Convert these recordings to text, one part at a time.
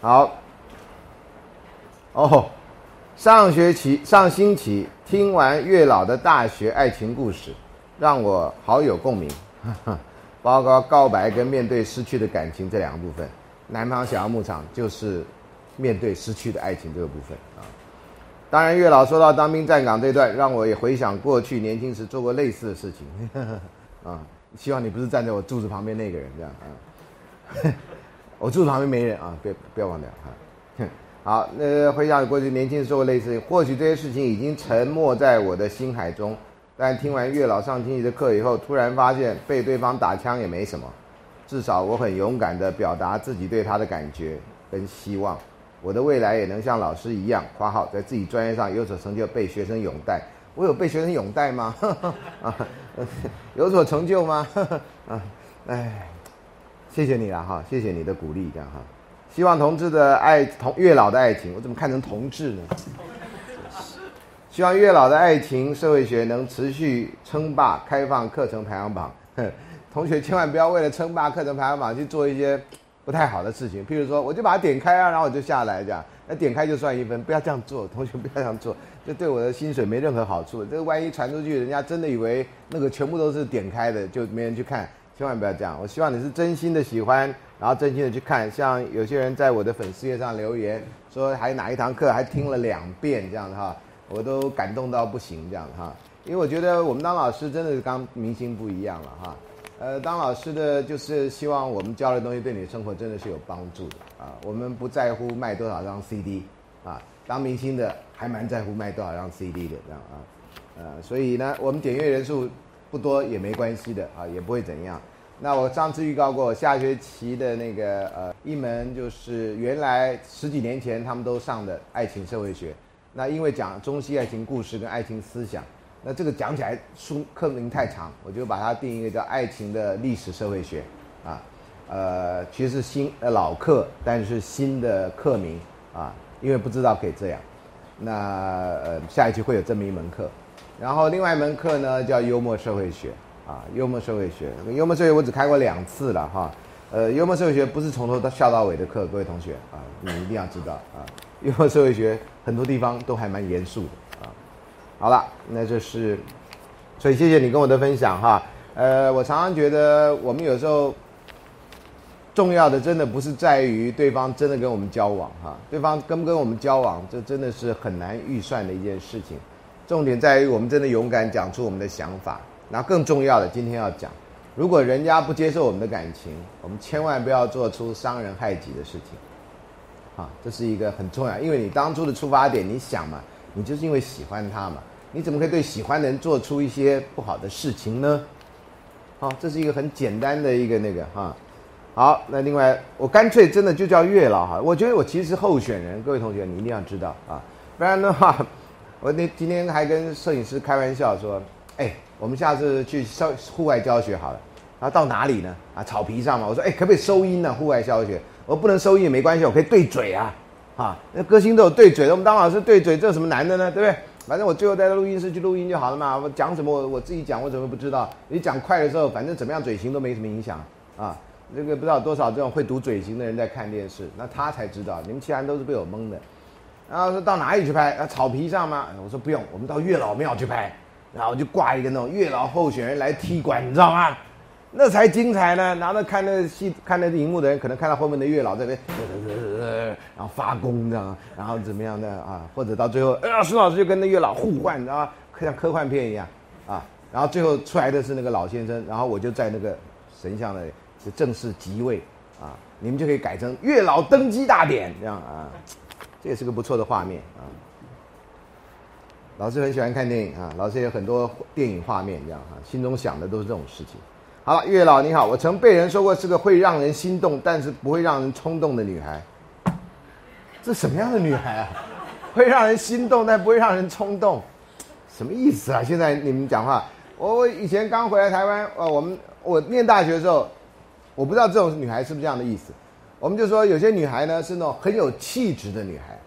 好，哦，上学期上星期听完月老的大学爱情故事，让我好有共鸣，包括告白跟面对失去的感情这两个部分。南方小牧场就是面对失去的爱情这个部分啊。当然，月老说到当兵站岗这段，让我也回想过去年轻时做过类似的事情 啊。希望你不是站在我柱子旁边那个人这样啊。我柱子旁边没人啊，别不要忘掉哈。好，那回想过去年轻时做过类似，或许这些事情已经沉没在我的心海中，但听完月老上星期的课以后，突然发现被对方打枪也没什么，至少我很勇敢地表达自己对他的感觉跟希望，我的未来也能像老师一样，括号在自己专业上有所成就，被学生拥戴。我有被学生拥戴吗？啊，有所成就吗？啊，哎。谢谢你了哈，谢谢你的鼓励，这样哈。希望同志的爱同月老的爱情，我怎么看成同志呢？希望月老的爱情社会学能持续称霸开放课程排行榜。同学千万不要为了称霸课程排行榜去做一些不太好的事情，譬如说我就把它点开啊，然后我就下来这样，那点开就算一分，不要这样做，同学不要这样做，这对我的薪水没任何好处。这个万一传出去，人家真的以为那个全部都是点开的，就没人去看。千万不要这样！我希望你是真心的喜欢，然后真心的去看。像有些人在我的粉丝页上留言说，还哪一堂课还听了两遍这样的哈，我都感动到不行这样哈。因为我觉得我们当老师真的是跟明星不一样了哈。呃，当老师的就是希望我们教的东西对你的生活真的是有帮助的啊。我们不在乎卖多少张 CD 啊，当明星的还蛮在乎卖多少张 CD 的这样啊。呃，所以呢，我们点阅人数。不多也没关系的啊，也不会怎样。那我上次预告过，下学期的那个呃一门就是原来十几年前他们都上的爱情社会学。那因为讲中西爱情故事跟爱情思想，那这个讲起来书课名太长，我就把它定一个叫爱情的历史社会学啊。呃，其实新呃老课，但是新的课名啊，因为不知道可以这样。那呃下一期会有这么一门课。然后另外一门课呢叫幽默社会学啊，幽默社会学，幽默社会我只开过两次了哈。呃，幽默社会学不是从头到笑到尾的课，各位同学啊，你一定要知道啊。幽默社会学很多地方都还蛮严肃的啊。好了，那就是，所以谢谢你跟我的分享哈。呃，我常常觉得我们有时候重要的真的不是在于对方真的跟我们交往哈，对方跟不跟我们交往，这真的是很难预算的一件事情。重点在于我们真的勇敢讲出我们的想法，那更重要的，今天要讲，如果人家不接受我们的感情，我们千万不要做出伤人害己的事情，啊，这是一个很重要，因为你当初的出发点，你想嘛，你就是因为喜欢他嘛，你怎么可以对喜欢的人做出一些不好的事情呢？好，这是一个很简单的一个那个哈，好，那另外我干脆真的就叫月老哈，我觉得我其实是候选人，各位同学你一定要知道啊，不然的话。我那今天还跟摄影师开玩笑说，哎，我们下次去收户外教学好了，然后到哪里呢？啊，草皮上嘛。我说，哎，可不可以收音呢？户外教学，我不能收音也没关系，我可以对嘴啊，啊，那歌星都有对嘴的，我们当老师对嘴，这有什么难的呢？对不对？反正我最后带到录音室去录音就好了嘛。我讲什么我我自己讲，我怎么不知道？你讲快的时候，反正怎么样嘴型都没什么影响啊。这个不知道多少这种会读嘴型的人在看电视，那他才知道，你们其他人都是被我蒙的。然后说到哪里去拍？啊，草皮上吗？我说不用，我们到月老庙去拍。然后就挂一个那种月老候选人来踢馆，你知道吗？那才精彩呢。然后看那戏、看那荧幕的人，可能看到后面的月老这边，然后发功这样，然后怎么样的啊？或者到最后，哎呀，孙老师就跟那月老互换，啊，像科幻片一样啊。然后最后出来的是那个老先生，然后我就在那个神像那里就正式即位啊。你们就可以改成月老登基大典这样啊。这也是个不错的画面啊！老师很喜欢看电影啊，老师有很多电影画面这样啊，心中想的都是这种事情。好了，月老你好，我曾被人说过是个会让人心动，但是不会让人冲动的女孩。这什么样的女孩啊？会让人心动，但不会让人冲动，什么意思啊？现在你们讲话，我我以前刚回来台湾，呃，我们我念大学的时候，我不知道这种女孩是不是这样的意思。我们就说有些女孩呢是那种很有气质的女孩，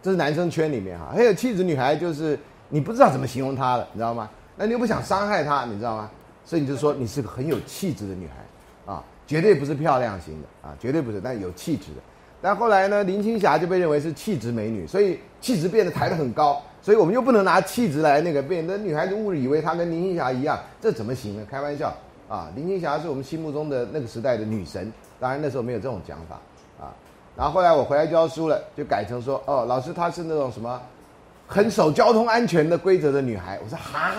这是男生圈里面哈，很有气质女孩就是你不知道怎么形容她了，你知道吗？那你又不想伤害她，你知道吗？所以你就说你是个很有气质的女孩，啊，绝对不是漂亮型的啊，绝对不是，但有气质的。但后来呢，林青霞就被认为是气质美女，所以气质变得抬得很高，所以我们又不能拿气质来那个变，那女孩子误以为她跟林青霞一样，这怎么行呢？开玩笑啊！林青霞是我们心目中的那个时代的女神，当然那时候没有这种讲法啊。然后后来我回来教书了，就改成说哦，老师她是那种什么很守交通安全的规则的女孩。我说哈，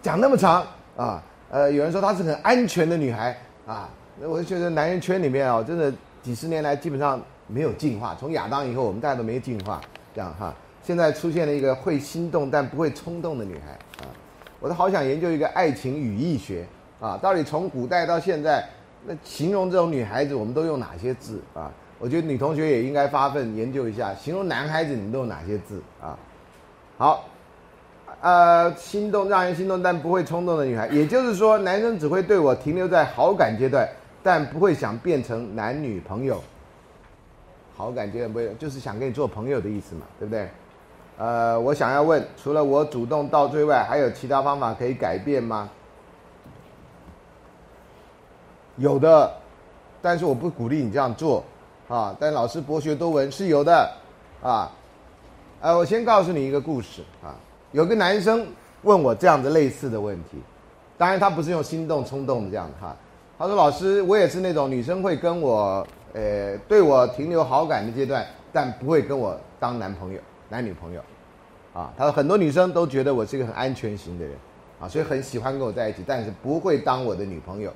讲那么长啊？呃，有人说她是很安全的女孩啊，那我就觉得男人圈里面啊，真的几十年来基本上。没有进化，从亚当以后，我们大家都没进化，这样哈。现在出现了一个会心动但不会冲动的女孩啊，我都好想研究一个爱情语义学啊，到底从古代到现在，那形容这种女孩子，我们都用哪些字啊？我觉得女同学也应该发奋研究一下，形容男孩子你都有哪些字啊？好，呃，心动让人心动但不会冲动的女孩，也就是说，男生只会对我停留在好感阶段，但不会想变成男女朋友。好感觉不会，就是想跟你做朋友的意思嘛，对不对？呃，我想要问，除了我主动倒追外，还有其他方法可以改变吗？有的，但是我不鼓励你这样做啊。但老师博学多闻是有的啊。呃，我先告诉你一个故事啊。有个男生问我这样子类似的问题，当然他不是用心动冲动的这样哈。他说：“老师，我也是那种女生会跟我。”呃，对我停留好感的阶段，但不会跟我当男朋友、男女朋友，啊，他说很多女生都觉得我是一个很安全型的人，啊，所以很喜欢跟我在一起，但是不会当我的女朋友，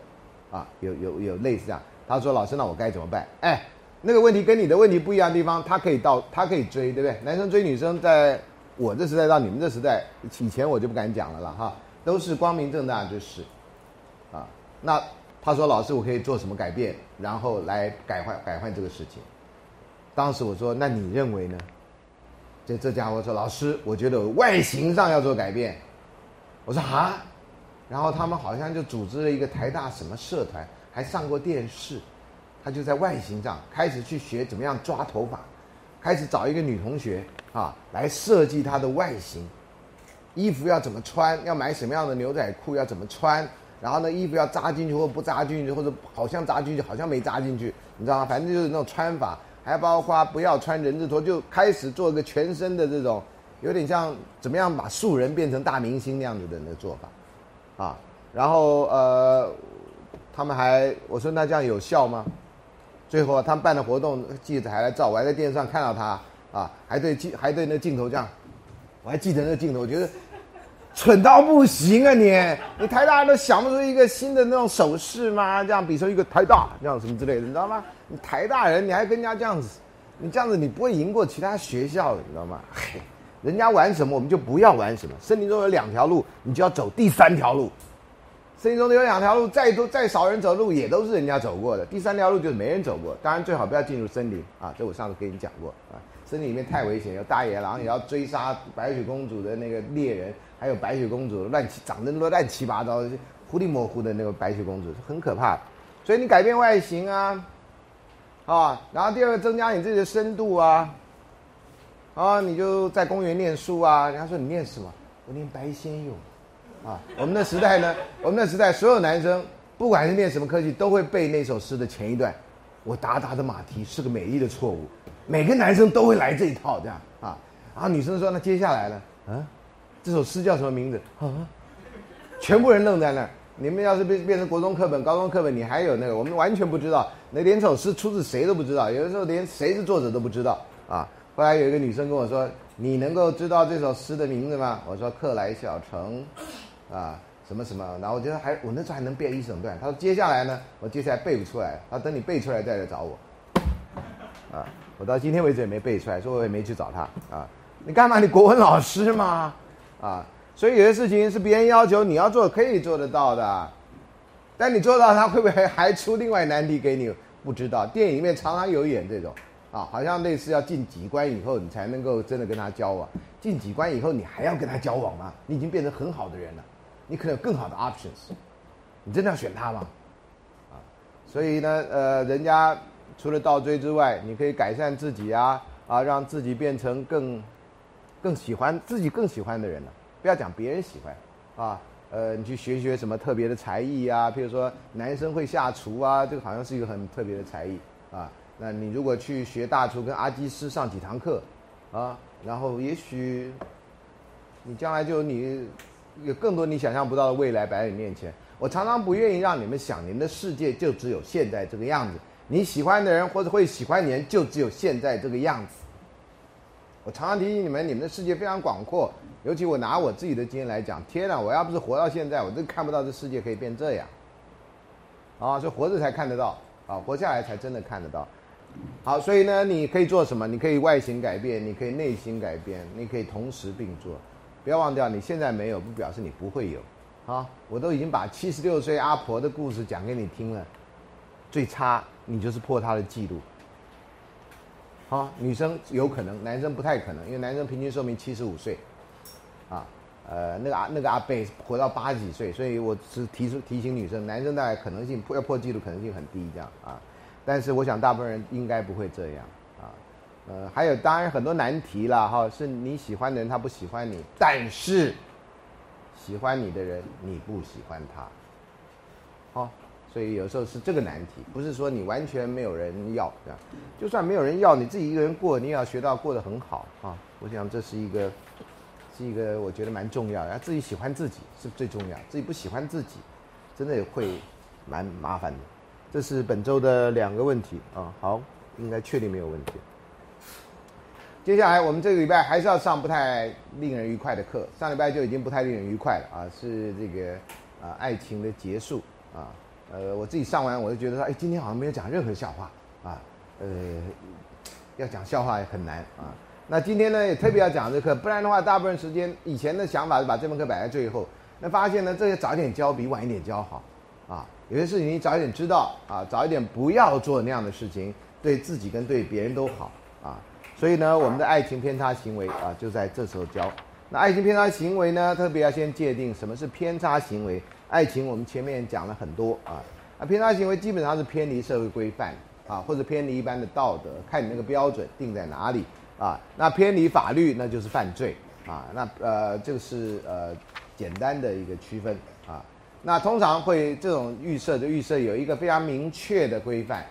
啊，有有有类似这样。他说老师，那我该怎么办？哎，那个问题跟你的问题不一样的地方，他可以到，他可以追，对不对？男生追女生，在我这时代到你们这时代，以前我就不敢讲了了哈，都是光明正大就是，啊，那。他说：“老师，我可以做什么改变，然后来改换改换这个事情？”当时我说：“那你认为呢？”这这家伙说：“老师，我觉得外形上要做改变。”我说：“啊！”然后他们好像就组织了一个台大什么社团，还上过电视。他就在外形上开始去学怎么样抓头发，开始找一个女同学啊来设计它的外形，衣服要怎么穿，要买什么样的牛仔裤，要怎么穿。然后呢，衣服要扎进去或不扎进去，或者好像扎进去，好像没扎进去，你知道吗？反正就是那种穿法，还包括不要穿人字拖，就开始做一个全身的这种，有点像怎么样把素人变成大明星那样子的那个做法，啊，然后呃，他们还我说那这样有效吗？最后他们办的活动，记者还来照，我还在电视上看到他啊，还对镜还对那镜头这样，我还记得那镜头，我觉得。蠢到不行啊！你，你台大人都想不出一个新的那种手势吗？这样比出一个台大这样什么之类的，你知道吗？你台大人，你还跟人家这样子，你这样子你不会赢过其他学校的，你知道吗？嘿，人家玩什么我们就不要玩什么。森林中有两条路，你就要走第三条路。森林中有两条路，再多再少人走路也都是人家走过的。第三条路就是没人走过。当然最好不要进入森林啊！这我上次跟你讲过啊。森林里面太危险，有大野狼，也要追杀白雪公主的那个猎人。还有白雪公主乱七长得乱七八糟、糊里模糊的那个白雪公主很可怕，所以你改变外形啊，啊，然后第二个增加你自己的深度啊，啊，你就在公园念书啊。人家说你念什么？我念白先勇，啊，我们那时代呢，我们那时代所有男生不管是念什么科技，都会背那首诗的前一段。我达达的马蹄是个美丽的错误，每个男生都会来这一套这样啊。然后女生说那接下来呢？啊。这首诗叫什么名字？啊！全部人愣在那儿。你们要是变变成国中课本、高中课本，你还有那个，我们完全不知道。那连这首诗出自谁都不知道，有的时候连谁是作者都不知道啊。后来有一个女生跟我说：“你能够知道这首诗的名字吗？”我说：“克莱小城，啊，什么什么。”然后我觉得还我那时候还能背一整段。她说：“接下来呢？我接下来背不出来。她等你背出来再来找我。”啊，我到今天为止也没背出来，所以我也没去找他啊。你干嘛？你国文老师吗？啊，所以有些事情是别人要求你要做，可以做得到的，但你做到，他会不会还出另外难题给你？不知道。电影里面常常有演这种，啊，好像类似要进几关以后，你才能够真的跟他交往。进几关以后，你还要跟他交往吗？你已经变成很好的人了，你可能有更好的 options，你真的要选他吗？啊，所以呢，呃，人家除了倒追之外，你可以改善自己啊，啊，让自己变成更更喜欢自己更喜欢的人了。不要讲别人喜欢，啊，呃，你去学学什么特别的才艺啊，譬如说男生会下厨啊，这个好像是一个很特别的才艺啊。那你如果去学大厨，跟阿基师上几堂课，啊，然后也许你将来就你有更多你想象不到的未来摆在你面前。我常常不愿意让你们想，你们的世界就只有现在这个样子，你喜欢的人或者会喜欢你的人就只有现在这个样子。我常常提醒你们，你们的世界非常广阔。尤其我拿我自己的经验来讲，天哪！我要不是活到现在，我都看不到这世界可以变这样。啊，所以活着才看得到，啊，活下来才真的看得到。好，所以呢，你可以做什么？你可以外形改变，你可以内心改变，你可以同时并做。不要忘掉，你现在没有，不表示你不会有。啊，我都已经把七十六岁阿婆的故事讲给你听了，最差你就是破他的记录。好，女生有可能，男生不太可能，因为男生平均寿命七十五岁。啊，呃，那个阿那个阿贝活到八十几岁，所以我是提出提醒女生，男生大概可能性破要破纪录可能性很低这样啊，但是我想大部分人应该不会这样啊，呃，还有当然很多难题啦哈，是你喜欢的人他不喜欢你，但是喜欢你的人你不喜欢他，好，所以有时候是这个难题，不是说你完全没有人要这样，就算没有人要，你自己一个人过，你也要学到过得很好啊，我想这是一个。是一个我觉得蛮重要的，自己喜欢自己是最重要，自己不喜欢自己，真的会蛮麻烦的。这是本周的两个问题啊，好，应该确定没有问题。接下来我们这个礼拜还是要上不太令人愉快的课，上礼拜就已经不太令人愉快了啊，是这个啊爱情的结束啊，呃，我自己上完我就觉得说，哎，今天好像没有讲任何笑话啊，呃，要讲笑话也很难啊。那今天呢也特别要讲这课，不然的话，大部分时间以前的想法是把这门课摆在最后。那发现呢，这些早点教比晚一点教好，啊，有些事情你早一点知道啊，早一点不要做那样的事情，对自己跟对别人都好啊。所以呢，我们的爱情偏差行为啊，就在这时候教。那爱情偏差行为呢，特别要先界定什么是偏差行为。爱情我们前面讲了很多啊，那偏差行为基本上是偏离社会规范啊，或者偏离一般的道德，看你那个标准定在哪里。啊，那偏离法律那就是犯罪啊，那呃这个是呃简单的一个区分啊，那通常会这种预设的预设有一个非常明确的规范，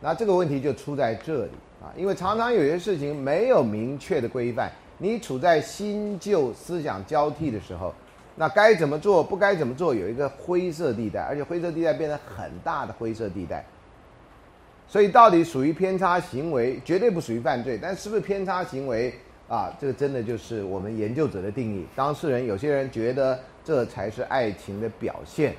那这个问题就出在这里啊，因为常常有些事情没有明确的规范，你处在新旧思想交替的时候，那该怎么做不该怎么做有一个灰色地带，而且灰色地带变成很大的灰色地带。所以到底属于偏差行为，绝对不属于犯罪，但是不是偏差行为啊？这个真的就是我们研究者的定义。当事人有些人觉得这才是爱情的表现，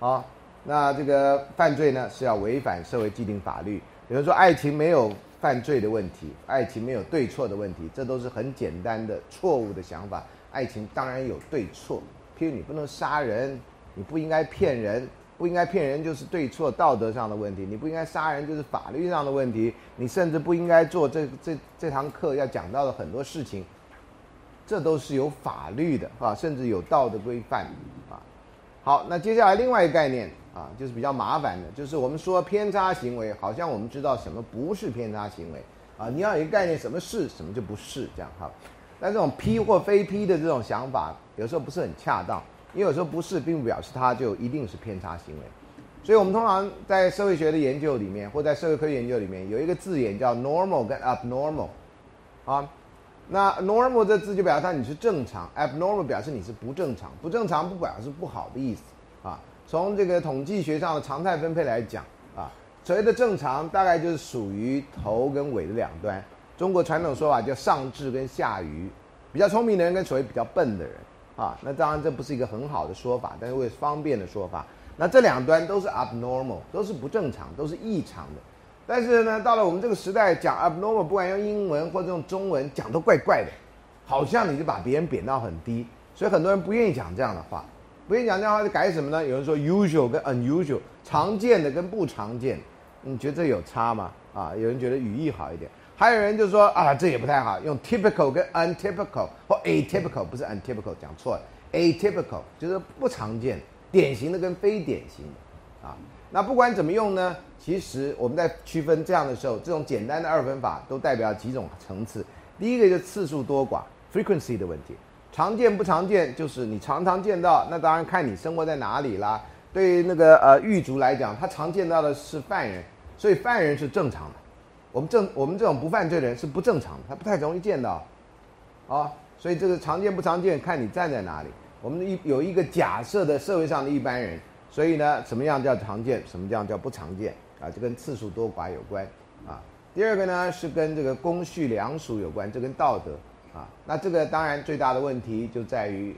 啊，那这个犯罪呢是要违反社会既定法律。有人说爱情没有犯罪的问题，爱情没有对错的问题，这都是很简单的错误的想法。爱情当然有对错，譬如你不能杀人，你不应该骗人。不应该骗人，就是对错道德上的问题；你不应该杀人，就是法律上的问题；你甚至不应该做这这这堂课要讲到的很多事情，这都是有法律的啊，甚至有道德规范啊。好，那接下来另外一个概念啊，就是比较麻烦的，就是我们说偏差行为，好像我们知道什么不是偏差行为啊，你要有一个概念，什么是什么就不是这样哈。但这种批或非批的这种想法，有时候不是很恰当。因为有时候不是，并不表示它就一定是偏差行为，所以我们通常在社会学的研究里面，或在社会科学研究里面，有一个字眼叫 normal 跟 abnormal，啊，那 normal 这字就表示你是正常，abnormal 表示你是不正常，不正常不表示不好的意思啊。从这个统计学上的常态分配来讲啊，所谓的正常大概就是属于头跟尾的两端。中国传统说法叫上智跟下愚，比较聪明的人跟所谓比较笨的人。啊，那当然这不是一个很好的说法，但是为方便的说法，那这两端都是 abnormal，都是不正常，都是异常的。但是呢，到了我们这个时代讲 abnormal，不管用英文或者用中文讲都怪怪的，好像你就把别人贬到很低，所以很多人不愿意讲这样的话，不愿意讲这样的话就改什么呢？有人说 usual 跟 unusual，常见的跟不常见，你觉得这有差吗？啊，有人觉得语义好一点。还有人就说啊，这也不太好，用 typical 跟 untypical 或 atypical，不是 untypical，讲错了，atypical 就是不常见、典型的跟非典型的啊。那不管怎么用呢，其实我们在区分这样的时候，这种简单的二分法都代表几种层次。第一个就是次数多寡 （frequency） 的问题，常见不常见，就是你常常见到，那当然看你生活在哪里啦。对于那个呃狱卒来讲，他常见到的是犯人，所以犯人是正常的。我们正我们这种不犯罪的人是不正常的，他不太容易见到，啊，所以这个常见不常见，看你站在哪里。我们一有一个假设的社会上的一般人，所以呢，什么样叫常见，什么样叫不常见啊？这跟次数多寡有关啊。第二个呢是跟这个公序良俗有关，这跟道德啊。那这个当然最大的问题就在于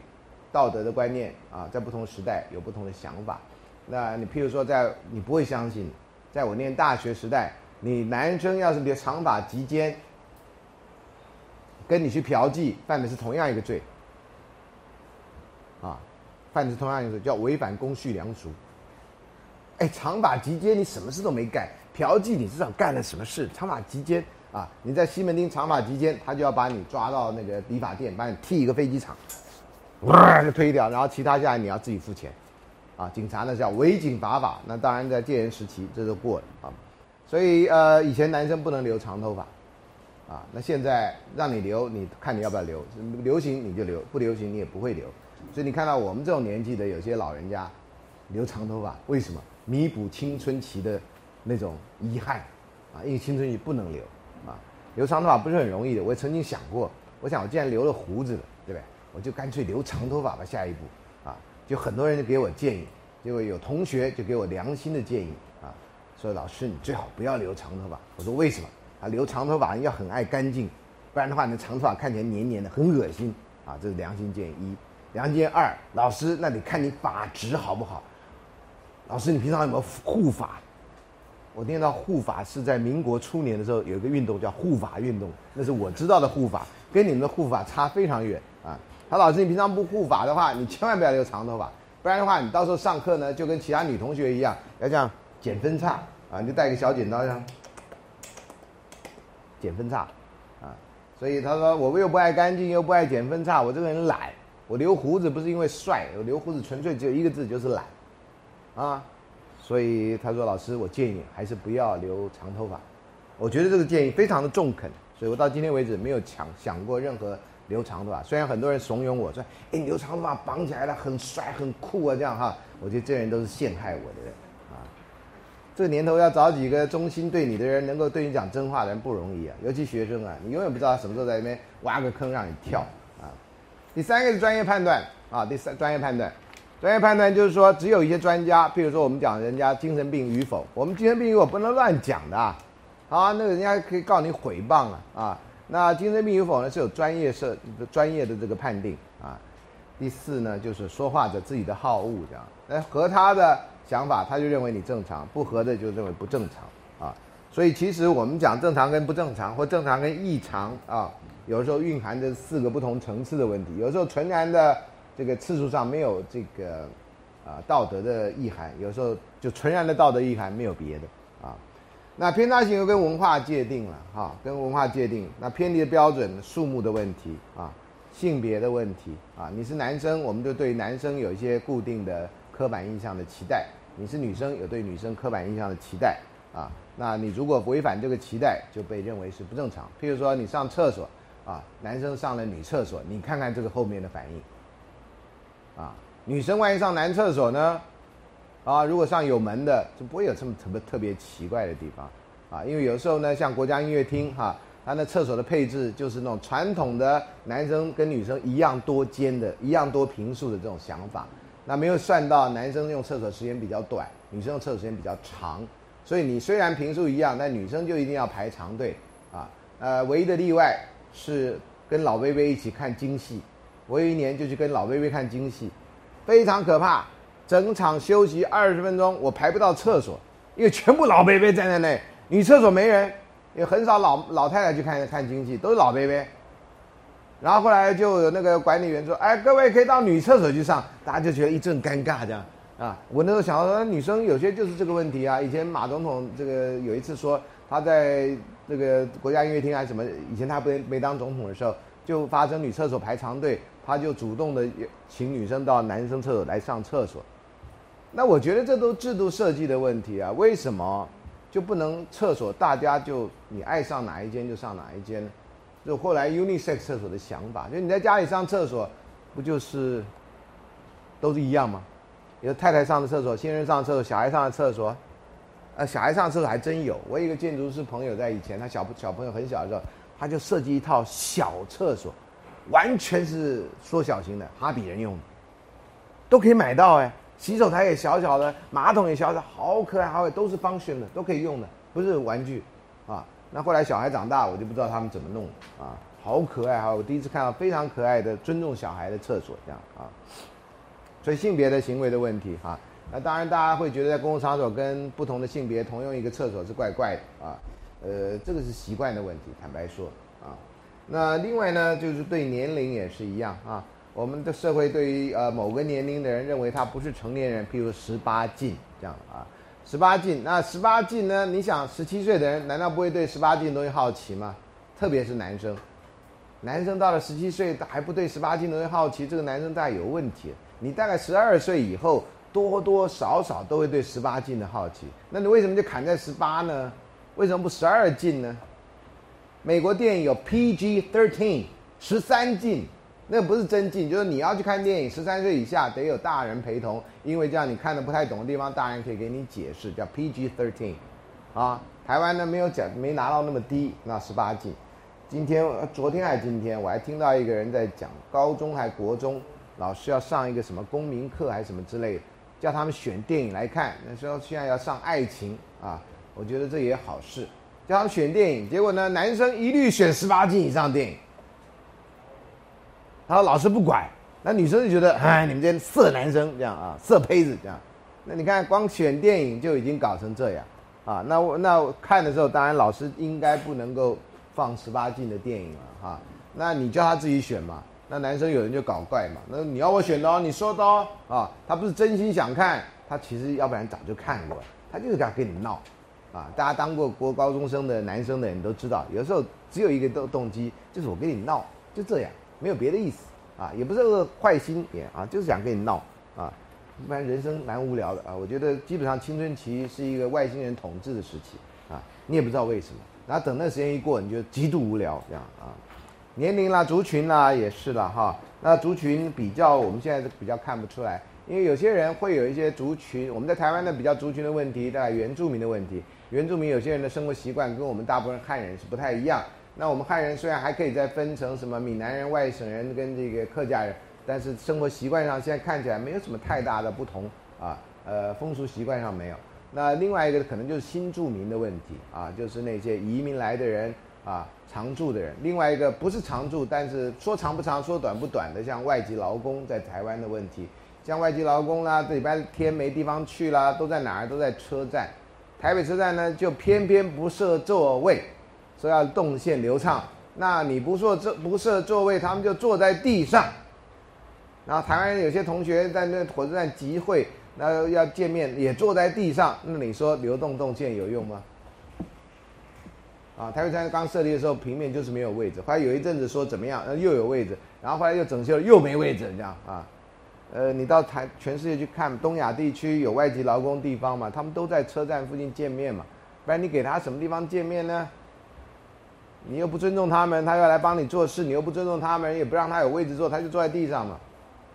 道德的观念啊，在不同时代有不同的想法。那你譬如说，在你不会相信，在我念大学时代。你男生要是你的长发及肩，跟你去嫖妓犯的是同样一个罪，啊，犯的是同样一个罪，叫违反公序良俗。哎，长发及肩，你什么事都没干，嫖妓你至少干了什么事？长发及肩啊，你在西门町长发及肩，他就要把你抓到那个理发店，把你踢一个飞机场，哇就推掉，然后其他下来你要自己付钱，啊，警察呢叫违警罚法，那当然在戒严时期这都过了啊。所以呃，以前男生不能留长头发，啊，那现在让你留，你看你要不要留？流行你就留，不流行你也不会留。所以你看到我们这种年纪的有些老人家留长头发，为什么？弥补青春期的那种遗憾，啊，因为青春期不能留，啊，留长头发不是很容易的。我也曾经想过，我想我既然留了胡子了，对不对？我就干脆留长头发吧。下一步，啊，就很多人就给我建议，结果有同学就给我良心的建议。说老师，你最好不要留长头发。我说为什么？啊，留长头发要很爱干净，不然的话，你的长头发看起来黏黏的，很恶心啊。这是良心建议一。良心建议二，老师，那得看你发质好不好。老师，你平常有没有护发？我听到护发是在民国初年的时候有一个运动叫护发运动，那是我知道的护发，跟你们的护发差非常远啊。他老师，你平常不护发的话，你千万不要留长头发，不然的话，你到时候上课呢，就跟其他女同学一样，要这样剪分叉。啊，你就带个小剪刀这样剪分叉，啊，所以他说我又不爱干净，又不爱剪分叉，我这个人懒。我留胡子不是因为帅，我留胡子纯粹只有一个字，就是懒，啊，所以他说老师，我建议还是不要留长头发。我觉得这个建议非常的中肯，所以我到今天为止没有想想过任何留长头发。虽然很多人怂恿我说，哎，留长头发绑起来了，很帅很酷啊，这样哈，我觉得这人都是陷害我的人。这年头要找几个忠心对你的人，能够对你讲真话的人不容易啊，尤其学生啊，你永远不知道什么时候在那边挖个坑让你跳啊。第三个是专业判断啊，第三专业判断，专业判断就是说，只有一些专家，比如说我们讲人家精神病与否，我们精神病与否不能乱讲的啊，啊，那个人家可以告你诽谤啊啊。那精神病与否呢是有专业设专业的这个判定啊。第四呢就是说话者自己的好恶这样，那和他的。想法，他就认为你正常，不合的就认为不正常，啊，所以其实我们讲正常跟不正常，或正常跟异常啊，有时候蕴含着四个不同层次的问题。有时候纯然的这个次数上没有这个啊道德的意涵，有时候就纯然的道德意涵没有别的啊。那偏差行为跟文化界定了哈，跟文化界定，那偏离的标准、数目的问题啊，性别的问题啊，你是男生，我们就对男生有一些固定的。刻板印象的期待，你是女生有对女生刻板印象的期待啊？那你如果违反这个期待，就被认为是不正常。譬如说你上厕所啊，男生上了女厕所，你看看这个后面的反应啊。女生万一上男厕所呢？啊，如果上有门的，就不会有这么特别特别奇怪的地方啊。因为有时候呢，像国家音乐厅哈，它那厕所的配置就是那种传统的男生跟女生一样多间的、一样多平数的这种想法。那没有算到男生用厕所时间比较短，女生用厕所时间比较长，所以你虽然平数一样，但女生就一定要排长队啊。呃，唯一的例外是跟老薇薇一起看京戏，我有一年就去跟老薇薇看京戏，非常可怕。整场休息二十分钟，我排不到厕所，因为全部老薇薇站在那，女厕所没人，也很少老老太太去看看京戏，都是老薇薇。然后后来就有那个管理员说：“哎，各位可以到女厕所去上。”大家就觉得一阵尴尬，这样啊。我那时候想到说，女生有些就是这个问题啊。以前马总统这个有一次说，他在这个国家音乐厅还是什么，以前他不没当总统的时候，就发生女厕所排长队，他就主动的请女生到男生厕所来上厕所。那我觉得这都制度设计的问题啊，为什么就不能厕所大家就你爱上哪一间就上哪一间呢？就后来 unisex 厕所的想法，就你在家里上厕所，不就是都是一样吗？有太太上的厕所，新人上的厕所，小孩上的厕所，呃，小孩上的厕所还真有。我有一个建筑师朋友在以前，他小小朋友很小的时候，他就设计一套小厕所，完全是缩小型的，哈比人用的，都可以买到哎。洗手台也小小的，马桶也小小，好可爱，好可爱，都是 function 的，都可以用的，不是玩具啊。那后来小孩长大，我就不知道他们怎么弄啊，好可爱哈！我第一次看到非常可爱的尊重小孩的厕所这样啊。所以性别的行为的问题哈，那当然大家会觉得在公共场所跟不同的性别同用一个厕所是怪怪的啊，呃，这个是习惯的问题，坦白说啊。那另外呢，就是对年龄也是一样啊，我们的社会对于呃某个年龄的人认为他不是成年人，譬如十八禁这样啊。十八禁，那十八禁呢？你想，十七岁的人难道不会对十八禁东西好奇吗？特别是男生，男生到了十七岁还不对十八禁东西好奇，这个男生大概有问题。你大概十二岁以后，多多少少都会对十八禁的好奇。那你为什么就砍在十八呢？为什么不十二禁呢？美国电影有 PG thirteen，十三禁。那不是真禁，就是你要去看电影，十三岁以下得有大人陪同，因为这样你看的不太懂的地方，大人可以给你解释，叫 PG thirteen，啊，台湾呢没有讲，没拿到那么低，那十八禁。今天、昨天还是今天，我还听到一个人在讲，高中还国中老师要上一个什么公民课还是什么之类的，叫他们选电影来看。那时候现在要上爱情啊，我觉得这也好事，叫他们选电影，结果呢，男生一律选十八禁以上电影。然后老师不管，那女生就觉得，哎，你们这些色男生这样啊，色胚子这样。那你看，光选电影就已经搞成这样，啊，那我那我看的时候，当然老师应该不能够放十八禁的电影了，哈。那你叫他自己选嘛。那男生有人就搞怪嘛，那你要我选的哦，你说的哦，啊，他不是真心想看，他其实要不然早就看过了，他就是敢跟你闹，啊，大家当过国高中生的男生的人都知道，有时候只有一个动动机，就是我跟你闹，就这样。没有别的意思，啊，也不是个坏心眼啊，就是想跟你闹啊，一般人生蛮无聊的啊。我觉得基本上青春期是一个外星人统治的时期啊，你也不知道为什么。然后等那时间一过，你就极度无聊这样啊。年龄啦、族群啦也是了哈。那族群比较，我们现在是比较看不出来，因为有些人会有一些族群，我们在台湾的比较族群的问题，大概原住民的问题。原住民有些人的生活习惯跟我们大部分汉人是不太一样。那我们汉人虽然还可以再分成什么闽南人、外省人跟这个客家人，但是生活习惯上现在看起来没有什么太大的不同啊，呃，风俗习惯上没有。那另外一个可能就是新住民的问题啊，就是那些移民来的人啊，常住的人。另外一个不是常住，但是说长不长、说短不短的，像外籍劳工在台湾的问题，像外籍劳工啦，礼拜天没地方去啦，都在哪儿？都在车站。台北车站呢，就偏偏不设座位。说要动线流畅，那你不说这不设座位，他们就坐在地上。然后台湾有些同学在那火车站集会，那要见面也坐在地上，那你说流动动线有用吗？啊，台北站刚设立的时候平面就是没有位置，后来有一阵子说怎么样，又有位置，然后后来又整修了又没位置，这样啊。呃，你到台全世界去看东亚地区有外籍劳工地方嘛，他们都在车站附近见面嘛，不然你给他什么地方见面呢？你又不尊重他们，他要来帮你做事，你又不尊重他们，也不让他有位置坐，他就坐在地上嘛。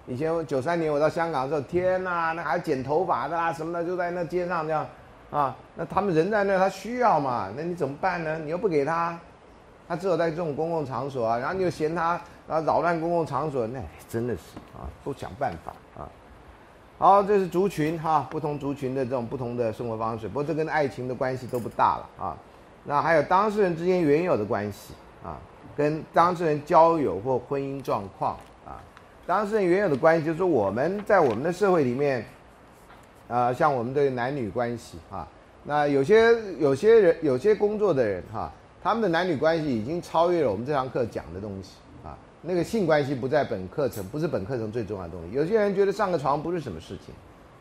以前九三年我到香港的时候，天哪，那还剪头发的啊什么的，就在那街上这样，啊，那他们人在那，他需要嘛，那你怎么办呢？你又不给他，他只有在这种公共场所啊，然后你又嫌他啊扰乱公共场所，那真的是啊，不想办法啊。好，这是族群哈，不同族群的这种不同的生活方式，不过这跟爱情的关系都不大了啊。那还有当事人之间原有的关系啊，跟当事人交友或婚姻状况啊，当事人原有的关系就是说我们在我们的社会里面，啊，像我们的男女关系啊，那有些有些人有些工作的人哈，他们的男女关系已经超越了我们这堂课讲的东西啊，那个性关系不在本课程，不是本课程最重要的东西。有些人觉得上个床不是什么事情，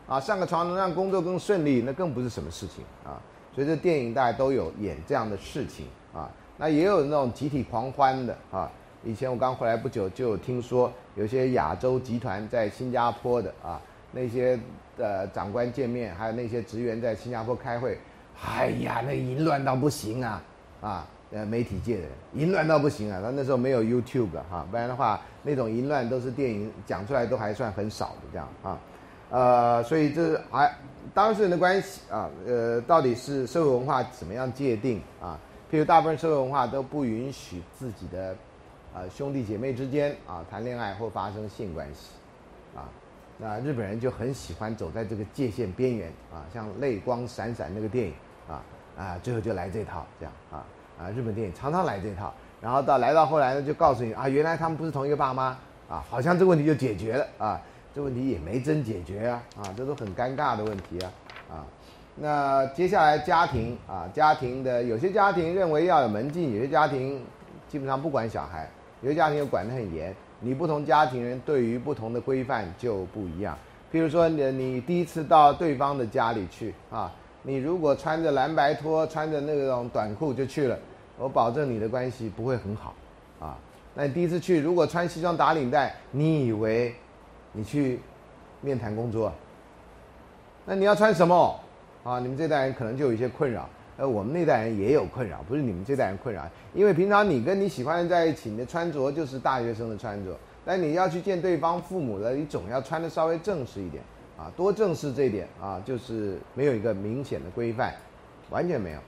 啊，上个床能让工作更顺利，那更不是什么事情啊。随着电影大家都有演这样的事情啊，那也有那种集体狂欢的啊。以前我刚回来不久，就有听说有些亚洲集团在新加坡的啊，那些呃长官见面，还有那些职员在新加坡开会，哎呀，那淫乱到不行啊！啊，呃，媒体界的人淫乱到不行啊！他那时候没有 YouTube 哈，不然的话，那种淫乱都是电影讲出来都还算很少的这样啊。呃，所以这还当事人的关系啊，呃，到底是社会文化怎么样界定啊？譬如大部分社会文化都不允许自己的啊兄弟姐妹之间啊谈恋爱或发生性关系啊。那日本人就很喜欢走在这个界限边缘啊，像泪光闪闪那个电影啊啊，最后就来这套这样啊啊，日本电影常常来这套，然后到来到后来呢，就告诉你啊，原来他们不是同一个爸妈啊，好像这个问题就解决了啊。这问题也没真解决啊，啊，这都很尴尬的问题啊，啊，那接下来家庭啊，家庭的有些家庭认为要有门禁，有些家庭基本上不管小孩，有些家庭又管得很严，你不同家庭人对于不同的规范就不一样。譬如说你你第一次到对方的家里去啊，你如果穿着蓝白拖，穿着那种短裤就去了，我保证你的关系不会很好，啊，那你第一次去如果穿西装打领带，你以为？你去面谈工作，那你要穿什么啊？你们这代人可能就有一些困扰，呃，我们那代人也有困扰，不是你们这代人困扰，因为平常你跟你喜欢的人在一起，你的穿着就是大学生的穿着，但你要去见对方父母了，你总要穿的稍微正式一点啊，多正式这一点啊，就是没有一个明显的规范，完全没有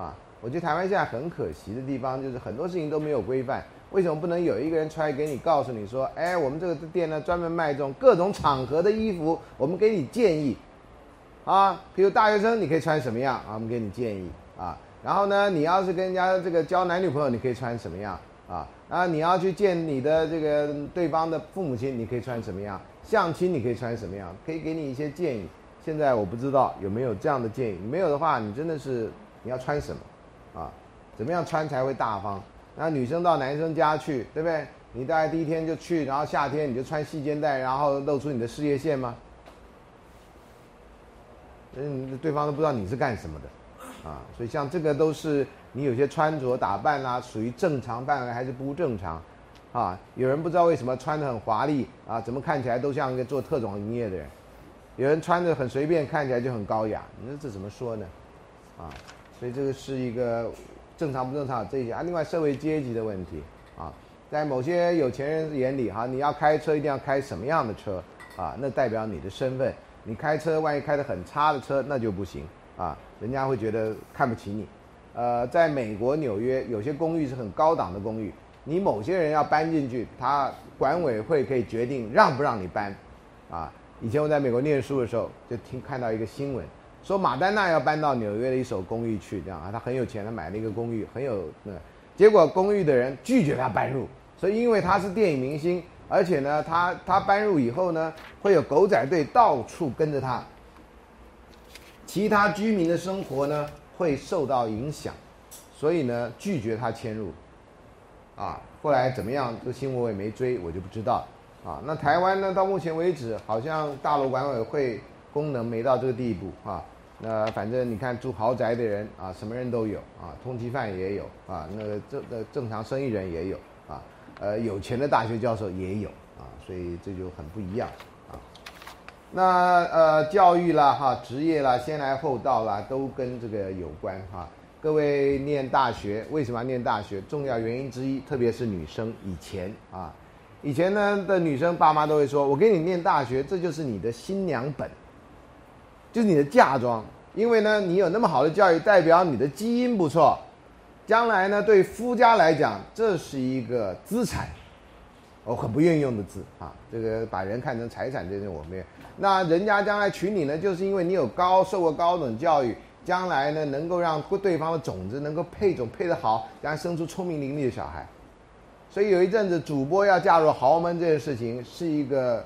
啊。我觉得台湾现在很可惜的地方就是很多事情都没有规范。为什么不能有一个人出来给你告诉你说，哎，我们这个店呢专门卖这种各种场合的衣服，我们给你建议，啊，比如大学生你可以穿什么样啊，我们给你建议啊。然后呢，你要是跟人家这个交男女朋友，你可以穿什么样啊？然后你要去见你的这个对方的父母亲，你可以穿什么样？相亲你可以穿什么样？可以给你一些建议。现在我不知道有没有这样的建议，没有的话，你真的是你要穿什么啊？怎么样穿才会大方？那女生到男生家去，对不对？你大概第一天就去，然后夏天你就穿细肩带，然后露出你的事业线吗？嗯，对方都不知道你是干什么的，啊，所以像这个都是你有些穿着打扮啊，属于正常范围还是不正常？啊，有人不知道为什么穿的很华丽啊，怎么看起来都像一个做特种营业的人？有人穿的很随便，看起来就很高雅，你说这怎么说呢？啊，所以这个是一个。正常不正常这些啊，另外社会阶级的问题啊，在某些有钱人眼里哈，你要开车一定要开什么样的车啊？那代表你的身份。你开车万一开的很差的车，那就不行啊，人家会觉得看不起你。呃，在美国纽约有些公寓是很高档的公寓，你某些人要搬进去，他管委会可以决定让不让你搬啊。以前我在美国念书的时候，就听看到一个新闻。说马丹娜要搬到纽约的一所公寓去，这样啊，他很有钱，他买了一个公寓，很有那，结果公寓的人拒绝他搬入，所以因为他是电影明星，而且呢，他他搬入以后呢，会有狗仔队到处跟着他，其他居民的生活呢会受到影响，所以呢拒绝他迁入，啊，后来怎么样？这个新闻我也没追，我就不知道，啊，那台湾呢，到目前为止好像大陆管委会。功能没到这个地步啊，那反正你看住豪宅的人啊，什么人都有啊，通缉犯也有啊，那个正呃正常生意人也有啊，呃有钱的大学教授也有啊，所以这就很不一样啊。那呃教育啦哈，职业啦，先来后到啦，都跟这个有关哈。各位念大学为什么要念大学？重要原因之一，特别是女生以前啊，以前呢的女生爸妈都会说，我给你念大学，这就是你的新娘本。就是你的嫁妆，因为呢，你有那么好的教育，代表你的基因不错，将来呢，对夫家来讲，这是一个资产，我很不愿意用的字啊，这个把人看成财产，这种我没有。那人家将来娶你呢，就是因为你有高受过高等教育，将来呢，能够让对方的种子能够配种配得好，将来生出聪明伶俐的小孩。所以有一阵子，主播要嫁入豪门这件事情是一个。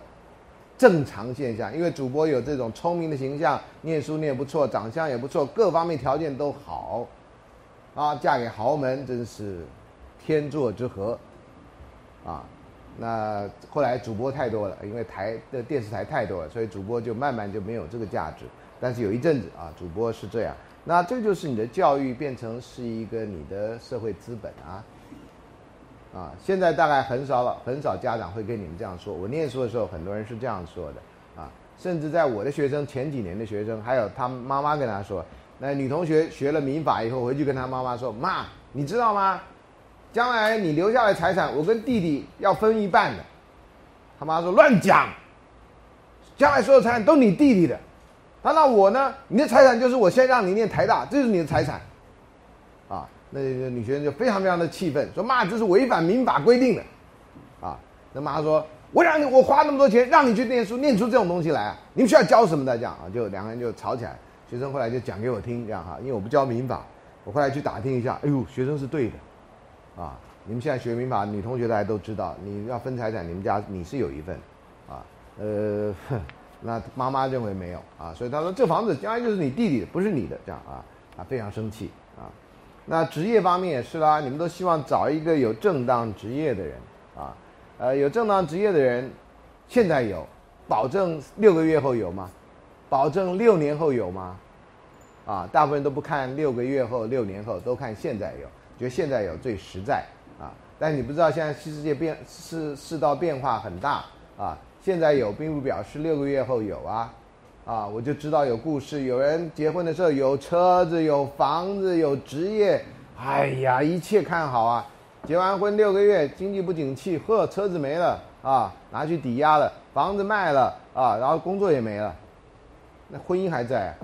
正常现象，因为主播有这种聪明的形象，念书念不错，长相也不错，各方面条件都好，啊，嫁给豪门真是天作之合，啊，那后来主播太多了，因为台的电视台太多了，所以主播就慢慢就没有这个价值。但是有一阵子啊，主播是这样，那这就是你的教育变成是一个你的社会资本啊。啊，现在大概很少了，很少家长会跟你们这样说。我念书的时候，很多人是这样说的，啊，甚至在我的学生前几年的学生，还有他妈妈跟他说，那女同学学了民法以后回去跟他妈妈说，妈，你知道吗？将来你留下来财产，我跟弟弟要分一半的。他妈说乱讲，将来所有财产都你弟弟的。那那我呢？你的财产就是我先让你念台大，这就是你的财产。那个女学生就非常非常的气愤，说妈，这是违反民法规定的。啊，那妈说，我让你我花那么多钱让你去念书，念出这种东西来啊？你们需要教什么的？这样啊，就两个人就吵起来。学生后来就讲给我听，这样哈，因为我不教民法，我后来去打听一下，哎呦，学生是对的。啊，你们现在学民法，女同学大家都知道，你要分财产，你们家你是有一份。啊，呃。哼那妈妈认为没有啊，所以她说这房子将来就是你弟弟的，不是你的，这样啊，啊非常生气。那职业方面也是啦，你们都希望找一个有正当职业的人啊，呃有正当职业的人，现在有，保证六个月后有吗？保证六年后有吗？啊，大部分都不看六个月后、六年后，都看现在有，觉得现在有最实在啊。但你不知道现在新世界变世世道变化很大啊。现在有，并不表示六个月后有啊，啊，我就知道有故事，有人结婚的时候有车子、有房子、有职业，哎呀，一切看好啊。结完婚六个月，经济不景气，呵，车子没了啊，拿去抵押了，房子卖了啊，然后工作也没了，那婚姻还在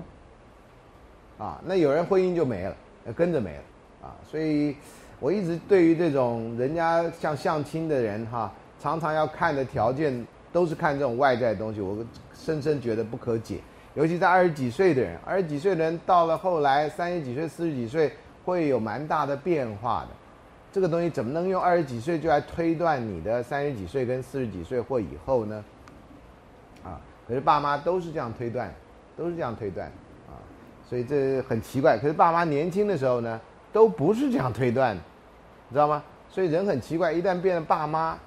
啊，那有人婚姻就没了，跟着没了啊，所以我一直对于这种人家像相亲的人哈，常常要看的条件。都是看这种外在的东西，我深深觉得不可解。尤其在二十几岁的人，二十几岁的人到了后来三十几岁、四十几岁，会有蛮大的变化的。这个东西怎么能用二十几岁就来推断你的三十几岁跟四十几岁或以后呢？啊，可是爸妈都是这样推断，都是这样推断啊，所以这很奇怪。可是爸妈年轻的时候呢，都不是这样推断，你知道吗？所以人很奇怪，一旦变了爸妈，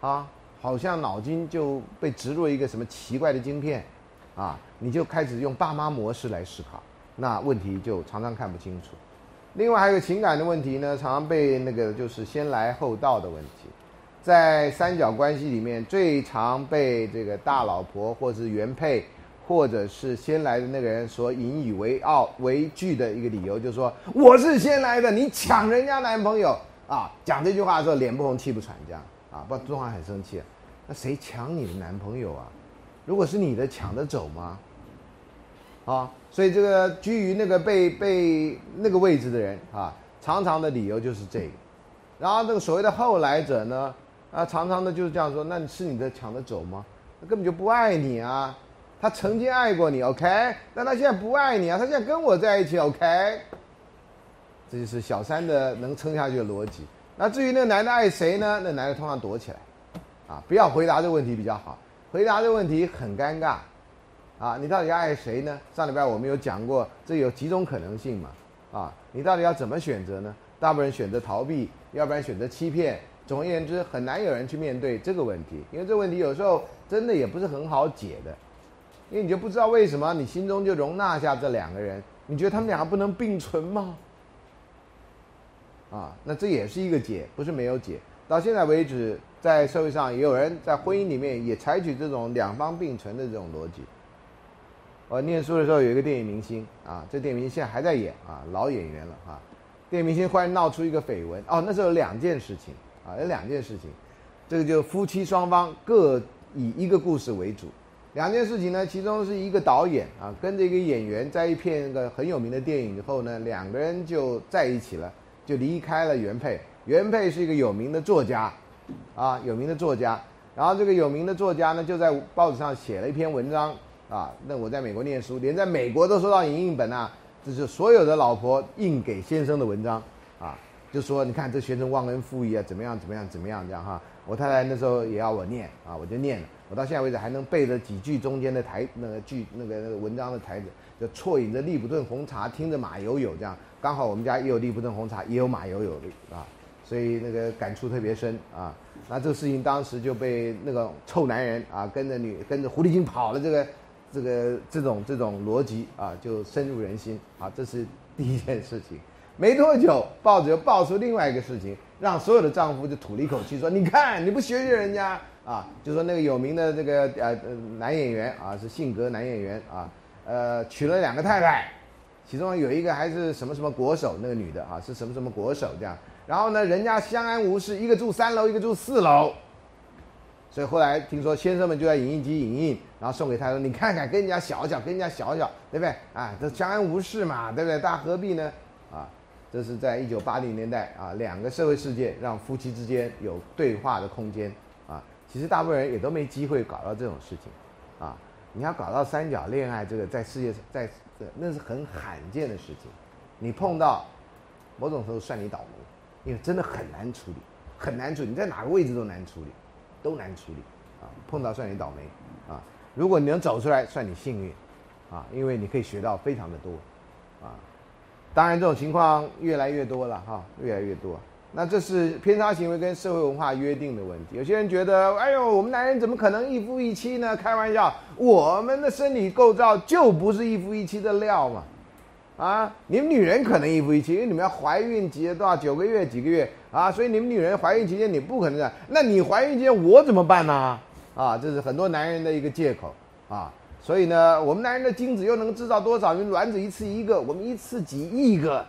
啊。好像脑筋就被植入一个什么奇怪的晶片，啊，你就开始用爸妈模式来思考，那问题就常常看不清楚。另外还有情感的问题呢，常常被那个就是先来后到的问题，在三角关系里面最常被这个大老婆或者是原配或者是先来的那个人所引以为傲为惧的一个理由，就是说我是先来的，你抢人家男朋友啊，讲这句话的时候脸不红气不喘这样啊，不，中华很生气。那谁抢你的男朋友啊？如果是你的，抢得走吗？啊，所以这个居于那个被被那个位置的人啊，常常的理由就是这个。然后这个所谓的后来者呢，啊，常常的就是这样说：，那你是你的抢得走吗？他根本就不爱你啊！他曾经爱过你，OK？但他现在不爱你啊！他现在跟我在一起，OK？这就是小三的能撑下去的逻辑。那至于那个男的爱谁呢？那男的通常躲起来。啊，不要回答这个问题比较好。回答这个问题很尴尬，啊，你到底爱谁呢？上礼拜我们有讲过，这有几种可能性嘛？啊，你到底要怎么选择呢？大部分人选择逃避，要不然选择欺骗。总而言之，很难有人去面对这个问题，因为这个问题有时候真的也不是很好解的，因为你就不知道为什么你心中就容纳下这两个人，你觉得他们两个不能并存吗？啊，那这也是一个解，不是没有解。到现在为止。在社会上也有人在婚姻里面也采取这种两方并存的这种逻辑。我念书的时候有一个电影明星啊，这电影明星现在还在演啊，老演员了啊。电影明星忽然闹出一个绯闻哦，那时候有两件事情啊，有两件事情，这个就夫妻双方各以一个故事为主。两件事情呢，其中是一个导演啊，跟着一个演员在一片个很有名的电影以后呢，两个人就在一起了，就离开了原配。原配是一个有名的作家。啊，有名的作家，然后这个有名的作家呢，就在报纸上写了一篇文章啊。那我在美国念书，连在美国都收到影印本啊，这是所有的老婆印给先生的文章啊，就说你看这学生忘恩负义啊，怎么样怎么样怎么样这样哈。我太太那时候也要我念啊，我就念了，我到现在为止还能背着几句中间的台那个句那个那个文章的台子，就啜饮着利普顿红茶，听着马友友这样，刚好我们家也有利普顿红茶，也有马友友的啊。所以那个感触特别深啊，那这个事情当时就被那个臭男人啊跟着女跟着狐狸精跑了，这个这个这种这种逻辑啊就深入人心啊，这是第一件事情。没多久，报纸又爆出另外一个事情，让所有的丈夫就吐了一口气，说：“你看你不学学人家。啊，就说那个有名的这个呃男演员啊，是性格男演员啊，呃，娶了两个太太，其中有一个还是什么什么国手，那个女的啊是什么什么国手这样，然后呢，人家相安无事，一个住三楼，一个住四楼，所以后来听说先生们就在影印机影印，然后送给他说，你看看跟人家小小，跟人家小小，对不对？啊，这相安无事嘛，对不对？大家何必呢？啊，这是在一九八零年代啊，两个社会事件让夫妻之间有对话的空间啊。其实大部分人也都没机会搞到这种事情，啊，你要搞到三角恋爱，这个在世界上，在那是很罕见的事情。你碰到，某种程度算你倒霉，因为真的很难处理，很难处理。你在哪个位置都难处理，都难处理，啊，碰到算你倒霉，啊，如果你能走出来，算你幸运，啊，因为你可以学到非常的多，啊，当然这种情况越来越多了哈，越来越多。那这是偏差行为跟社会文化约定的问题。有些人觉得，哎呦，我们男人怎么可能一夫一妻呢？开玩笑，我们的生理构造就不是一夫一妻的料嘛。啊，你们女人可能一夫一妻，因为你们要怀孕几多少九个月几个月啊，所以你们女人怀孕期间你不可能这样。那你怀孕期间我怎么办呢？啊，这是很多男人的一个借口啊。所以呢，我们男人的精子又能制造多少？因为卵子一次一个，我们一次几亿个，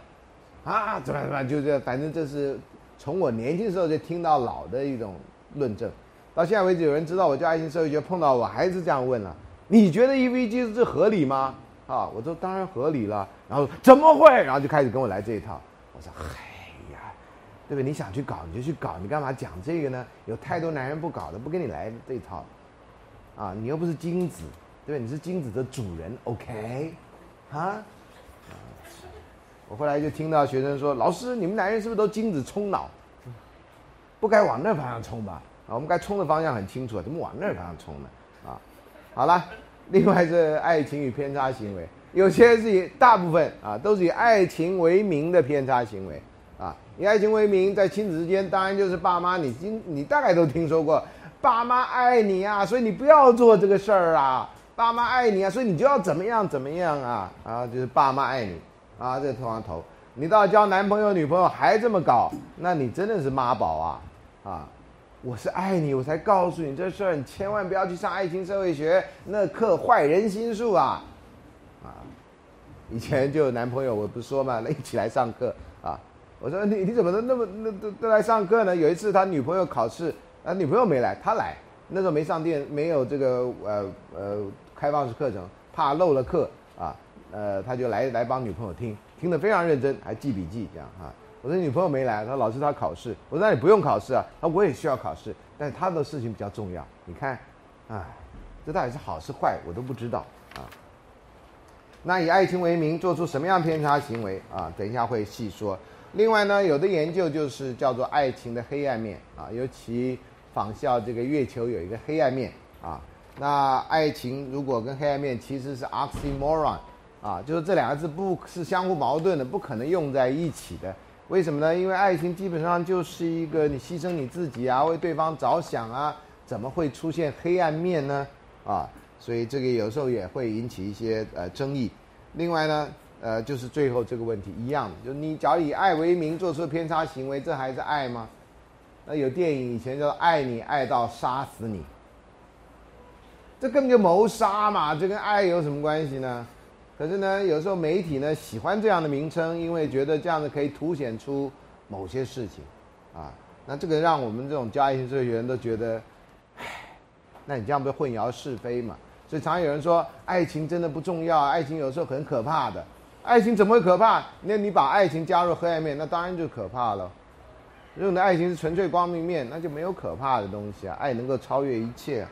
啊，怎么怎么就这，反正这是。从我年轻时候就听到老的一种论证，到现在为止，有人知道我叫爱情社会学，碰到我还是这样问了：你觉得 E V G 是合理吗？啊，我说当然合理了。然后怎么会？然后就开始跟我来这一套。我说：嗨呀，对不对？你想去搞你就去搞，你干嘛讲这个呢？有太多男人不搞的，不跟你来这一套。啊，你又不是精子，对不对？你是精子的主人，OK？啊？我后来就听到学生说：“老师，你们男人是不是都精子冲脑？不该往那方向冲吧？啊，我们该冲的方向很清楚，怎么往那方向冲呢？啊，好了，另外是爱情与偏差行为，有些是以大部分啊都是以爱情为名的偏差行为啊，以爱情为名，在亲子之间，当然就是爸妈，你今你大概都听说过，爸妈爱你啊，所以你不要做这个事儿啊，爸妈爱你啊，所以你就要怎么样怎么样啊，啊，就是爸妈爱你。”啊，这头上头，你到交男朋友女朋友还这么搞，那你真的是妈宝啊！啊，我是爱你，我才告诉你这事儿，你千万不要去上爱情社会学那课，坏人心术啊！啊，以前就有男朋友，我不是说嘛，那一起来上课啊，我说你你怎么都那么那都都来上课呢？有一次他女朋友考试，啊，女朋友没来，他来，那时候没上电，没有这个呃呃开放式课程，怕漏了课啊。呃，他就来来帮女朋友听，听得非常认真，还记笔记这样哈。我说女朋友没来，他说老师他考试。我说那你不用考试啊，他我也需要考试，但是他的事情比较重要。你看，哎，这到底是好是坏，我都不知道啊。那以爱情为名做出什么样偏差行为啊？等一下会细说。另外呢，有的研究就是叫做爱情的黑暗面啊，尤其仿效这个月球有一个黑暗面啊。那爱情如果跟黑暗面其实是 oxymoron。啊，就是这两个字不是相互矛盾的，不可能用在一起的。为什么呢？因为爱情基本上就是一个你牺牲你自己啊，为对方着想啊，怎么会出现黑暗面呢？啊，所以这个有时候也会引起一些呃争议。另外呢，呃，就是最后这个问题一样，就你假如以爱为名做出偏差行为，这还是爱吗？那有电影以前叫爱你爱到杀死你，这根本就谋杀嘛，这跟爱有什么关系呢？可是呢，有时候媒体呢喜欢这样的名称，因为觉得这样子可以凸显出某些事情，啊，那这个让我们这种教爱情社会学人都觉得，唉，那你这样不是混淆是非嘛？所以常常有人说，爱情真的不重要，爱情有时候很可怕的，爱情怎么会可怕？那你把爱情加入黑暗面，那当然就可怕了。如果你的爱情是纯粹光明面，那就没有可怕的东西啊，爱能够超越一切，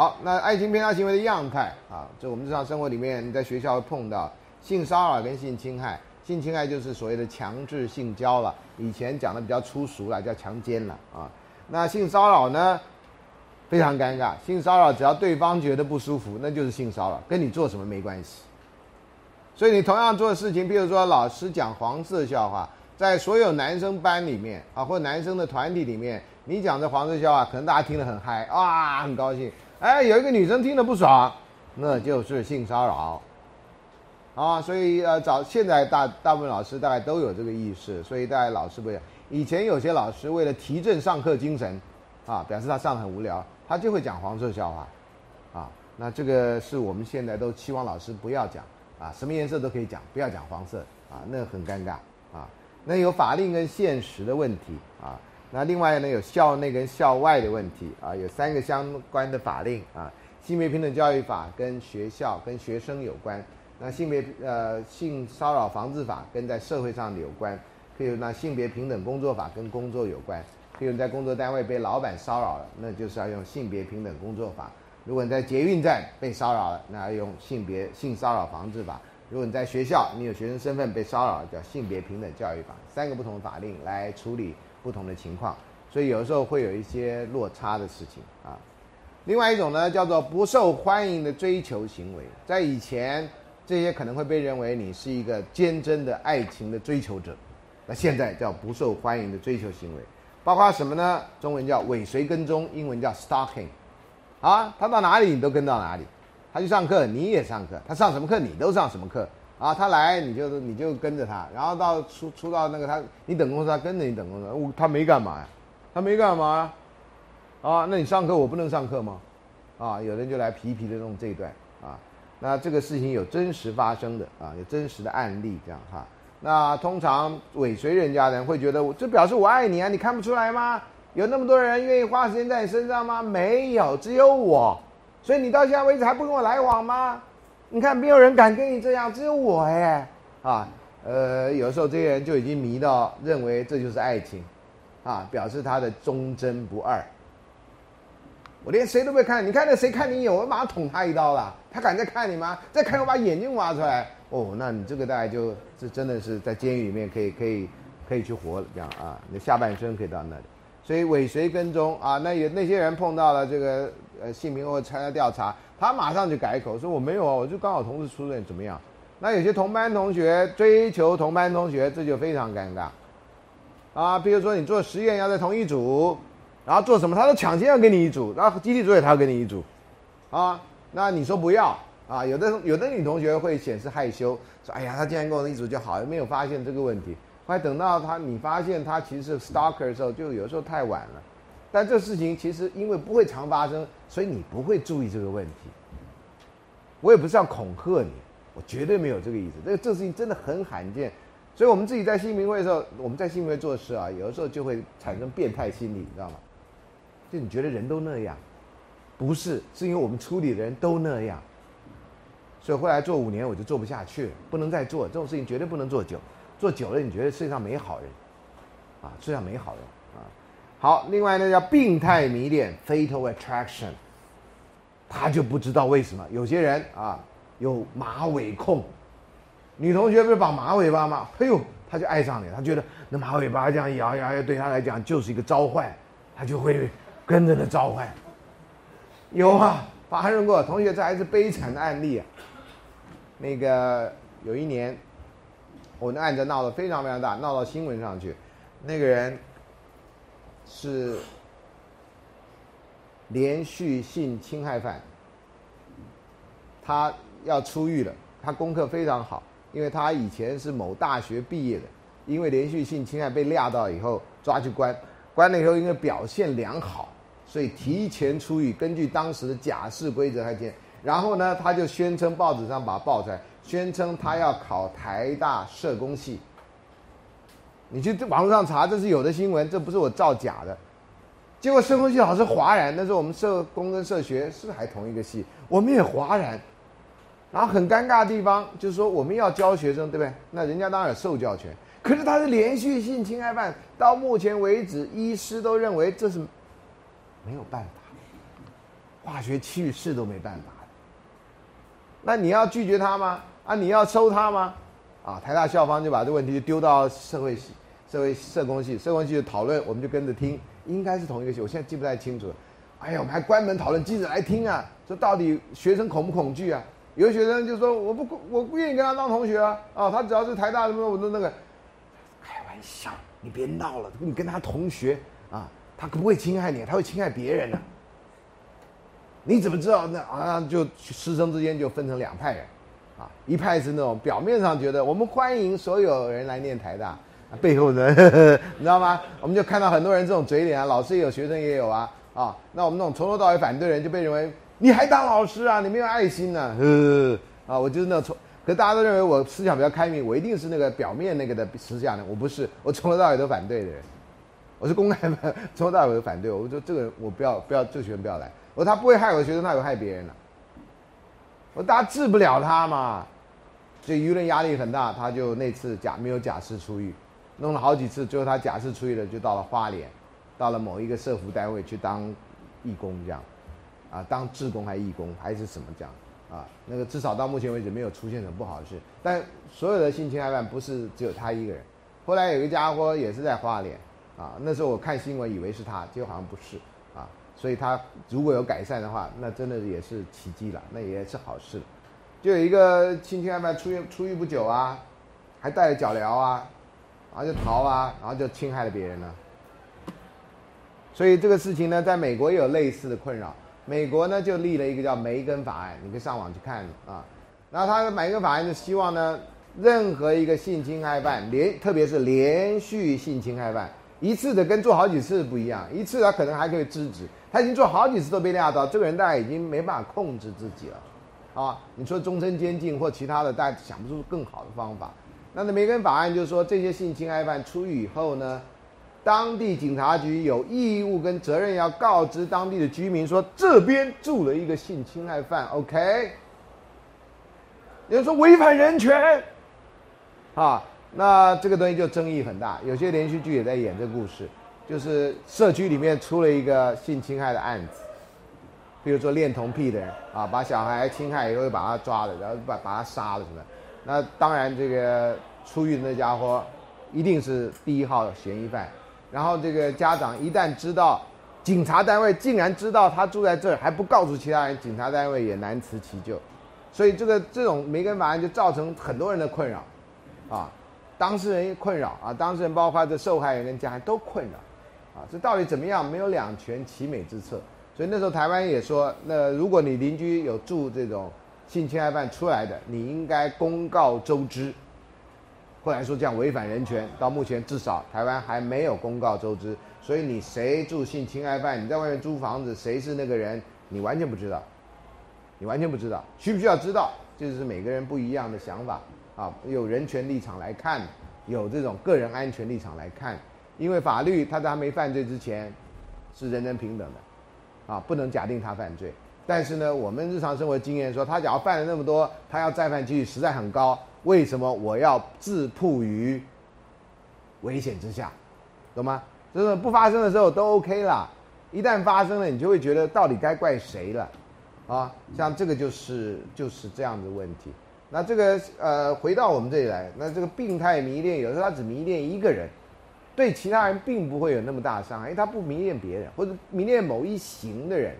好，那爱情偏差行为的样态啊，这我们日常生活里面，你在学校碰到性骚扰跟性侵害。性侵害就是所谓的强制性交了，以前讲的比较粗俗了，叫强奸了啊。那性骚扰呢，非常尴尬。性骚扰只要对方觉得不舒服，那就是性骚扰，跟你做什么没关系。所以你同样做的事情，比如说老师讲黄色笑话，在所有男生班里面啊，或男生的团体里面，你讲这黄色笑话，可能大家听得很嗨啊，很高兴。哎，有一个女生听了不爽，那就是性骚扰，啊，所以呃，早现在大大部分老师大概都有这个意识，所以大家老师不一样。以前有些老师为了提振上课精神，啊，表示他上很无聊，他就会讲黄色笑话，啊，那这个是我们现在都期望老师不要讲啊，什么颜色都可以讲，不要讲黄色啊，那很尴尬啊。那有法令跟现实的问题啊，那另外呢有校内跟校外的问题啊，有三个相关的法令啊，性别平等教育法跟学校跟学生有关，那性别呃性骚扰防治法跟在社会上有关，可以那性别平等工作法跟工作有关。比如你在工作单位被老板骚扰了，那就是要用性别平等工作法；如果你在捷运站被骚扰了，那要用性别性骚扰防治法；如果你在学校，你有学生身份被骚扰，叫性别平等教育法。三个不同的法令来处理不同的情况，所以有的时候会有一些落差的事情啊。另外一种呢，叫做不受欢迎的追求行为，在以前这些可能会被认为你是一个坚贞的爱情的追求者，那现在叫不受欢迎的追求行为。包括什么呢？中文叫尾随跟踪，英文叫 stalking，啊，他到哪里你都跟到哪里，他去上课你也上课，他上什么课你都上什么课，啊，他来你就你就跟着他，然后到出出到那个他你等公司他跟着你等公司，他没干嘛呀，他没干嘛呀，啊，那你上课我不能上课吗？啊，有人就来皮皮的弄这一段啊，那这个事情有真实发生的啊，有真实的案例这样哈。那通常尾随人家的人会觉得，我这表示我爱你啊，你看不出来吗？有那么多人愿意花时间在你身上吗？没有，只有我。所以你到现在为止还不跟我来往吗？你看没有人敢跟你这样，只有我哎啊，呃，有时候这些人就已经迷到认为这就是爱情，啊，表示他的忠贞不二。我连谁都没看，你看那谁看你一眼，我马上捅他一刀了。他敢再看你吗？再看我把眼睛挖出来。哦，那你这个大概就这真的是在监狱里面可以可以可以去活了这样啊，你下半生可以到那里。所以尾随跟踪啊，那有那些人碰到了这个呃姓名或参加调查，他马上就改口说我没有啊，我就刚好同时出任怎么样？那有些同班同学追求同班同学，这就非常尴尬啊。比如说你做实验要在同一组，然后做什么他都抢先要跟你一组，然后集体作业他要跟你一组，啊，那你说不要。啊，有的有的女同学会显示害羞，说：“哎呀，他既然跟我一组就好，没有发现这个问题。”后来等到他你发现他其实是 stalker 的时候，就有时候太晚了。但这事情其实因为不会常发生，所以你不会注意这个问题。我也不是要恐吓你，我绝对没有这个意思。这个这事情真的很罕见，所以我们自己在新民会的时候，我们在新民会做事啊，有的时候就会产生变态心理，你知道吗？就你觉得人都那样，不是，是因为我们处理的人都那样。所以后来做五年我就做不下去了，不能再做这种事情，绝对不能做久。做久了，你觉得世界上没好人，啊，世界上没好人。好，另外呢叫病态迷恋 （fatal attraction），他就不知道为什么有些人啊有马尾控，女同学不是绑马尾巴吗？哎呦，他就爱上你，他觉得那马尾巴这样摇摇摇，对他来讲就是一个召唤，他就会跟着的召唤。有啊，发生过同学，这还是悲惨的案例啊。那个有一年，我的案子闹得非常非常大，闹到新闻上去。那个人是连续性侵害犯，他要出狱了。他功课非常好，因为他以前是某大学毕业的，因为连续性侵害被撂到以后抓去关，关了以后因为表现良好，所以提前出狱。根据当时的假释规则，还见。然后呢，他就宣称报纸上把他报出来，宣称他要考台大社工系。你去网络上查，这是有的新闻，这不是我造假的。结果社工系老师哗然，那时候我们社工跟社学是还同一个系，我们也哗然。然后很尴尬的地方就是说，我们要教学生，对不对？那人家当然有受教权，可是他是连续性侵害犯，到目前为止，医师都认为这是没有办法，化学去世都没办法。那你要拒绝他吗？啊，你要收他吗？啊，台大校方就把这问题就丢到社会系、社会社工系、社工系的讨论，我们就跟着听，应该是同一个系，我现在记不太清楚。哎呀，我们还关门讨论，记者来听啊，说到底学生恐不恐惧啊？有的学生就说我不我不愿意跟他当同学啊，啊，他只要是台大什么我都那个，开玩笑，你别闹了，你跟他同学啊，他不会侵害你，他会侵害别人呢。你怎么知道？那啊，就师生之间就分成两派人，啊，一派是那种表面上觉得我们欢迎所有人来念台大，背后呢，你知道吗？我们就看到很多人这种嘴脸啊，老师也有，学生也有啊。啊，那我们那种从头到尾反对人就被认为你还当老师啊，你没有爱心呢，呃 啊，我就是那从，可大家都认为我思想比较开明，我一定是那个表面那个的思想的，我不是，我从头到尾都反对的人，我是公开的，从头到尾都反对，我说这个人我不要不要，这个学生不要来，我说他不会害我的学生，他有害别人了，我大家治不了他嘛，所以舆论压力很大，他就那次假没有假释出狱，弄了好几次，最后他假释出狱了，就到了花莲。到了某一个社服单位去当义工这样，啊，当志工还义工还是什么这样，啊，那个至少到目前为止没有出现什么不好的事。但所有的性侵害犯不是只有他一个人，后来有一个家伙也是在花莲，啊，那时候我看新闻以为是他，结果好像不是，啊，所以他如果有改善的话，那真的也是奇迹了，那也是好事。就有一个性侵害犯出狱出狱不久啊，还带着脚镣啊，然后就逃啊，然后就侵害了别人了。所以这个事情呢，在美国也有类似的困扰。美国呢就立了一个叫梅根法案，你可以上网去看啊。然后他的梅根法案就希望呢，任何一个性侵害犯连，特别是连续性侵害犯，一次的跟做好几次不一样，一次他可能还可以制止，他已经做好几次都被撂倒，这个人大概已经没办法控制自己了，啊，你说终身监禁或其他的，大家想不出更好的方法。那那梅根法案就是说，这些性侵害犯出狱以后呢？当地警察局有义务跟责任要告知当地的居民说，这边住了一个性侵害犯。OK，有人说违反人权，啊，那这个东西就争议很大。有些连续剧也在演这故事，就是社区里面出了一个性侵害的案子，比如说恋童癖的人啊，把小孩侵害以后又把他抓了，然后把把他杀了什么？那当然这个出狱那家伙一定是第一号嫌疑犯。然后这个家长一旦知道，警察单位竟然知道他住在这儿，还不告诉其他人，警察单位也难辞其咎。所以这个这种梅根法案就造成很多人的困扰，啊，当事人困扰啊，当事人包括这受害人跟家人都困扰，啊，这到底怎么样？没有两全其美之策。所以那时候台湾也说，那如果你邻居有住这种性侵害犯出来的，你应该公告周知。后来说这样违反人权，到目前至少台湾还没有公告周知，所以你谁住性侵害犯，你在外面租房子，谁是那个人，你完全不知道，你完全不知道，需不需要知道？就是每个人不一样的想法啊，有人权立场来看，有这种个人安全立场来看，因为法律他在他没犯罪之前是人人平等的，啊，不能假定他犯罪，但是呢，我们日常生活经验说，他假如犯了那么多，他要再犯几率实在很高。为什么我要自曝于危险之下，懂吗？就是不发生的时候都 OK 啦，一旦发生了，你就会觉得到底该怪谁了，啊，像这个就是就是这样的问题。那这个呃，回到我们这里来，那这个病态迷恋，有时候他只迷恋一个人，对其他人并不会有那么大伤害，因为他不迷恋别人，或者迷恋某一型的人，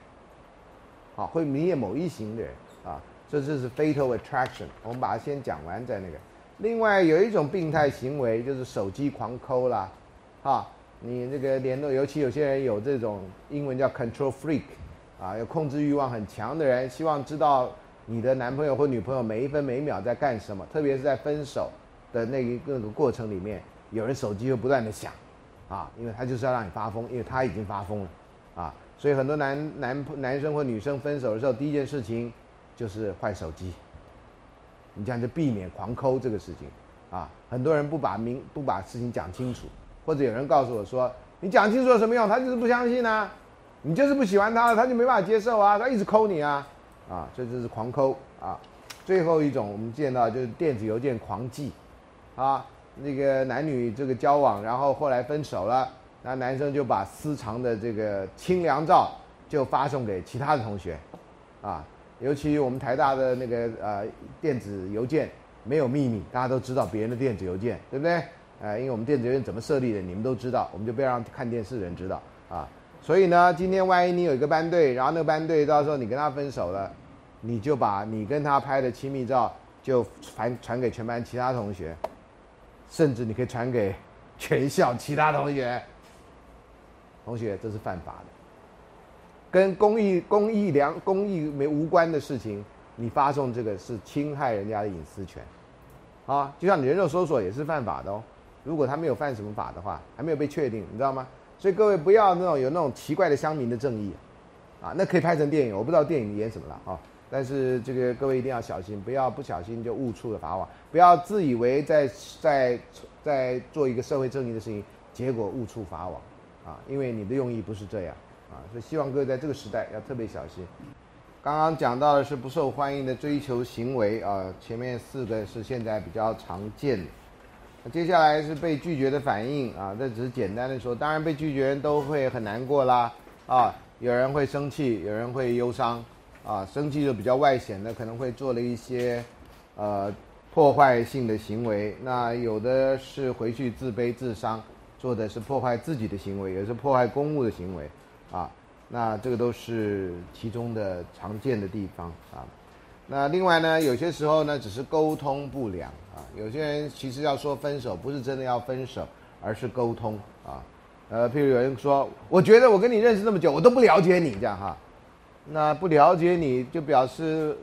好，会迷恋某一型的人啊。这就是 fatal attraction，我们把它先讲完再那个。另外有一种病态行为就是手机狂抠啦，哈，你那个联络，尤其有些人有这种英文叫 control freak，啊，有控制欲望很强的人，希望知道你的男朋友或女朋友每一分每秒在干什么，特别是在分手的那一个过程里面，有人手机会不断的响，啊，因为他就是要让你发疯，因为他已经发疯了，啊，所以很多男男男生或女生分手的时候，第一件事情。就是坏手机，你这样就避免狂抠这个事情，啊，很多人不把明不把事情讲清楚，或者有人告诉我说，你讲清楚有什么用？他就是不相信啊，你就是不喜欢他了，他就没办法接受啊，他一直抠你啊，啊，这就是狂抠啊。最后一种我们见到就是电子邮件狂寄，啊，那个男女这个交往，然后后来分手了，那男生就把私藏的这个清凉照就发送给其他的同学，啊。尤其我们台大的那个呃电子邮件没有秘密，大家都知道别人的电子邮件，对不对？呃，因为我们电子邮件怎么设立的，你们都知道，我们就不要让看电视的人知道啊。所以呢，今天万一你有一个班队，然后那个班队到时候你跟他分手了，你就把你跟他拍的亲密照就传传给全班其他同学，甚至你可以传给全校其他同学。同学，这是犯法的。跟公益、公益良、公益没无关的事情，你发送这个是侵害人家的隐私权，啊，就像你人肉搜索也是犯法的哦。如果他没有犯什么法的话，还没有被确定，你知道吗？所以各位不要那种有那种奇怪的乡民的正义，啊，那可以拍成电影，我不知道电影演什么了啊。但是这个各位一定要小心，不要不小心就误触了法网，不要自以为在在在做一个社会正义的事情，结果误触法网，啊，因为你的用意不是这样，啊，所以希望各位在这个时代要特别小心。刚刚讲到的是不受欢迎的追求行为啊，前面四个是现在比较常见的，那接下来是被拒绝的反应啊，这只是简单的说，当然被拒绝人都会很难过啦，啊，有人会生气，有人会忧伤。啊，生气就比较外显的，可能会做了一些，呃，破坏性的行为。那有的是回去自卑自伤，做的是破坏自己的行为，也是破坏公务的行为，啊，那这个都是其中的常见的地方啊。那另外呢，有些时候呢，只是沟通不良啊。有些人其实要说分手，不是真的要分手，而是沟通啊。呃，譬如有人说，我觉得我跟你认识那么久，我都不了解你，这样哈。那不了解你就表示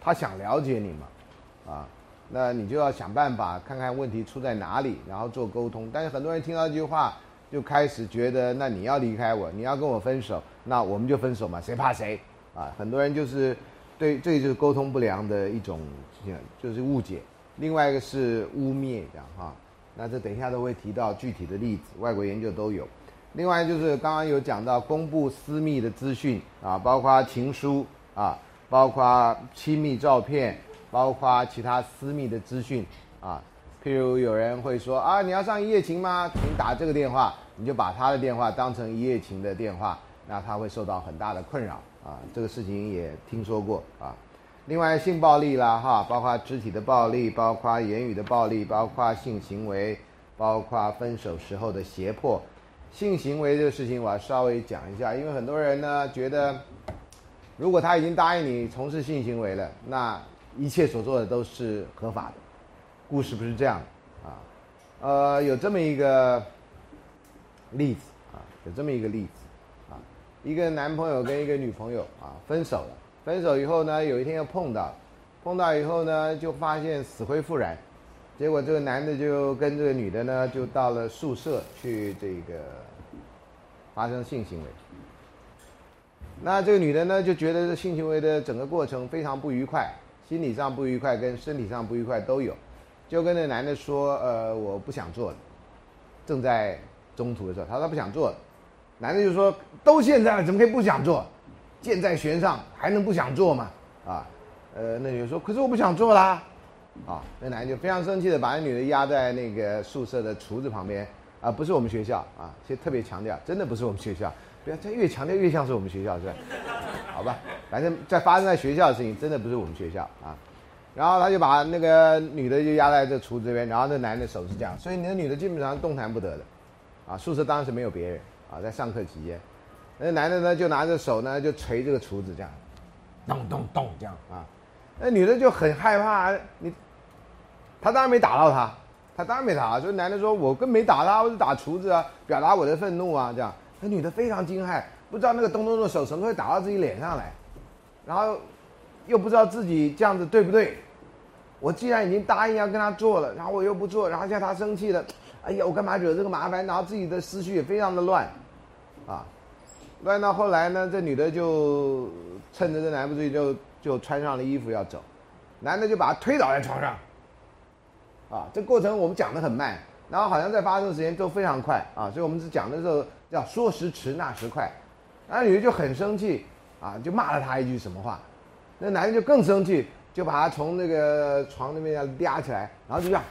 他想了解你嘛，啊，那你就要想办法看看问题出在哪里，然后做沟通。但是很多人听到这句话就开始觉得，那你要离开我，你要跟我分手，那我们就分手嘛，谁怕谁啊？很多人就是对，这就是沟通不良的一种，就是误解。另外一个是污蔑，这样哈。那这等一下都会提到具体的例子，外国研究都有。另外就是刚刚有讲到公布私密的资讯啊，包括情书啊，包括亲密照片，包括其他私密的资讯啊。譬如有人会说啊，你要上一夜情吗？请打这个电话，你就把他的电话当成一夜情的电话，那他会受到很大的困扰啊。这个事情也听说过啊。另外性暴力啦哈，包括肢体的暴力，包括言语的暴力，包括性行为，包括分手时候的胁迫。性行为这个事情，我要稍微讲一下，因为很多人呢觉得，如果他已经答应你从事性行为了，那一切所做的都是合法的。故事不是这样啊，呃，有这么一个例子啊，有这么一个例子啊，一个男朋友跟一个女朋友啊分手了，分手以后呢，有一天又碰到，碰到以后呢，就发现死灰复燃。结果这个男的就跟这个女的呢，就到了宿舍去这个发生性行为。那这个女的呢，就觉得这性行为的整个过程非常不愉快，心理上不愉快跟身体上不愉快都有，就跟那男的说：“呃，我不想做了。”正在中途的时候，他说不想做了。男的就说：“都现在了，怎么可以不想做？箭在弦上，还能不想做吗？”啊，呃，那女的说：“可是我不想做啦。”啊，那男的就非常生气的把那女的压在那个宿舍的厨子旁边，啊，不是我们学校啊，其实特别强调，真的不是我们学校，不要这越强调越像是我们学校是吧？好吧，反正在发生在学校的事情，真的不是我们学校啊。然后他就把那个女的就压在这厨子这边，然后那男的手是这样，所以那女的基本上动弹不得的，啊，宿舍当时没有别人啊，在上课期间，那男的呢就拿着手呢就捶这个厨子这样，咚咚咚这样啊。那女的就很害怕，你，他当然没打到他，他当然没打。所以男的说：“我跟没打他，我是打厨子啊，表达我的愤怒啊。”这样，那女的非常惊骇，不知道那个咚咚的手什么会打到自己脸上来，然后又不知道自己这样子对不对。我既然已经答应要跟他做了，然后我又不做，然后现在他生气了，哎呀，我干嘛惹这个麻烦？然后自己的思绪也非常的乱，啊，乱到后来呢，这女的就趁着这男不注意就。就穿上了衣服要走，男的就把他推倒在床上，啊，这过程我们讲的很慢，然后好像在发生时间都非常快啊，所以我们只讲的时候叫说时迟那时快，那女的就很生气啊，就骂了他一句什么话，那男的就更生气，就把他从那个床那边要嗲起来，然后就这样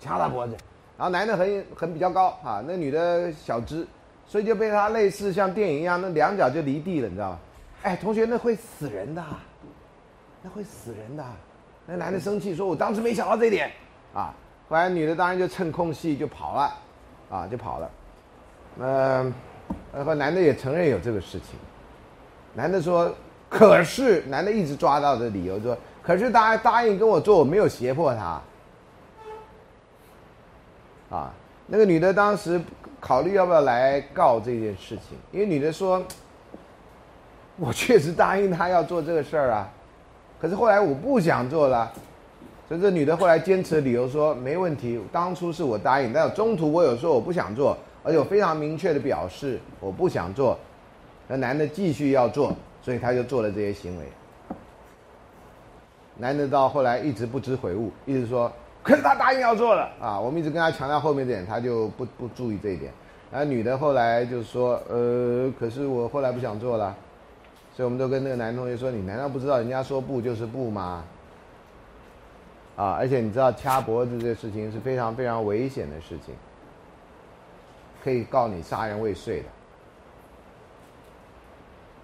掐他脖子，然后男的很很比较高啊，那女的小只，所以就被他类似像电影一样，那两脚就离地了，你知道吗？哎，同学，那会死人的。那会死人的，那男的生气说：“我当时没想到这一点，啊！”后来女的当然就趁空隙就跑了，啊，就跑了。嗯，然后男的也承认有这个事情。男的说：“可是，男的一直抓到的理由说，可是他答应跟我做，我没有胁迫他。”啊，那个女的当时考虑要不要来告这件事情，因为女的说：“我确实答应他要做这个事儿啊。”可是后来我不想做了，所以这女的后来坚持理由说没问题，当初是我答应，但中途我有说我不想做，而且我非常明确的表示我不想做，那男的继续要做，所以他就做了这些行为。男的到后来一直不知悔悟，一直说，可是他答应要做了啊，我们一直跟他强调后面这点，他就不不注意这一点。然后女的后来就说，呃，可是我后来不想做了，所以我们都跟那个男同学说，你难道不知道人家说不就是不吗？啊，而且你知道掐脖子这事情是非常非常危险的事情，可以告你杀人未遂的，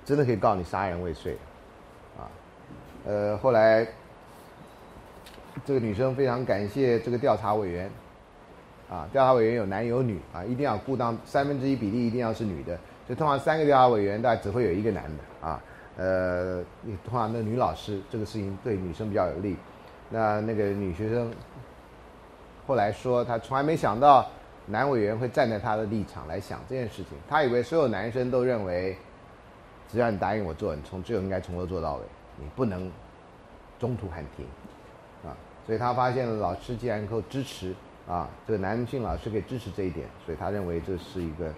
真的可以告你杀人未遂的，啊，呃，后来这个女生非常感谢这个调查委员，啊，调查委员有男有女啊，一定要顾当三分之一比例一定要是女的，就通常三个调查委员，大概只会有一个男的啊，呃，你通常那女老师这个事情对女生比较有利。那那个女学生后来说，她从来没想到男委员会站在他的立场来想这件事情。他以为所有男生都认为，只要你答应我做，你从最后应该从头做到尾，你不能中途喊停啊。所以他发现了老师既然够支持啊，这个男性老师可以支持这一点，所以他认为这是一个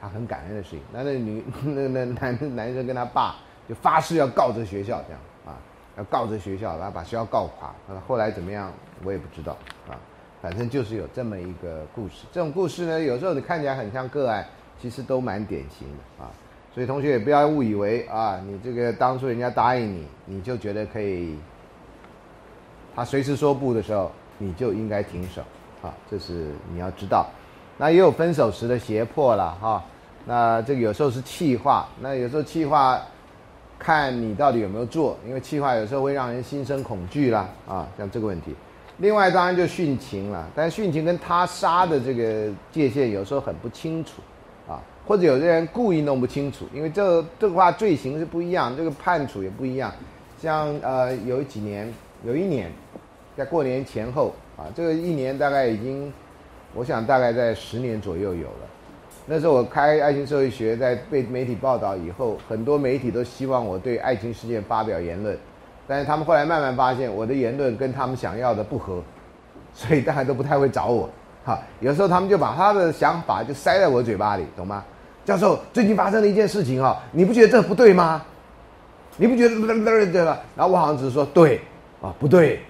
他很感恩的事情。那那女 那那男男生跟他爸就发誓要告这学校这样啊。要告这学校，然后把学校告垮。后来怎么样，我也不知道啊。反正就是有这么一个故事。这种故事呢，有时候你看起来很像个案，其实都蛮典型的啊。所以同学也不要误以为啊，你这个当初人家答应你，你就觉得可以，他随时说不的时候，你就应该停手啊。这是你要知道。那也有分手时的胁迫了哈。那这个有时候是气话，那有时候气话。看你到底有没有做，因为气话有时候会让人心生恐惧啦，啊，像这个问题。另外当然就殉情了，但殉情跟他杀的这个界限有时候很不清楚，啊，或者有些人故意弄不清楚，因为这这个话罪行是不一样，这个判处也不一样。像呃有几年，有一年，在过年前后啊，这个一年大概已经，我想大概在十年左右有了。那时候我开爱情社会学，在被媒体报道以后，很多媒体都希望我对爱情事件发表言论，但是他们后来慢慢发现我的言论跟他们想要的不合，所以大家都不太会找我。哈，有时候他们就把他的想法就塞在我嘴巴里，懂吗？教授，最近发生了一件事情哈，你不觉得这不对吗？你不觉得对吧？然后我好像只是说对，啊，不对。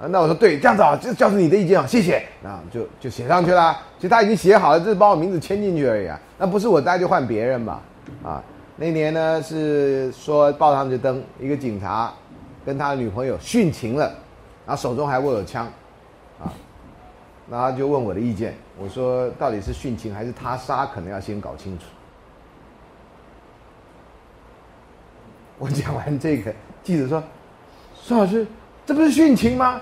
啊，那我说对，这样子啊，这教授你的意见啊，谢谢，那就就写上去了。其实他已经写好了，只是把我名字签进去而已啊。那不是我，大家就换别人嘛。啊，那年呢是说报上就登一个警察跟他女朋友殉情了，然后手中还握有枪，啊，那他就问我的意见，我说到底是殉情还是他杀，可能要先搞清楚。我讲完这个，记者说，孙老师。这不是殉情吗？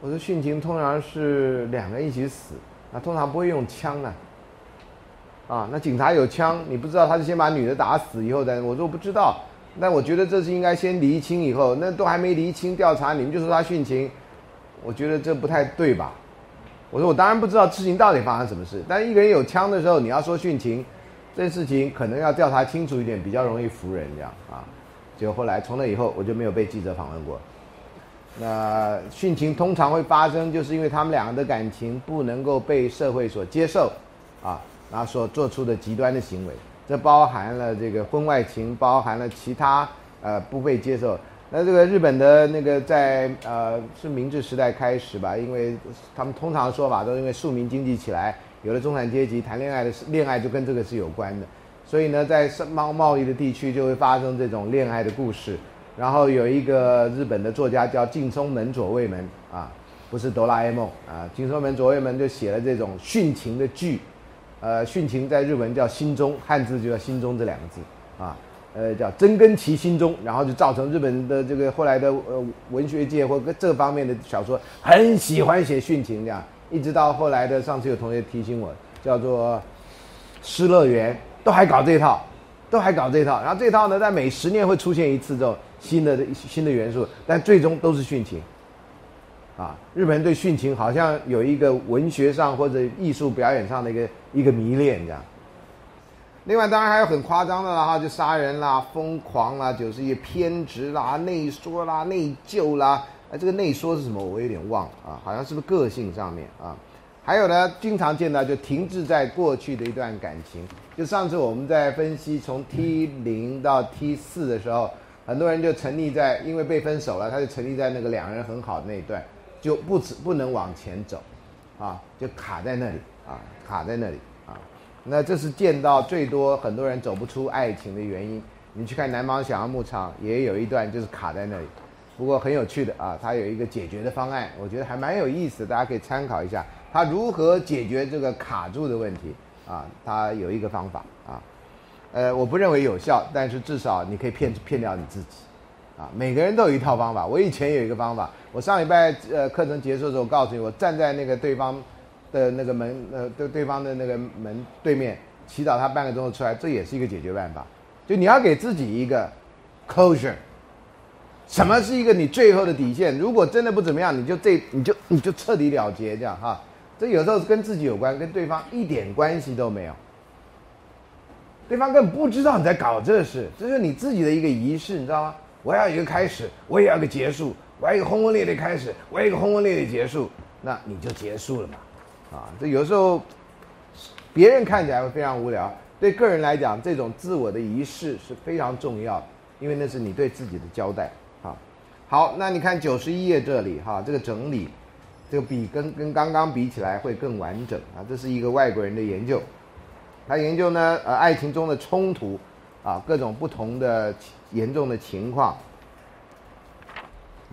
我说殉情通常是两个人一起死，那通常不会用枪啊。啊，那警察有枪，你不知道他是先把女的打死以后再。我说我不知道，那我觉得这是应该先厘清以后，那都还没厘清调查，你们就说他殉情，我觉得这不太对吧？我说我当然不知道事情到底发生什么事，但一个人有枪的时候，你要说殉情，这事情可能要调查清楚一点，比较容易服人这样啊。结果后来从那以后，我就没有被记者访问过。那殉情通常会发生，就是因为他们两个的感情不能够被社会所接受，啊，然后所做出的极端的行为，这包含了这个婚外情，包含了其他呃不被接受。那这个日本的那个在呃是明治时代开始吧，因为他们通常说法都因为庶民经济起来，有了中产阶级，谈恋爱的恋爱就跟这个是有关的，所以呢，在贸贸易的地区就会发生这种恋爱的故事。然后有一个日本的作家叫近松门左卫门啊，不是哆啦 A 梦啊，近松门左卫门就写了这种殉情的剧，呃，殉情在日文叫心中，汉字就叫心中这两个字啊，呃，叫真根其心中，然后就造成日本的这个后来的呃文学界或这方面的小说很喜欢写殉情这样，一直到后来的上次有同学提醒我，叫做《失乐园》，都还搞这一套，都还搞这一套，然后这套呢，在每十年会出现一次这种。新的新的元素，但最终都是殉情，啊，日本人对殉情好像有一个文学上或者艺术表演上的一个一个迷恋这样。另外，当然还有很夸张的啦，哈，就杀人啦、疯狂啦、就是一些偏执啦、内缩啦、内疚啦。哎，这个内缩是什么？我有点忘了啊，好像是不是个性上面啊？还有呢，经常见到就停滞在过去的一段感情。就上次我们在分析从 T 零到 T 四的时候，很多人就沉溺在因为被分手了，他就沉溺在那个两人很好的那一段，就不止不能往前走，啊，就卡在那里啊，卡在那里啊。那这是见到最多很多人走不出爱情的原因。你去看南方小羊牧场，也有一段就是卡在那里。不过很有趣的啊，它有一个解决的方案，我觉得还蛮有意思的，大家可以参考一下。它如何解决这个卡住的问题啊？它有一个方法啊，呃，我不认为有效，但是至少你可以骗骗掉你自己啊。每个人都有一套方法。我以前有一个方法，我上礼拜呃课程结束的时候，告诉你，我站在那个对方的那个门呃对对方的那个门对面祈祷他半个钟头出来，这也是一个解决办法。就你要给自己一个 closure。什么是一个你最后的底线？如果真的不怎么样，你就这你就你就彻底了结这样哈。这有时候是跟自己有关，跟对方一点关系都没有。对方根本不知道你在搞这事，这是你自己的一个仪式，你知道吗？我要一个开始，我也要个结束，我要一个轰轰烈烈开始，我要一个轰轰烈烈结束，那你就结束了嘛。啊，这有时候别人看起来会非常无聊，对个人来讲，这种自我的仪式是非常重要的，因为那是你对自己的交代啊。好，那你看九十一页这里哈，这个整理，这个比跟跟刚刚比起来会更完整啊。这是一个外国人的研究，他研究呢，呃，爱情中的冲突啊，各种不同的严重的情况。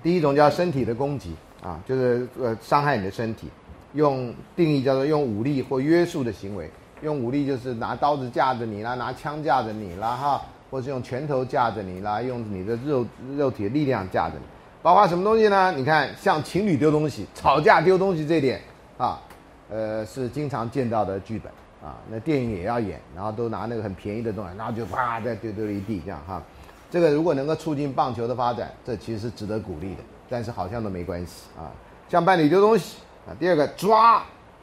第一种叫身体的攻击啊，就是呃伤害你的身体，用定义叫做用武力或约束的行为，用武力就是拿刀子架着你啦，拿枪架着你啦哈。或是用拳头架着你啦，用你的肉肉体的力量架着你，包括什么东西呢？你看，像情侣丢东西、吵架丢东西这点啊，呃，是经常见到的剧本啊。那电影也要演，然后都拿那个很便宜的东西，然后就啪再丢丢了一地这样哈。这个如果能够促进棒球的发展，这其实是值得鼓励的。但是好像都没关系啊。像伴侣丢东西啊，第二个抓、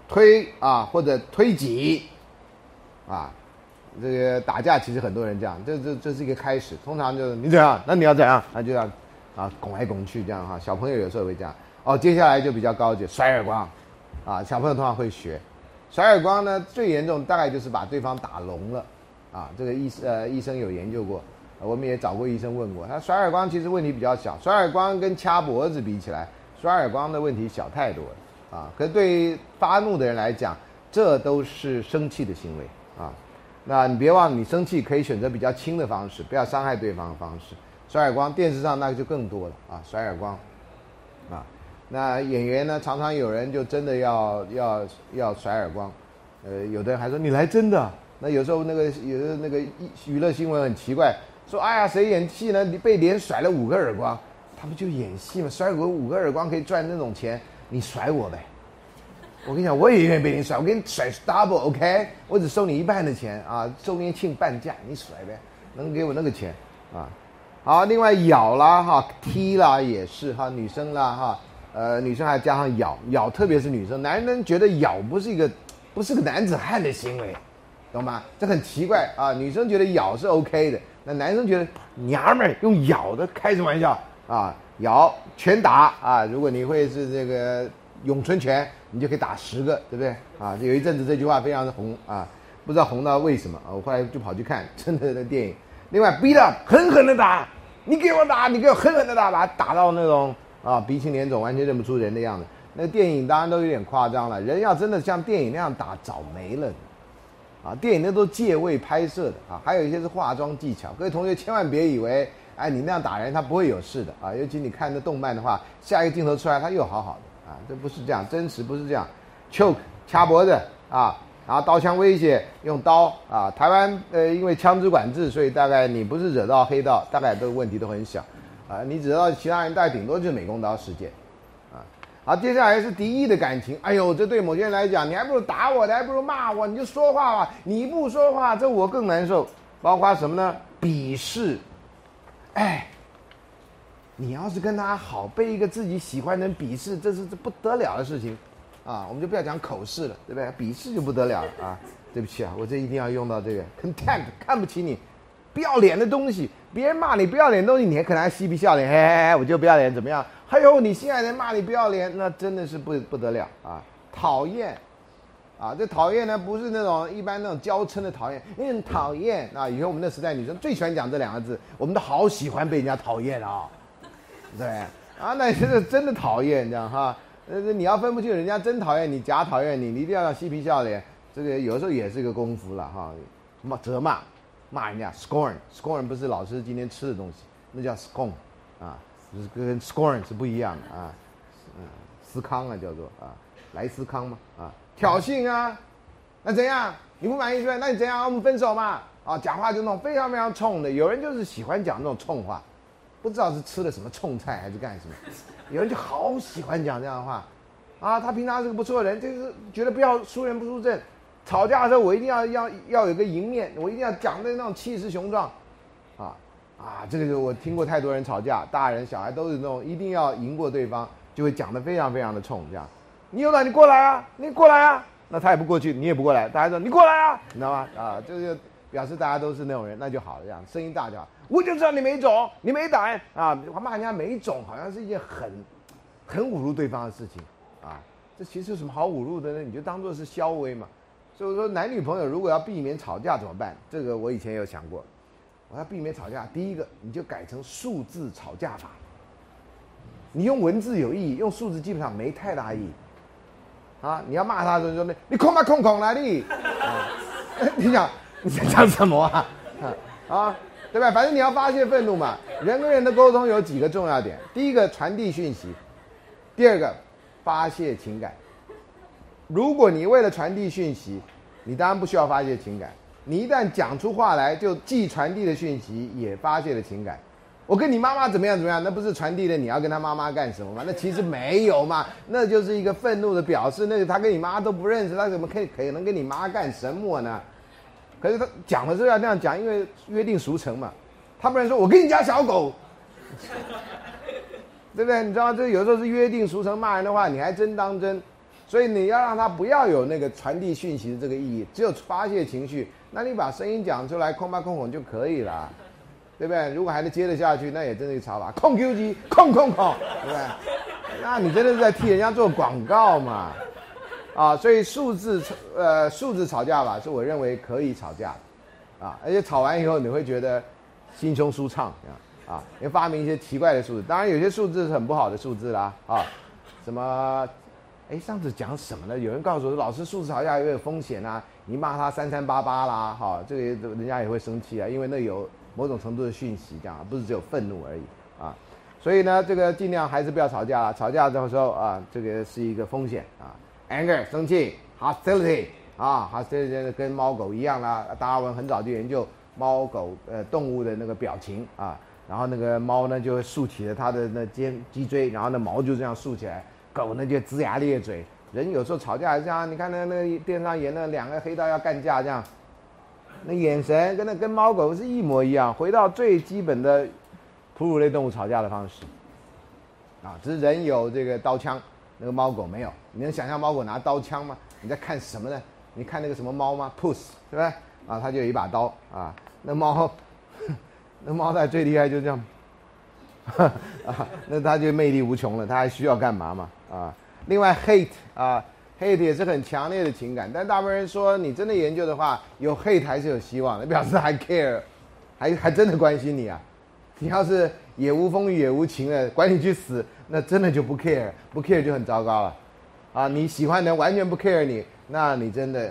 推啊或者推挤啊。这个打架其实很多人这样，这这这是一个开始。通常就是你怎样，那你要怎样，那就要啊拱来拱去这样哈。小朋友有时候会这样。哦，接下来就比较高级，甩耳光，啊，小朋友通常会学。甩耳光呢，最严重大概就是把对方打聋了，啊，这个医呃医生有研究过，我们也找过医生问过，他甩耳光其实问题比较小，甩耳光跟掐脖子比起来，甩耳光的问题小太多了，啊，可是对于发怒的人来讲，这都是生气的行为，啊。那你别忘了，你生气可以选择比较轻的方式，不要伤害对方的方式。甩耳光，电视上那个就更多了啊！甩耳光，啊，那演员呢，常常有人就真的要要要甩耳光，呃，有的人还说你来真的。那有时候那个有的那个娱乐新闻很奇怪，说哎呀谁演戏呢？你被连甩了五个耳光，他不就演戏吗？甩我五个耳光可以赚那种钱，你甩我呗。我跟你讲，我也愿意被你甩，我给你甩 double，OK？我只收你一半的钱啊，周年庆半价，你甩呗，能给我那个钱啊？好，另外咬啦哈，踢啦也是哈，女生啦哈，呃，女生还加上咬咬，特别是女生，男人觉得咬不是一个，不是个男子汉的行为，懂吗？这很奇怪啊，女生觉得咬是 OK 的，男生觉得娘们儿用咬的开什么玩笑啊？咬拳打啊，如果你会是这个咏春拳。你就可以打十个，对不对？啊，有一阵子这句话非常的红啊，不知道红到为什么啊？我后来就跑去看真的的电影。另外，beat up，狠狠的打，你给我打，你给我狠狠的打，把他打到那种啊鼻青脸肿，完全认不出人的样子。那电影当然都有点夸张了，人要真的像电影那样打，早没了。啊，电影那都借位拍摄的啊，还有一些是化妆技巧。各位同学千万别以为，哎，你那样打人他不会有事的啊。尤其你看那动漫的话，下一个镜头出来他又好好的。啊，这不是这样，真实不是这样，choke 掐脖子啊，然后刀枪威胁，用刀啊。台湾呃，因为枪支管制，所以大概你不是惹到黑道，大概都问题都很小，啊，你惹到其他人，大概顶多就是美工刀事件，好，接下来是敌意的感情，哎呦，这对某些人来讲，你还不如打我，你还不如骂我，你就说话吧，你不说话，这我更难受。包括什么呢？鄙视，哎。你要是跟他好，被一个自己喜欢的人鄙视，这是这不得了的事情，啊，我们就不要讲口试了，对不对？鄙视就不得了了啊！对不起啊，我这一定要用到这个 contempt，看不起你，不要脸的东西，别人骂你不要脸的东西，你还可能还嬉皮笑脸，嘿嘿嘿，我就不要脸怎么样？还有你心爱的人骂你不要脸，那真的是不不得了啊！讨厌啊，这讨厌呢不是那种一般那种娇嗔的讨厌，你很讨厌啊。以前我们那时代女生最喜欢讲这两个字，我们都好喜欢被人家讨厌啊，对啊，那这是真的讨厌这样哈。呃，你要分不清人家真讨厌你假讨厌你，你一定要嬉皮笑脸，这个有时候也是一个功夫了哈。骂责骂，骂人家 scorn，scorn 不是老师今天吃的东西，那叫 scorn 啊，跟 scorn 是不一样的啊，嗯，思康啊叫做啊，莱思康嘛啊。挑衅啊，那怎样？你不满意是吧？那你怎样？我们分手嘛？啊，讲话就那种非常非常冲的。有人就是喜欢讲那种冲话，不知道是吃了什么冲菜还是干什么。有人就好喜欢讲这样的话，啊，他平常是个不错的人，就是觉得不要输人不输阵。吵架的时候我一定要要要有个赢面，我一定要讲的那种气势雄壮，啊，这个就我听过太多人吵架，大人小孩都是那种一定要赢过对方，就会讲的非常非常的冲这样。你有胆，你过来啊！你过来啊！那他也不过去，你也不过来，大家说你过来啊，你知道吗？啊，就是表示大家都是那种人，那就好了，这样声音大就好。我就知道你没种，你没胆啊！骂人家没种，好像是一件很很侮辱对方的事情啊。这其实有什么好侮辱的呢？你就当做是消威嘛。所以说，男女朋友如果要避免吵架怎么办？这个我以前有想过，我要避免吵架，第一个你就改成数字吵架法。你用文字有意义，用数字基本上没太大意义。啊！你要骂他的时候说：“你空吧空空哪里？”啊，你 讲你在讲什么啊？啊，对吧？反正你要发泄愤怒嘛。人跟人的沟通有几个重要点：第一个，传递讯息；第二个，发泄情感。如果你为了传递讯息，你当然不需要发泄情感。你一旦讲出话来，就既传递了讯息，也发泄了情感。我跟你妈妈怎么样怎么样？那不是传递了你要跟他妈妈干什么吗？那其实没有嘛，那就是一个愤怒的表示。那个他跟你妈都不认识，他怎么可以可能跟你妈干什么呢？可是他讲的时候要那样讲，因为约定俗成嘛。他不能说我跟你家小狗，对不对？你知道这有时候是约定俗成骂人的话，你还真当真。所以你要让他不要有那个传递讯息的这个意义，只有发泄情绪。那你把声音讲出来，空吧空空就可以了。对不对？如果还能接得下去，那也真是吵法。控 Q 机，控控控，对不对？那你真的是在替人家做广告嘛？啊，所以数字呃数字吵架吧，是我认为可以吵架，啊，而且吵完以后你会觉得心胸舒畅啊啊！你发明一些奇怪的数字，当然有些数字是很不好的数字啦啊，什么？哎，上次讲什么呢？有人告诉我，老师数字吵架有风险啊，你骂他三三八八啦，哈，这个人家也会生气啊，因为那有。某种程度的讯息，这样不是只有愤怒而已啊，所以呢，这个尽量还是不要吵架了。吵架的时候啊，这个是一个风险啊，anger 生气，hostility 啊，hostility 跟猫狗一样啦。达尔文很早就研究猫狗呃动物的那个表情啊，然后那个猫呢就会竖起了它的那肩脊椎，然后那毛就这样竖起来，狗呢就龇牙咧嘴。人有时候吵架这样，你看那那电商演那两个黑道要干架这样。那眼神跟那跟猫狗是一模一样，回到最基本的哺乳类动物吵架的方式，啊，只是人有这个刀枪，那个猫狗没有。你能想象猫狗拿刀枪吗？你在看什么呢？你看那个什么猫吗？Puss，对吧？啊，它就有一把刀啊。那猫，那猫在最厉害就这样，啊，那它就魅力无穷了。它还需要干嘛嘛？啊，另外 hate 啊。hate 也是很强烈的情感，但大部分人说你真的研究的话，有 hate 还是有希望，的表示还 care，还还真的关心你啊。你要是也无风雨也无晴的，管你去死，那真的就不 care，不 care 就很糟糕了。啊，你喜欢的完全不 care 你，那你真的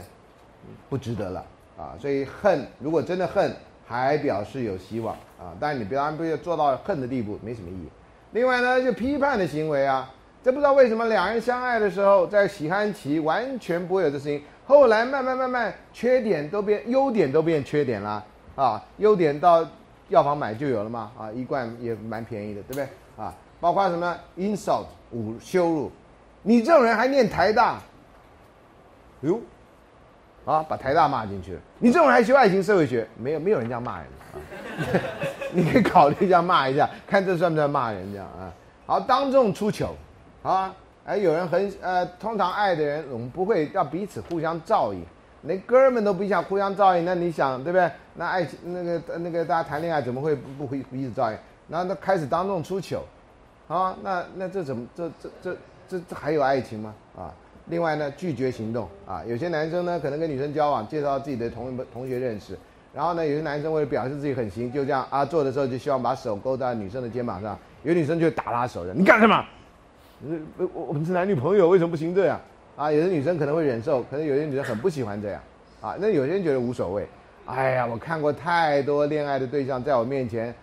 不值得了啊。所以恨，如果真的恨，还表示有希望啊。但你不要不要做到恨的地步，没什么意义。另外呢，就批判的行为啊。这不知道为什么两人相爱的时候，在喜欢期完全不会有这事情，后来慢慢慢慢，缺点都变，优点都变缺点了啊！优点到药房买就有了嘛啊，一罐也蛮便宜的，对不对啊？包括什么 insult 侮羞辱，你这种人还念台大，哟，啊，把台大骂进去了。你这种人还学爱情社会学，没有没有人这样骂人啊，你可以考虑一下骂一下，看这算不算骂人这样啊？好，当众出糗。啊，哎，有人很呃，通常爱的人，我们不会要彼此互相照应，连哥们都不想互相照应，那你想对不对？那爱情那个那个大家谈恋爱怎么会不会彼此照应？然后他开始当众出糗，啊，那那这怎么这这这这这还有爱情吗？啊，另外呢，拒绝行动啊，有些男生呢可能跟女生交往，介绍自己的同同学认识，然后呢，有些男生为了表示自己很行，就这样啊，做的时候就希望把手勾在女生的肩膀上，有女生就打他手的，你干什么？我我我们是男女朋友，为什么不行这样？啊，有的女生可能会忍受，可能有些女生很不喜欢这样，啊，那有些人觉得无所谓。哎呀，我看过太多恋爱的对象在我面前，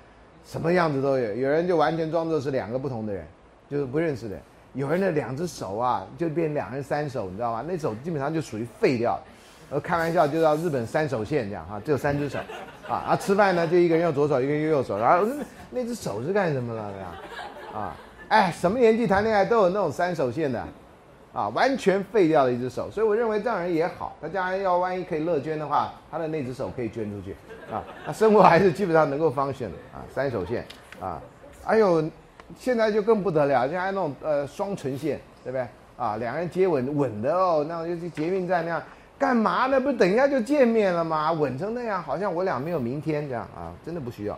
什么样子都有。有人就完全装作是两个不同的人，就是不认识的。有人的两只手啊，就变两人三手，你知道吗？那手基本上就属于废掉。呃，开玩笑就叫日本三手线这样哈，只有三只手，啊，啊，吃饭呢就一个人用左手，一个人用右手，然后那那只手是干什么了这样？啊，哎，什么年纪谈恋爱都有那种三手线的。啊，完全废掉了一只手，所以我认为这样人也好。他将来要万一可以乐捐的话，他的那只手可以捐出去，啊，他生活还是基本上能够 function 的啊，三手线啊，还有现在就更不得了，现在那种呃双唇线，对不对？啊，两个人接吻吻的哦，那种就是捷运站那样，干嘛呢？不等一下就见面了吗？吻成那样，好像我俩没有明天这样啊，真的不需要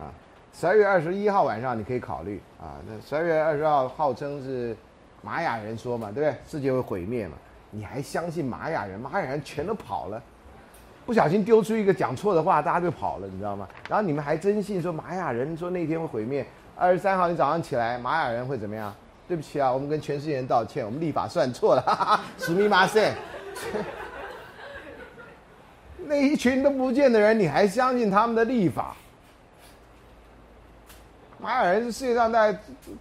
啊。十二月二十一号晚上你可以考虑啊，那十二月二十号号称是。玛雅人说嘛，对不对？世界会毁灭嘛？你还相信玛雅人？玛雅人全都跑了，不小心丢出一个讲错的话，大家就跑了，你知道吗？然后你们还真信说玛雅人说那天会毁灭？二十三号你早上起来，玛雅人会怎么样？对不起啊，我们跟全世界人道歉，我们立法算错了，哈哈，史密马塞。那一群都不见的人，你还相信他们的立法？玛雅人是世界上在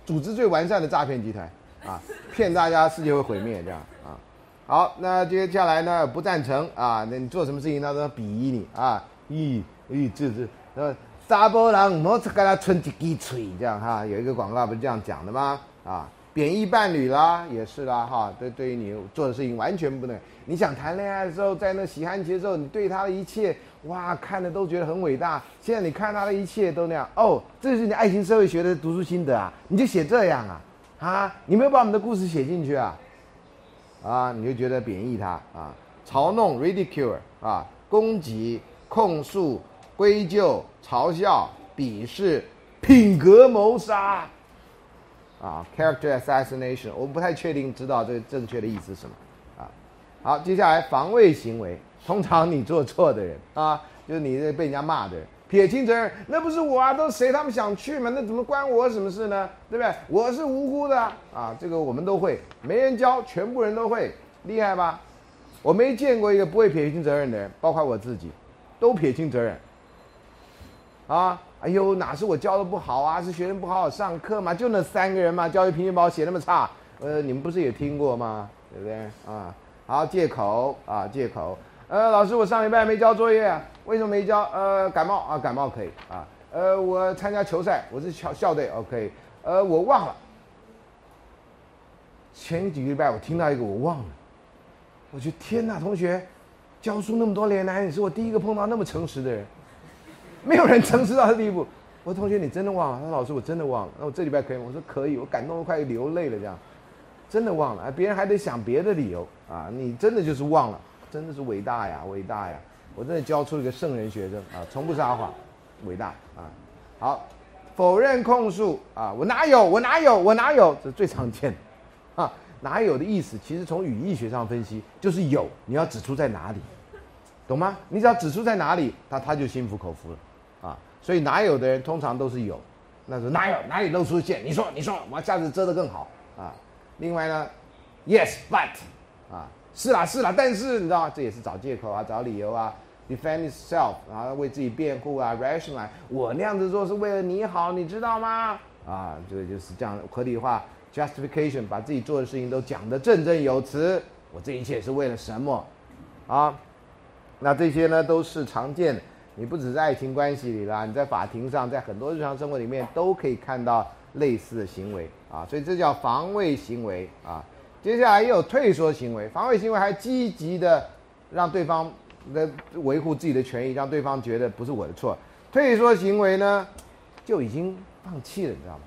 组织最完善的诈骗集团。啊，骗大家世界会毁灭这样啊，好，那接下来呢不赞成啊，那你做什么事情他都要鄙夷你啊，咦咦这这呃沙波人莫跟他吹几滴吹这样哈，有一个广告不是这样讲的吗？啊，贬义伴侣啦也是啦哈，对对于你做的事情完全不能，你想谈恋爱的时候在那喜欢期的时候，你对他的一切哇看的都觉得很伟大，现在你看他的一切都那样。哦，这是你爱情社会学的读书心得啊，你就写这样啊。啊，你没有把我们的故事写进去啊？啊，你就觉得贬义他啊，嘲弄 ridicule 啊，攻击、控诉、归咎、嘲笑、鄙视、品格谋杀。啊，character assassination，我们不太确定知道这个正确的意思是什么啊。好，接下来防卫行为，通常你做错的人啊，就是你被人家骂的人。撇清责任，那不是我啊，都是谁？他们想去嘛，那怎么关我什么事呢？对不对？我是无辜的啊，这个我们都会，没人教，全部人都会，厉害吧？我没见过一个不会撇清责任的人，包括我自己，都撇清责任。啊，哎呦，哪是我教的不好啊？是学生不好好上课嘛？就那三个人嘛，教育平均表写那么差，呃，你们不是也听过吗？对不对？啊，好，借口啊，借口。呃，老师，我上礼拜没交作业？为什么没交？呃，感冒啊，感冒可以啊。呃，我参加球赛，我是校校队，OK。呃，我忘了。前几个礼拜我听到一个，我忘了。我觉得天哪，同学，教书那么多年来，你是我第一个碰到那么诚实的人。没有人诚实到这地步。我说同学，你真的忘了？他说老师，我真的忘了。那我这礼拜可以吗？我说可以。我感动的快流泪了，这样，真的忘了。别人还得想别的理由啊，你真的就是忘了。真的是伟大呀，伟大呀！我真的教出了一个圣人学生啊，从不撒谎，伟大啊！好，否认控诉啊，我哪有，我哪有，我哪有，这是最常见的啊！哪有的意思，其实从语义学上分析就是有，你要指出在哪里，懂吗？你只要指出在哪里，他他就心服口服了！所以哪有的人通常都是有，那是哪有哪里露出线？你说你说，我下次遮得更好啊！另外呢，yes but 啊。是啦是啦，但是你知道吗？这也是找借口啊，找理由啊，defend itself，然后为自己辩护啊，rationalize，我那样子做是为了你好，你知道吗？啊，这个就是这样合理化，justification，把自己做的事情都讲得振振有词。我这一切是为了什么？啊，那这些呢都是常见的，你不只是爱情关系里啦，你在法庭上，在很多日常生活里面都可以看到类似的行为啊，所以这叫防卫行为啊。接下来也有退缩行为，防卫行为还积极的让对方的维护自己的权益，让对方觉得不是我的错。退缩行为呢，就已经放弃了，你知道吗？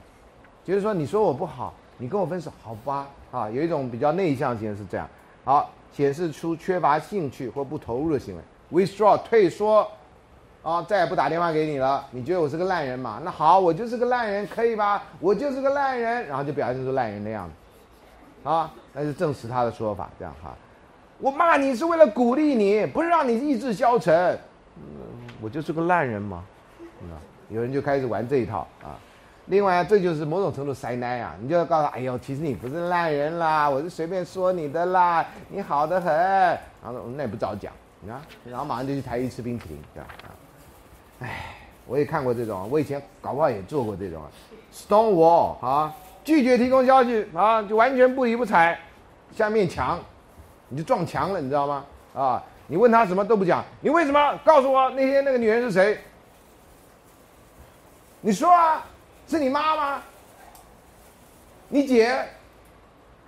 就是说，你说我不好，你跟我分手，好吧？啊，有一种比较内向型是这样，好，显示出缺乏兴趣或不投入的行为，withdraw 退缩，啊，再也不打电话给你了。你觉得我是个烂人嘛？那好，我就是个烂人，可以吧？我就是个烂人，然后就表现出烂人的样子。啊，那就证实他的说法，这样哈。我骂你是为了鼓励你，不是让你意志消沉。嗯我就是个烂人嘛，啊，有人就开始玩这一套啊。另外，这就是某种程度塞奶啊，你就要告诉他，哎呦，其实你不是烂人啦，我是随便说你的啦，你好的很。然后那也不早讲，你看，然后马上就去台一吃冰淇淋，这样啊。哎，我也看过这种，我以前搞不好也做过这种啊，stone wall 啊，拒绝提供消息啊，就完全不理不睬，下面墙，你就撞墙了，你知道吗？啊，你问他什么都不讲，你为什么？告诉我那天那个女人是谁？你说啊。是你妈吗？你姐？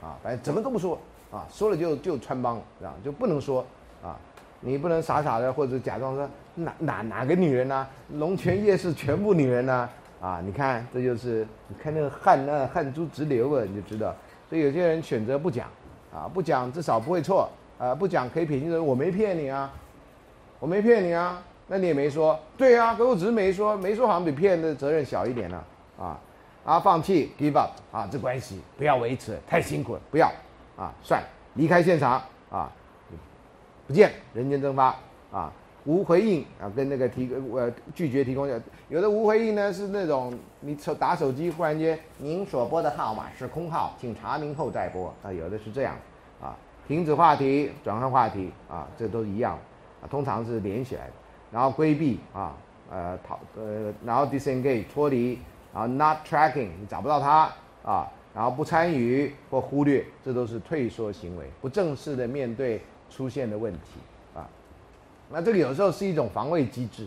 啊，反正怎么都不说啊，说了就就穿帮，啊，就不能说啊，你不能傻傻的或者假装说哪哪哪个女人呢？龙泉夜市全部女人呢？啊，你看这就是你看那个汗那汗珠直流啊，你就知道。所以有些人选择不讲，啊，不讲至少不会错，啊，不讲可以撇清说我没骗你啊，我没骗你啊，那你也没说，对啊，可我只是没说，没说好像比骗的责任小一点呢。啊，啊，放弃，give up，啊，这关系不要维持，太辛苦了，不要，啊，算了离开现场，啊，不见，人间蒸发，啊，无回应，啊，跟那个提呃拒绝提供的，有的无回应呢是那种你手打手机忽然间，您所拨的号码是空号，请查明后再拨，啊，有的是这样，啊，停止话题，转换话题，啊，这都一样，啊，通常是连起来的，然后规避，啊，呃，逃，呃，然后 disengage，脱离。啊，not tracking，你找不到他啊，然后不参与或忽略，这都是退缩行为，不正式的面对出现的问题。那这个有时候是一种防卫机制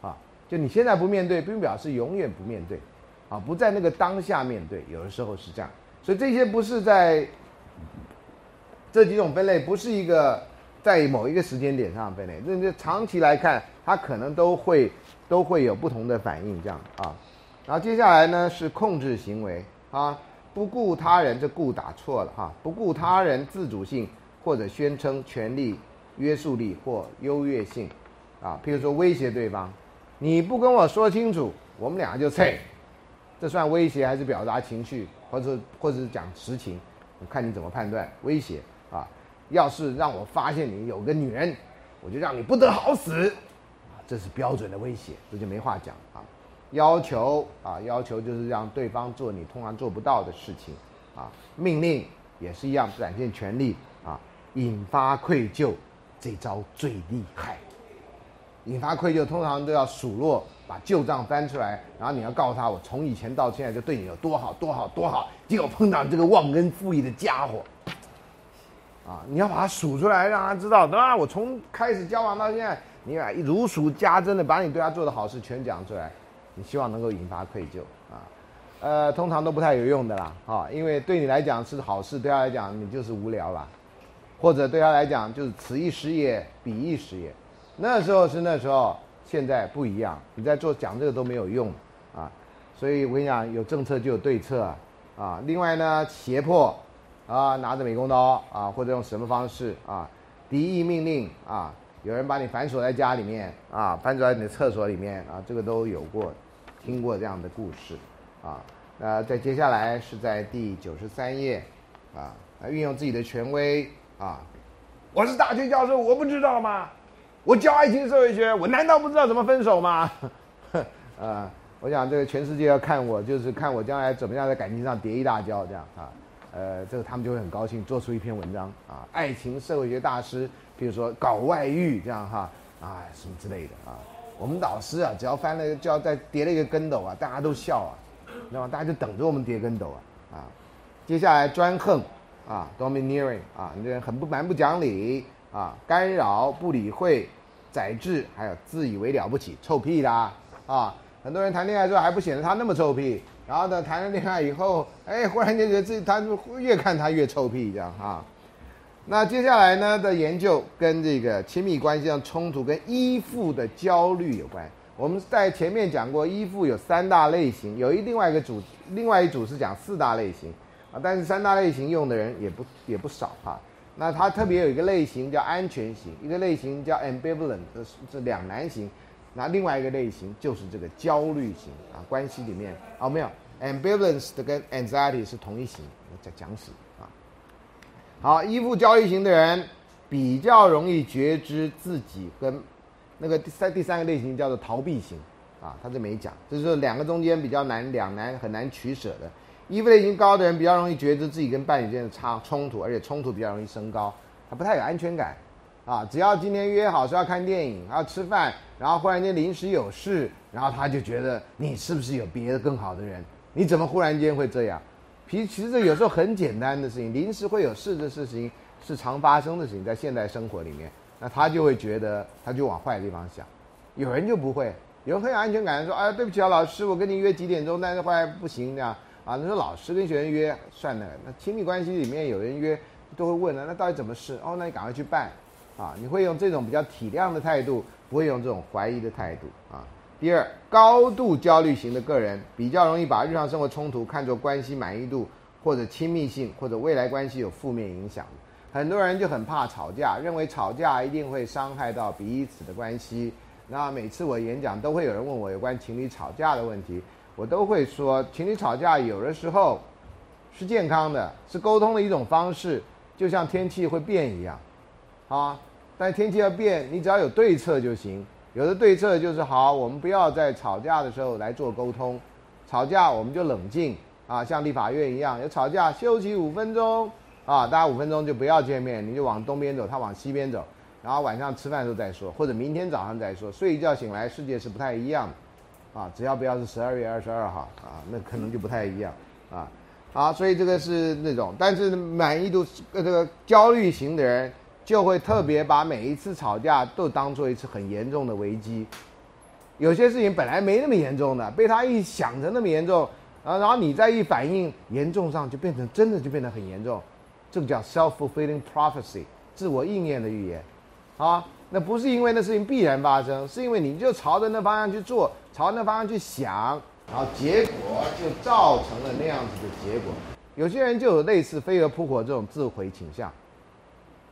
啊，就你现在不面对，并表示永远不面对啊，不在那个当下面对，有的时候是这样。所以这些不是在这几种分类，不是一个在某一个时间点上分类，那那长期来看，它可能都会都会有不同的反应，这样啊。然后接下来呢是控制行为啊，不顾他人，这顾打错了哈，不顾他人自主性或者宣称权利约束力或优越性，啊，譬如说威胁对方，你不跟我说清楚，我们两个就拆，这算威胁还是表达情绪，或者或者是讲实情，看你怎么判断威胁。啊，要是让我发现你有个女人，我就让你不得好死，啊，这是标准的威胁，这就没话讲。啊。要求啊，要求就是让对方做你通常做不到的事情，啊，命令也是一样，展现权力。啊，引发愧疚，这招最厉害。引发愧疚通常都要数落，把旧账翻出来，然后你要告诉他，我从以前到现在就对你有多好多好多好，结果碰到这个忘恩负义的家伙，啊，你要把他数出来，让他知道，对吧，我从开始交往到现在，你如数家珍的把你对他做的好事全讲出来。你希望能够引发愧疚啊，呃，通常都不太有用的啦，啊，因为对你来讲是好事，对他来讲你就是无聊了，或者对他来讲就是此一时也，彼一时也，那时候是那时候，现在不一样，你在做讲这个都没有用啊，所以我跟你讲，有政策就有对策啊，另外呢，胁迫啊，拿着美工刀啊，或者用什么方式啊，敌意命令啊，有人把你反锁在家里面啊，反锁在你的厕所里面啊，这个都有过。听过这样的故事，啊，那在接下来是在第九十三页，啊，运用自己的权威，啊，我是大学教授，我不知道吗？我教爱情社会学，我难道不知道怎么分手吗？呃，我想这个全世界要看我，就是看我将来怎么样在感情上跌一大跤，这样啊，呃，这个他们就会很高兴，做出一篇文章啊，爱情社会学大师，比如说搞外遇这样哈，啊，什么之类的啊。我们老师啊，只要翻了，就要再跌了一个跟斗啊，大家都笑啊，那么？大家就等着我们跌跟斗啊，啊，接下来专横啊，domineering 啊，你这很不蛮不讲理啊，干扰不理会，宰制，还有自以为了不起，臭屁啦啊！很多人谈恋爱之后还不显得他那么臭屁，然后呢，谈了恋爱以后，哎，忽然间觉得自己他越看他越臭屁这样啊。那接下来呢的研究跟这个亲密关系上冲突跟依附的焦虑有关。我们在前面讲过，依附有三大类型，有一另外一个组，另外一组是讲四大类型啊。但是三大类型用的人也不也不少哈。那它特别有一个类型叫安全型，一个类型叫 ambivalent，这是两难型。那另外一个类型就是这个焦虑型啊，关系里面哦没有 ambivalence 的跟 anxiety 是同一型，在讲死啊。好，依附焦虑型的人比较容易觉知自己跟那个第三第三个类型叫做逃避型啊，他这没讲，就是两个中间比较难两难很难取舍的。依附类型高的人比较容易觉得自己跟伴侣之间的差冲突，而且冲突比较容易升高，他不太有安全感啊。只要今天约好说要看电影、要吃饭，然后忽然间临时有事，然后他就觉得你是不是有别的更好的人？你怎么忽然间会这样？其其实这有时候很简单的事情，临时会有事的事情是常发生的事情，在现代生活里面，那他就会觉得他就往坏的地方想。有人就不会，有人很有安全感，说哎对不起啊老师，我跟你约几点钟，但是后来不行这样啊。你说老师跟学生约算了，那亲密关系里面有人约都会问了，那到底怎么事？哦，那你赶快去办啊！你会用这种比较体谅的态度，不会用这种怀疑的态度啊。第二，高度焦虑型的个人比较容易把日常生活冲突看作关系满意度或者亲密性或者未来关系有负面影响。很多人就很怕吵架，认为吵架一定会伤害到彼此的关系。那每次我演讲都会有人问我有关情侣吵架的问题，我都会说，情侣吵架有的时候是健康的，是沟通的一种方式，就像天气会变一样，啊，但天气要变，你只要有对策就行。有的对策就是好，我们不要在吵架的时候来做沟通，吵架我们就冷静啊，像立法院一样，有吵架休息五分钟啊，大家五分钟就不要见面，你就往东边走，他往西边走，然后晚上吃饭的时候再说，或者明天早上再说，睡一觉醒来世界是不太一样的啊，只要不要是十二月二十二号啊，那可能就不太一样啊，好，所以这个是那种，但是满意度呃这个焦虑型的人。就会特别把每一次吵架都当做一次很严重的危机，有些事情本来没那么严重的，被他一想成那么严重，啊，然后你再一反应严重上，就变成真的就变得很严重，这个叫 self-fulfilling prophecy，自我应验的预言，啊，那不是因为那事情必然发生，是因为你就朝着那方向去做，朝那方向去想，然后结果就造成了那样子的结果。有些人就有类似飞蛾扑火这种自毁倾向。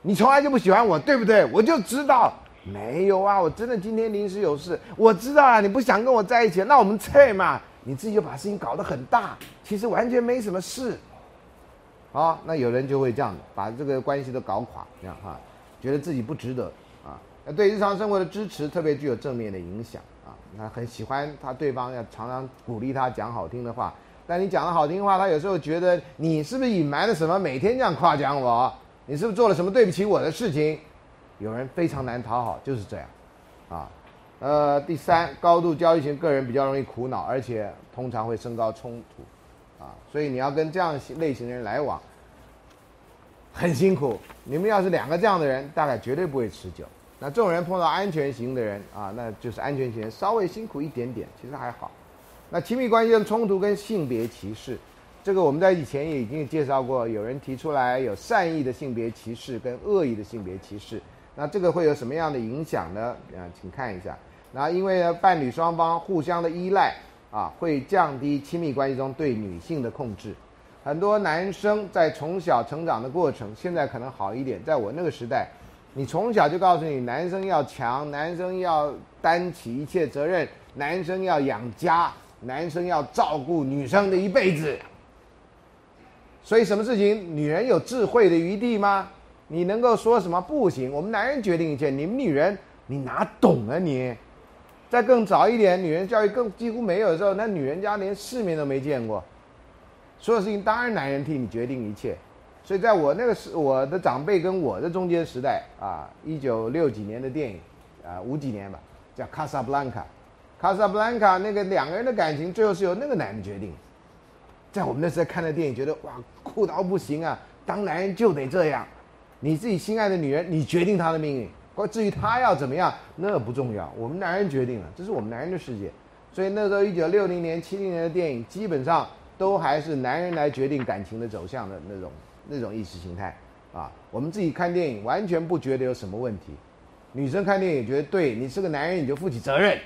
你从来就不喜欢我，对不对？我就知道没有啊，我真的今天临时有事。我知道啊，你不想跟我在一起，那我们撤嘛。你自己就把事情搞得很大，其实完全没什么事。好，那有人就会这样把这个关系都搞垮，这样哈，觉得自己不值得。对日常生活的支持特别具有正面的影响啊。那很喜欢他对方要常常鼓励他讲好听的话，但你讲的好听的话，他有时候觉得你是不是隐瞒了什么？每天这样夸奖我。你是不是做了什么对不起我的事情？有人非常难讨好，就是这样，啊，呃，第三，高度焦虑型个人比较容易苦恼，而且通常会升高冲突，啊，所以你要跟这样类型的人来往，很辛苦。你们要是两个这样的人，大概绝对不会持久。那这种人碰到安全型的人啊，那就是安全型，稍微辛苦一点点，其实还好。那亲密关系的冲突跟性别歧视。这个我们在以前也已经介绍过，有人提出来有善意的性别歧视跟恶意的性别歧视，那这个会有什么样的影响呢？啊，请看一下。那因为呢，伴侣双方互相的依赖啊，会降低亲密关系中对女性的控制。很多男生在从小成长的过程，现在可能好一点。在我那个时代，你从小就告诉你，男生要强，男生要担起一切责任，男生要养家，男生要照顾女生的一辈子。所以，什么事情女人有智慧的余地吗？你能够说什么不行？我们男人决定一切，你们女人你哪懂啊你？再更早一点，女人教育更几乎没有的时候，那女人家连世面都没见过，所有事情当然男人替你决定一切。所以，在我那个时，我的长辈跟我的中间时代啊，一九六几年的电影啊，五几年吧，叫《卡萨布兰卡》，卡萨布兰卡那个两个人的感情，最后是由那个男人决定。在我们那时候看的电影，觉得哇酷到不行啊！当男人就得这样，你自己心爱的女人，你决定她的命运。至于她要怎么样，那不重要，我们男人决定了，这是我们男人的世界。所以那时候一九六零年、七零年的电影，基本上都还是男人来决定感情的走向的那种那种意识形态啊。我们自己看电影，完全不觉得有什么问题。女生看电影觉得，对你是个男人，你就负起责任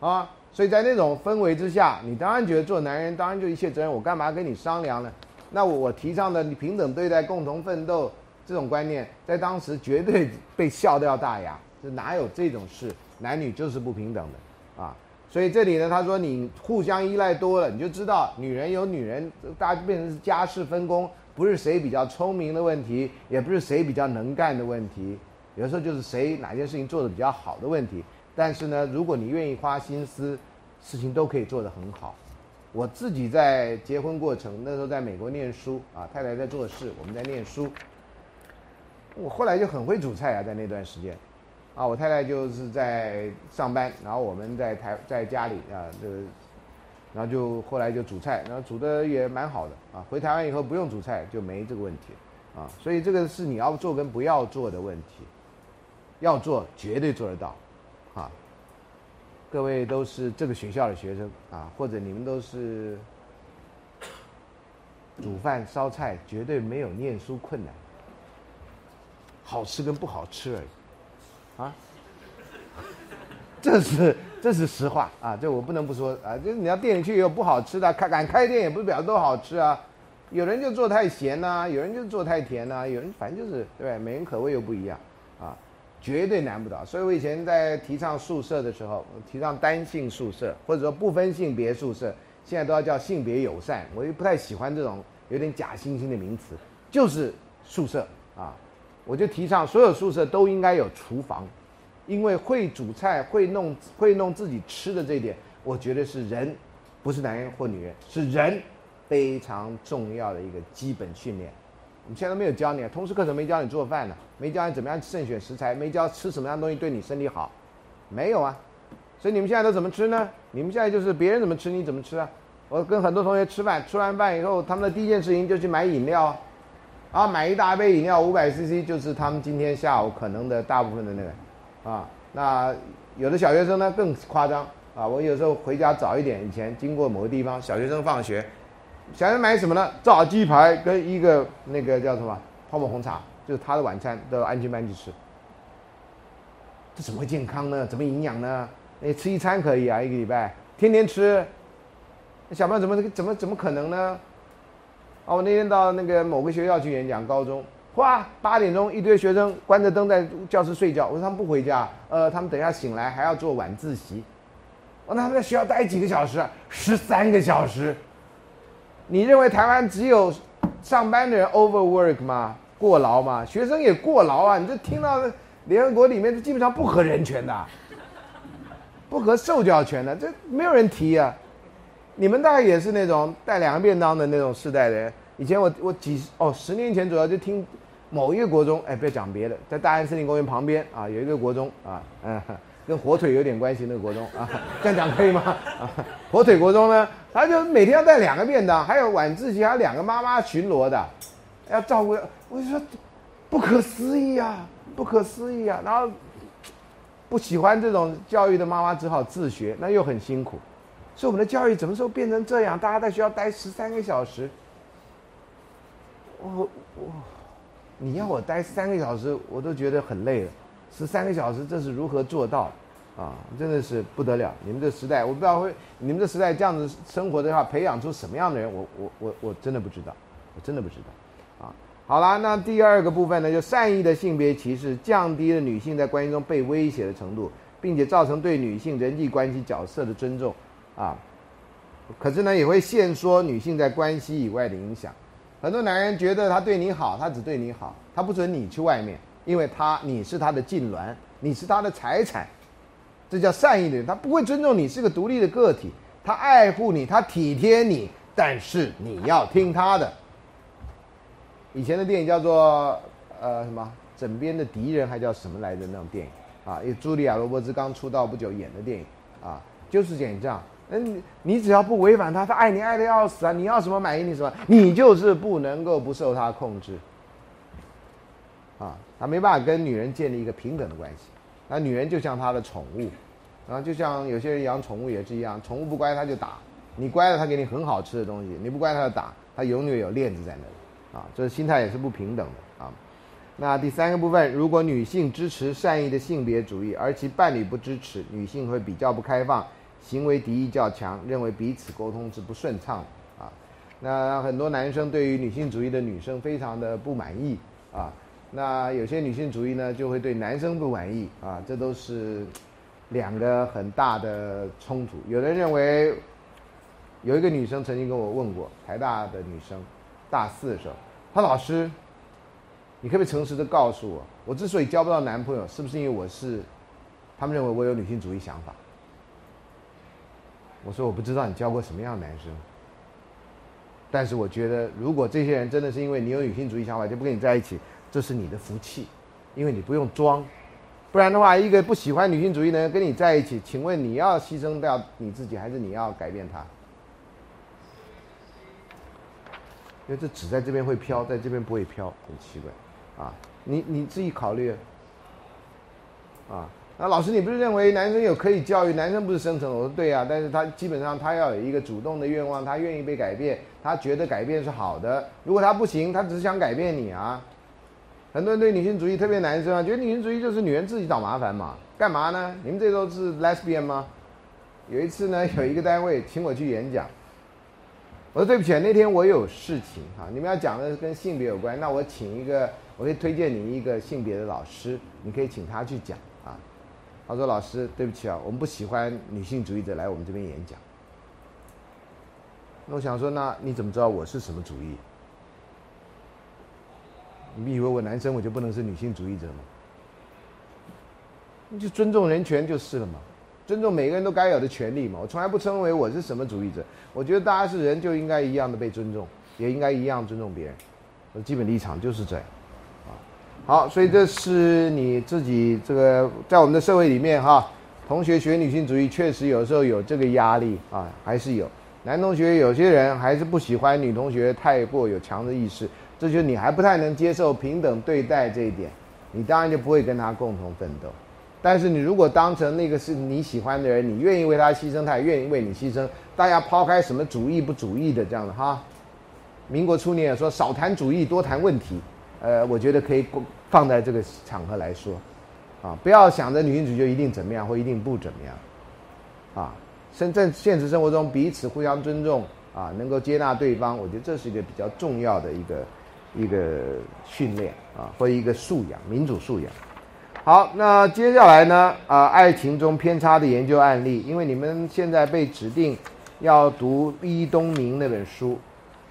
啊。所以在那种氛围之下，你当然觉得做男人当然就一切责任，我干嘛跟你商量呢？那我提倡的你平等对待、共同奋斗这种观念，在当时绝对被笑掉大牙。这哪有这种事？男女就是不平等的啊！所以这里呢，他说你互相依赖多了，你就知道女人有女人，大家变成是家事分工，不是谁比较聪明的问题，也不是谁比较能干的问题，有时候就是谁哪件事情做的比较好的问题。但是呢，如果你愿意花心思，事情都可以做得很好。我自己在结婚过程那时候在美国念书啊，太太在做事，我们在念书。我后来就很会煮菜啊，在那段时间，啊，我太太就是在上班，然后我们在台在家里啊，这个，然后就后来就煮菜，然后煮的也蛮好的啊。回台湾以后不用煮菜就没这个问题啊，所以这个是你要做跟不要做的问题，要做绝对做得到，啊。各位都是这个学校的学生啊，或者你们都是煮饭烧菜，绝对没有念书困难。好吃跟不好吃而已，这是这是实话啊，这我不能不说啊。就是你要店里去也有不好吃的，开敢开店也不表示都好吃啊。有人就做太咸呐，有人就做太甜呐，有人反正就是对，每人口味又不一样啊。绝对难不倒，所以我以前在提倡宿舍的时候，提倡单性宿舍，或者说不分性别宿舍，现在都要叫性别友善。我又不太喜欢这种有点假惺惺的名词，就是宿舍啊，我就提倡所有宿舍都应该有厨房，因为会煮菜、会弄、会弄自己吃的这一点，我觉得是人，不是男人或女人，是人非常重要的一个基本训练。我们现在都没有教你，通识课程没教你做饭呢，没教你怎么样慎选食材，没教吃什么样东西对你身体好，没有啊。所以你们现在都怎么吃呢？你们现在就是别人怎么吃你怎么吃啊。我跟很多同学吃饭，吃完饭以后，他们的第一件事情就去买饮料，啊，买一大杯饮料，五百 CC，就是他们今天下午可能的大部分的那个，啊，那有的小学生呢更夸张啊。我有时候回家早一点，以前经过某个地方，小学生放学。想要买什么呢？炸鸡排跟一个那个叫什么泡沫红茶，就是他的晚餐，都安全班去吃。这怎么会健康呢？怎么营养呢？你吃一餐可以啊，一个礼拜天天吃，小朋友怎么怎么怎么可能呢？啊，我那天到那个某个学校去演讲，高中，哇，八点钟一堆学生关着灯在教室睡觉，我说他们不回家，呃，他们等下醒来还要做晚自习。我那他们在学校待几个小时？十三个小时。你认为台湾只有上班的人 overwork 吗？过劳吗？学生也过劳啊！你这听到联合国里面这基本上不合人权的，不合受教权的，这没有人提啊！你们大概也是那种带两个便当的那种世代的人。以前我我几哦十年前左右就听某一个国中，哎，不要讲别的，在大安森林公园旁边啊有一个国中啊，嗯。跟火腿有点关系，那个国中啊，这样讲可以吗？啊，火腿国中呢，他就每天要带两个便当，还有晚自习，还有两个妈妈巡逻的，要照顾。我就说，不可思议啊，不可思议啊！然后不喜欢这种教育的妈妈只好自学，那又很辛苦。所以我们的教育什么时候变成这样？大家在学校待十三个小时，我我，你要我待三个小时，我都觉得很累了。十三个小时，这是如何做到？啊，真的是不得了！你们这时代，我不知道会你们这时代这样子生活的话，培养出什么样的人？我我我我真的不知道，我真的不知道。啊，好了，那第二个部分呢，就善意的性别歧视，降低了女性在关系中被威胁的程度，并且造成对女性人际关系角色的尊重。啊，可是呢，也会限缩女性在关系以外的影响。很多男人觉得他对你好，他只对你好，他不准你去外面。因为他你是他的痉挛，你是他的财产，这叫善意的人。他不会尊重你是个独立的个体，他爱护你，他体贴你，但是你要听他的。以前的电影叫做呃什么《枕边的敌人》，还叫什么来着？那种电影啊，因为茱莉亚·罗伯兹刚出道不久演的电影啊，就是演这样。嗯，你只要不违反他，他爱你爱的要死啊！你要什么满意你什么，你就是不能够不受他控制。啊，他没办法跟女人建立一个平等的关系，那女人就像他的宠物，啊，就像有些人养宠物也是一样，宠物不乖他就打，你乖了他给你很好吃的东西，你不乖他就打，他永远有链子在那里，啊，这心态也是不平等的啊。那第三个部分，如果女性支持善意的性别主义，而其伴侣不支持，女性会比较不开放，行为敌意较强，认为彼此沟通是不顺畅啊。那很多男生对于女性主义的女生非常的不满意啊。那有些女性主义呢，就会对男生不满意啊，这都是两个很大的冲突。有人认为，有一个女生曾经跟我问过，台大的女生，大四的时候，她老师，你可不可以诚实的告诉我，我之所以交不到男朋友，是不是因为我是，他们认为我有女性主义想法？我说我不知道你交过什么样的男生，但是我觉得如果这些人真的是因为你有女性主义想法就不跟你在一起，这是你的福气，因为你不用装。不然的话，一个不喜欢女性主义的人跟你在一起，请问你要牺牲掉你自己，还是你要改变他？因为这纸在这边会飘，在这边不会飘，很奇怪，啊，你你自己考虑，啊，那老师你不是认为男生有可以教育，男生不是生存？我说对啊，但是他基本上他要有一个主动的愿望，他愿意被改变，他觉得改变是好的。如果他不行，他只是想改变你啊。很多人对女性主义，特别男生啊，觉得女性主义就是女人自己找麻烦嘛？干嘛呢？你们这都是 lesbian 吗？有一次呢，有一个单位请我去演讲，我说对不起，那天我有事情哈。你们要讲的是跟性别有关，那我请一个，我可以推荐你一个性别的老师，你可以请他去讲。他说老师，对不起啊，我们不喜欢女性主义者来我们这边演讲。那我想说，那你怎么知道我是什么主义？你以为我男生我就不能是女性主义者吗？你就尊重人权就是了嘛，尊重每个人都该有的权利嘛。我从来不称为我是什么主义者，我觉得大家是人就应该一样的被尊重，也应该一样尊重别人。我基本立场就是这样，好，所以这是你自己这个在我们的社会里面哈，同学学女性主义确实有时候有这个压力啊，还是有男同学有些人还是不喜欢女同学太过有强的意识。这就你还不太能接受平等对待这一点，你当然就不会跟他共同奋斗。但是你如果当成那个是你喜欢的人，你愿意为他牺牲，他也愿意为你牺牲。大家抛开什么主义不主义的这样的哈，民国初年也说少谈主义，多谈问题。呃，我觉得可以放在这个场合来说，啊，不要想着女性主义就一定怎么样或一定不怎么样，啊，深圳现实生活中彼此互相尊重啊，能够接纳对方，我觉得这是一个比较重要的一个。一个训练啊，或一个素养，民主素养。好，那接下来呢？啊，爱情中偏差的研究案例，因为你们现在被指定要读毕东明那本书，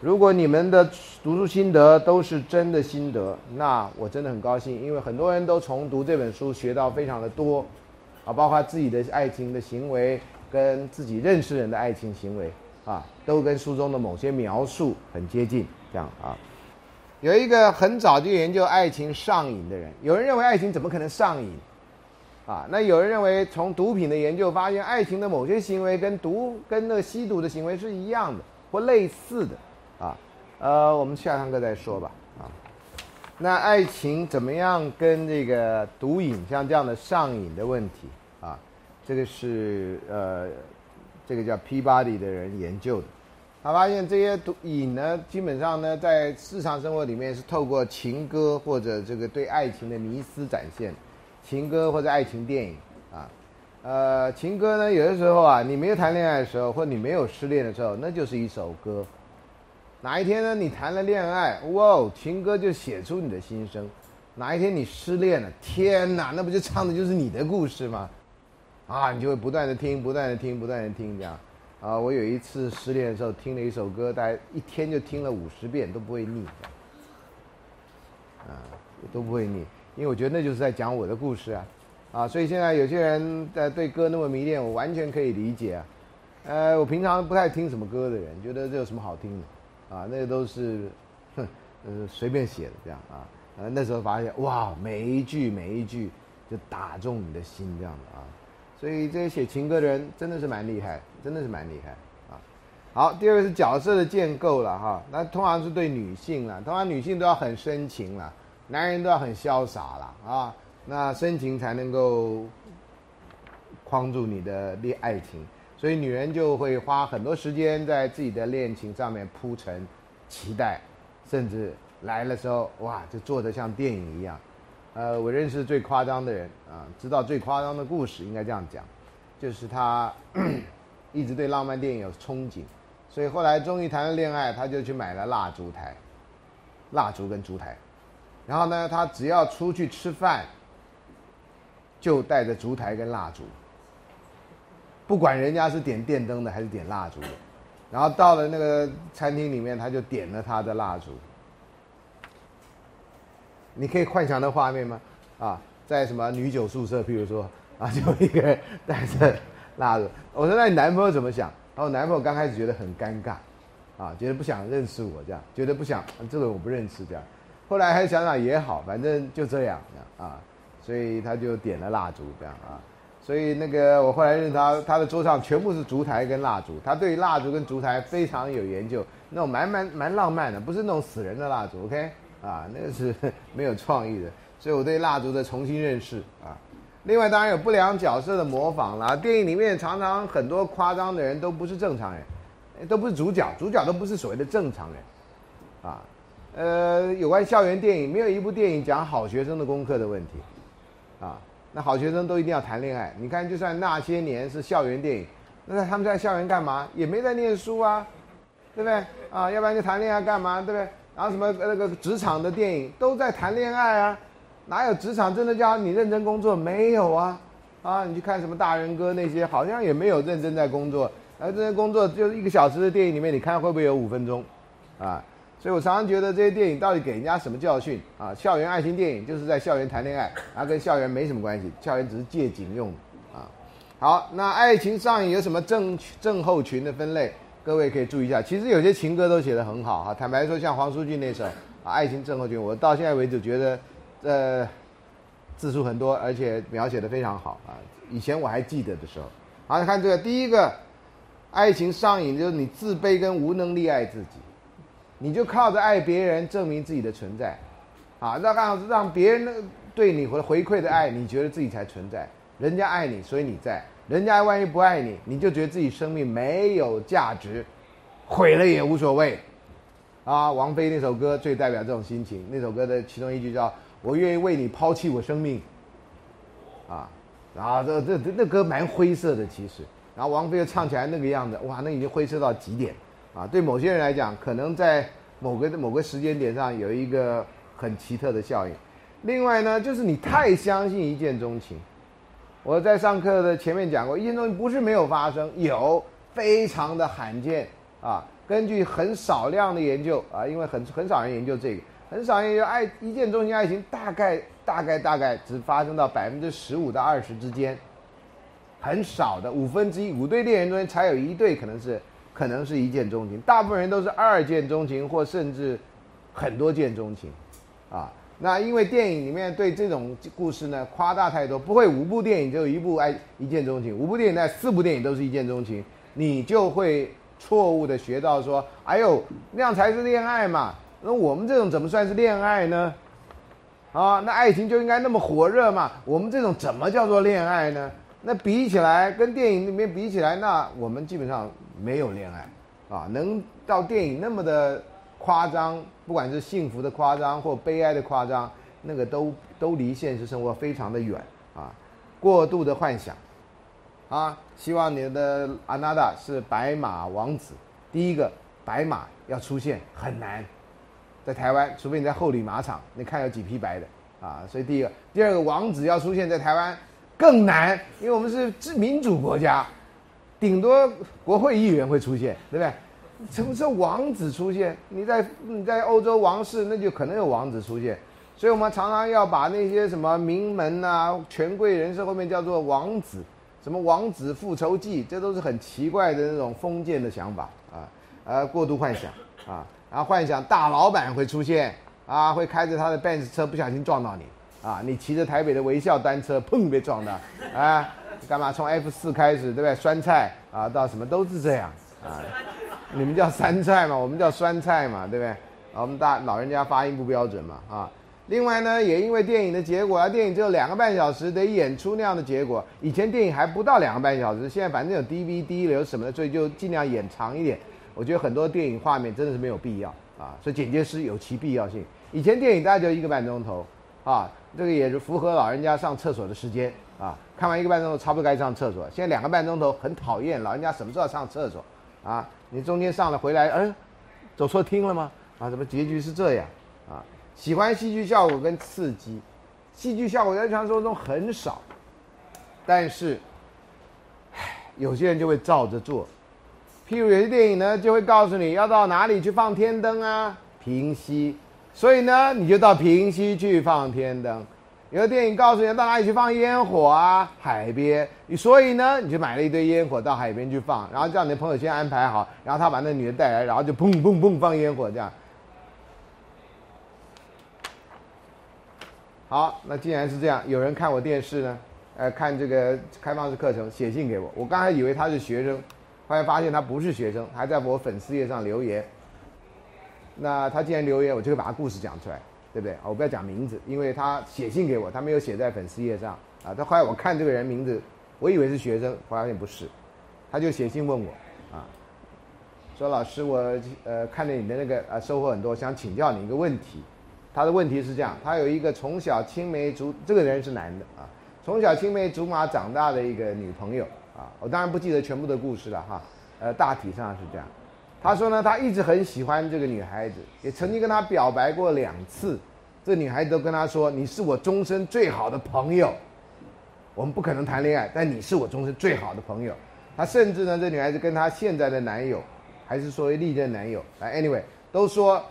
如果你们的读书心得都是真的心得，那我真的很高兴，因为很多人都从读这本书学到非常的多，啊，包括自己的爱情的行为，跟自己认识人的爱情行为，啊，都跟书中的某些描述很接近，这样啊。有一个很早就研究爱情上瘾的人，有人认为爱情怎么可能上瘾？啊，那有人认为从毒品的研究发现，爱情的某些行为跟毒跟那吸毒的行为是一样的或类似的，呃，我们下堂课再说吧，啊，那爱情怎么样跟这个毒瘾像这样的上瘾的问题啊，这个是呃，这个叫 P body 的人研究的。他发现这些毒瘾呢，基本上呢，在日常生活里面是透过情歌或者这个对爱情的迷思展现，情歌或者爱情电影啊，呃，情歌呢，有的时候啊，你没有谈恋爱的时候，或你没有失恋的时候，那就是一首歌。哪一天呢，你谈了恋爱，哇，情歌就写出你的心声；哪一天你失恋了，天哪，那不就唱的就是你的故事吗？啊，你就会不断的听，不断的听，不断的听，这样。啊，我有一次失恋的时候听了一首歌，大概一天就听了五十遍都不会腻，啊，都不会腻，因为我觉得那就是在讲我的故事啊，啊，所以现在有些人在对歌那么迷恋，我完全可以理解啊，呃，我平常不太听什么歌的人，觉得这有什么好听的，啊，那个都是，哼，呃，随便写的这样啊，呃，那时候发现哇，每一句每一句就打中你的心这样的啊。所以这些写情歌的人真的是蛮厉害，真的是蛮厉害啊。好，第二个是角色的建构了哈，那通常是对女性了，通常女性都要很深情了，男人都要很潇洒了啊。那深情才能够框住你的恋爱情，所以女人就会花很多时间在自己的恋情上面铺陈、期待，甚至来的时候哇，就做的像电影一样。呃，我认识最夸张的人啊，知道最夸张的故事，应该这样讲，就是他 一直对浪漫电影有憧憬，所以后来终于谈了恋爱，他就去买了蜡烛台，蜡烛跟烛台，然后呢，他只要出去吃饭，就带着烛台跟蜡烛，不管人家是点电灯的还是点蜡烛的，然后到了那个餐厅里面，他就点了他的蜡烛。你可以幻想的画面吗？啊，在什么女酒宿舍，譬如说啊，就一个人带着蜡烛。我说那你男朋友怎么想？然后男朋友刚开始觉得很尴尬，啊，觉得不想认识我这样，觉得不想这个我不认识这样。后来还想想也好，反正就这样啊，所以他就点了蜡烛这样啊。所以那个我后来认识他，他的桌上全部是烛台跟蜡烛，他对蜡烛跟烛台非常有研究，那种蛮蛮蛮浪漫的，不是那种死人的蜡烛，OK？啊，那个是 没有创意的。所以我对蜡烛的重新认识啊。另外当然有不良角色的模仿啦，电影里面常常很多夸张的人都不是正常人，都不是主角，主角都不是所谓的正常人，啊，呃，有关校园电影，没有一部电影讲好学生的功课的问题，啊，那好学生都一定要谈恋爱。你看，就算那些年是校园电影，那他们在校园干嘛？也没在念书啊，对不对？啊，要不然就谈恋爱干嘛？对不对？然后什么那个职场的电影都在谈恋爱啊。哪有职场真的叫你认真工作？没有啊，啊，你去看什么大人哥那些，好像也没有认真在工作。而认真工作就是一个小时的电影里面，你看会不会有五分钟？啊，所以我常常觉得这些电影到底给人家什么教训？啊，校园爱情电影就是在校园谈恋爱，然后跟校园没什么关系，校园只是借景用。啊，好，那爱情上瘾有什么症症候群的分类？各位可以注意一下。其实有些情歌都写得很好哈。坦白说，像黄舒骏那首《啊爱情症候群》，我到现在为止觉得。呃，字数很多，而且描写的非常好啊！以前我还记得的时候，好，看这个第一个，爱情上瘾就是你自卑跟无能力爱自己，你就靠着爱别人证明自己的存在，啊，让让让别人对你回回馈的爱，你觉得自己才存在，人家爱你，所以你在，人家万一不爱你，你就觉得自己生命没有价值，毁了也无所谓，啊，王菲那首歌最代表这种心情，那首歌的其中一句叫。我愿意为你抛弃我生命，啊，然后这这这那歌蛮灰色的，其实，然后王菲又唱起来那个样子，哇，那已经灰色到极点，啊，对某些人来讲，可能在某个某个时间点上有一个很奇特的效应。另外呢，就是你太相信一见钟情。我在上课的前面讲过，一见钟情不是没有发生，有，非常的罕见啊。根据很少量的研究啊，因为很很少人研究这个。很少研究爱一见钟情爱情，大概大概大概只发生到百分之十五到二十之间，很少的五分之一五对恋人中间才有一对可能是可能是一见钟情，大部分人都是二见钟情或甚至很多见钟情，啊，那因为电影里面对这种故事呢夸大太多，不会五部电影就一部爱一见钟情，五部电影那四部电影都是一见钟情，你就会错误的学到说，哎呦那样才是恋爱嘛。那我们这种怎么算是恋爱呢？啊，那爱情就应该那么火热嘛？我们这种怎么叫做恋爱呢？那比起来，跟电影里面比起来，那我们基本上没有恋爱，啊，能到电影那么的夸张，不管是幸福的夸张或悲哀的夸张，那个都都离现实生活非常的远啊，过度的幻想，啊，希望你的阿娜达是白马王子，第一个白马要出现很难。在台湾，除非你在后里马场，你看有几匹白的啊？所以第一个，第二个，王子要出现在台湾更难，因为我们是民主国家，顶多国会议员会出现，对不对？什么时候王子出现？你在你在欧洲王室，那就可能有王子出现。所以我们常常要把那些什么名门啊、权贵人士后面叫做王子，什么王子复仇记，这都是很奇怪的那种封建的想法啊，呃，过度幻想啊。然后幻想大老板会出现啊，会开着他的 Benz 车不小心撞到你啊，你骑着台北的微笑单车砰被撞到啊，干嘛从 F 四开始对不对？酸菜啊，到什么都是这样啊，你们叫酸菜嘛，我们叫酸菜嘛，对不对？啊我们大老人家发音不标准嘛啊。另外呢，也因为电影的结果啊，电影只有两个半小时，得演出那样的结果。以前电影还不到两个半小时，现在反正有 DVD 了有什么的，所以就尽量演长一点。我觉得很多电影画面真的是没有必要啊，所以剪接师有其必要性。以前电影大概就一个半钟头，啊，这个也是符合老人家上厕所的时间啊。看完一个半钟头，差不多该上厕所。现在两个半钟头很讨厌，老人家什么时候上厕所啊？你中间上了回来，嗯，走错厅了吗？啊，怎么结局是这样啊？喜欢戏剧效果跟刺激，戏剧效果在日常生活中很少，但是，唉，有些人就会照着做。譬如有些电影呢，就会告诉你要到哪里去放天灯啊，平息，所以呢，你就到平溪去放天灯。有的电影告诉你到哪里去放烟火啊？海边。你所以呢，你就买了一堆烟火到海边去放，然后叫你的朋友先安排好，然后他把那女的带来，然后就砰砰砰放烟火这样。好，那既然是这样，有人看我电视呢，呃，看这个开放式课程，写信给我。我刚才以为他是学生，后来发现他不是学生，还在我粉丝页上留言。那他既然留言，我就会把他故事讲出来。对不对？我不要讲名字，因为他写信给我，他没有写在粉丝页上啊。他后来我看这个人名字，我以为是学生，后来发现不是，他就写信问我啊，说老师，我呃看见你的那个呃收获很多，想请教你一个问题。他的问题是这样：他有一个从小青梅竹，这个人是男的啊，从小青梅竹马长大的一个女朋友啊。我当然不记得全部的故事了哈，呃，大体上是这样。他说呢，他一直很喜欢这个女孩子，也曾经跟她表白过两次。这女孩子都跟他说：“你是我终身最好的朋友，我们不可能谈恋爱，但你是我终身最好的朋友。”他甚至呢，这女孩子跟她现在的男友，还是说历任男友，来，anyway，都说：“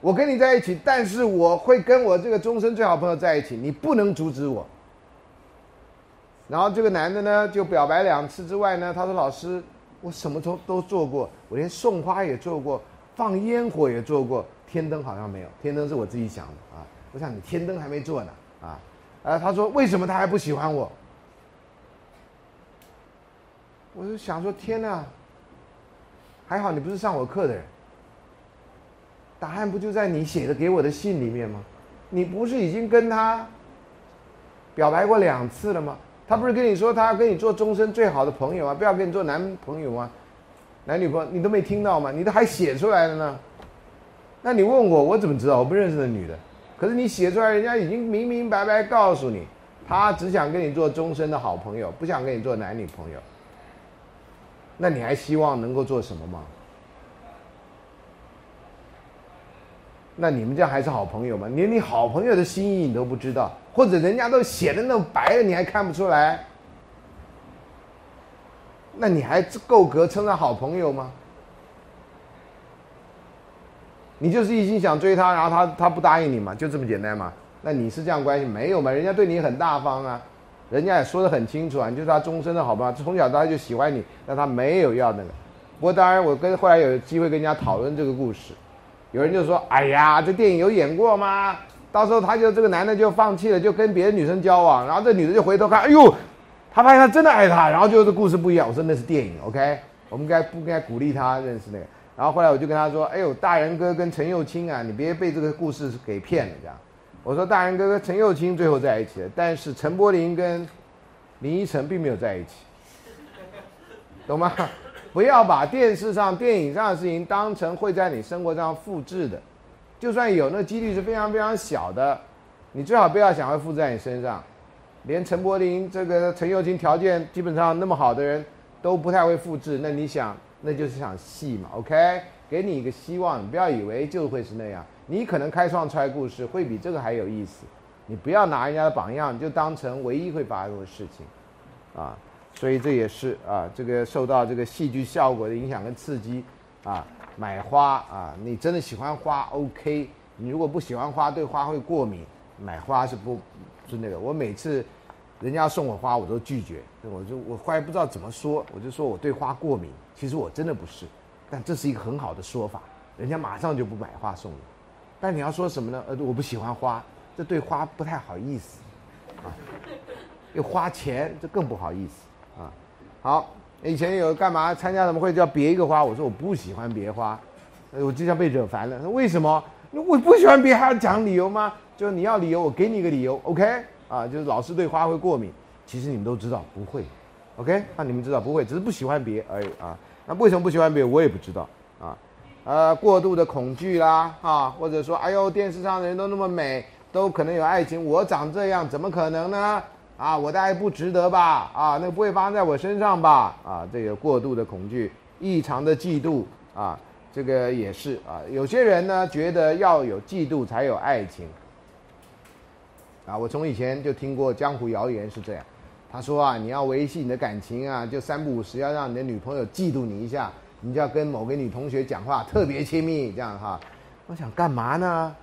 我跟你在一起，但是我会跟我这个终身最好朋友在一起，你不能阻止我。”然后这个男的呢，就表白两次之外呢，他说：“老师。”我什么都都做过，我连送花也做过，放烟火也做过，天灯好像没有。天灯是我自己想的啊，我想你天灯还没做呢啊。呃，他说为什么他还不喜欢我？我就想说天哪，还好你不是上我课的人。答案不就在你写的给我的信里面吗？你不是已经跟他表白过两次了吗？他不是跟你说他要跟你做终身最好的朋友啊？不要跟你做男朋友吗？男女朋友你都没听到吗？你都还写出来了呢。那你问我，我怎么知道？我不认识那女的。可是你写出来，人家已经明明白白告诉你，他只想跟你做终身的好朋友，不想跟你做男女朋友。那你还希望能够做什么吗？那你们这样还是好朋友吗？连你好朋友的心意你都不知道，或者人家都写的那么白了，你还看不出来？那你还够格称上好朋友吗？你就是一心想追他，然后他他不答应你嘛，就这么简单嘛？那你是这样关系没有嘛？人家对你很大方啊，人家也说的很清楚啊，你就是他终身的好朋友，从小到大就喜欢你，但他没有要那个。不过当然，我跟后来有机会跟人家讨论这个故事。有人就说：“哎呀，这电影有演过吗？到时候他就这个男的就放弃了，就跟别的女生交往，然后这女的就回头看，哎呦，他发现他真的爱他，然后就这故事不一样。我说那是电影，OK，我们该不该鼓励他认识那个？然后后来我就跟他说：，哎呦，大人哥跟陈幼卿啊，你别被这个故事给骗了，这样。我说大人哥跟陈幼卿最后在一起了，但是陈柏霖跟林依晨并没有在一起，懂吗？” 不要把电视上、电影上的事情当成会在你生活上复制的，就算有，那几率是非常非常小的。你最好不要想会复制在你身上。连陈柏霖这个陈友清条件基本上那么好的人都不太会复制，那你想，那就是场戏嘛？OK，给你一个希望，你不要以为就会是那样。你可能开创出来故事会比这个还有意思。你不要拿人家的榜样就当成唯一会发生的事情，啊。所以这也是啊，这个受到这个戏剧效果的影响跟刺激，啊，买花啊，你真的喜欢花，OK。你如果不喜欢花，对花会过敏，买花是不，是那个。我每次人家送我花，我都拒绝。我就我后来不知道怎么说，我就说我对花过敏。其实我真的不是，但这是一个很好的说法，人家马上就不买花送你。但你要说什么呢？呃，我不喜欢花，这对花不太好意思，啊，又花钱，这更不好意思。啊，好，以前有干嘛参加什么会叫别一个花，我说我不喜欢别花，我就像被惹烦了。说为什么？我不喜欢别还要讲理由吗？就你要理由，我给你一个理由，OK？啊，就是老是对花会过敏，其实你们都知道不会，OK？那你们知道不会，只是不喜欢别而已啊。那为什么不喜欢别？我也不知道啊。呃，过度的恐惧啦，啊，或者说，哎呦，电视上的人都那么美，都可能有爱情，我长这样怎么可能呢？啊，我的爱不值得吧？啊，那不会发生在我身上吧？啊，这个过度的恐惧，异常的嫉妒啊，这个也是啊。有些人呢，觉得要有嫉妒才有爱情。啊，我从以前就听过江湖谣言是这样，他说啊，你要维系你的感情啊，就三不五时要让你的女朋友嫉妒你一下，你就要跟某个女同学讲话特别亲密，这样哈。我想干嘛呢？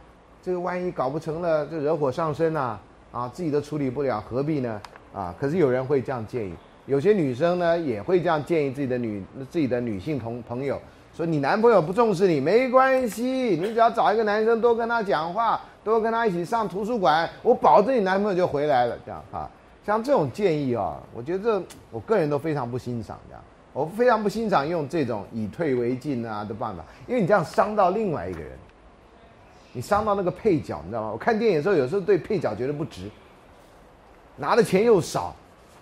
这个万一搞不成了，这惹火上身呐，啊，自己都处理不了，何必呢？啊，可是有人会这样建议，有些女生呢也会这样建议自己的女自己的女性同朋友，说你男朋友不重视你没关系，你只要找一个男生多跟他讲话，多跟他一起上图书馆，我保证你男朋友就回来了。这样啊，像这种建议啊，我觉得这我个人都非常不欣赏这样。我非常不欣赏用这种以退为进啊的办法，因为你这样伤到另外一个人，你伤到那个配角，你知道吗？我看电影的时候，有时候对配角觉得不值，拿的钱又少，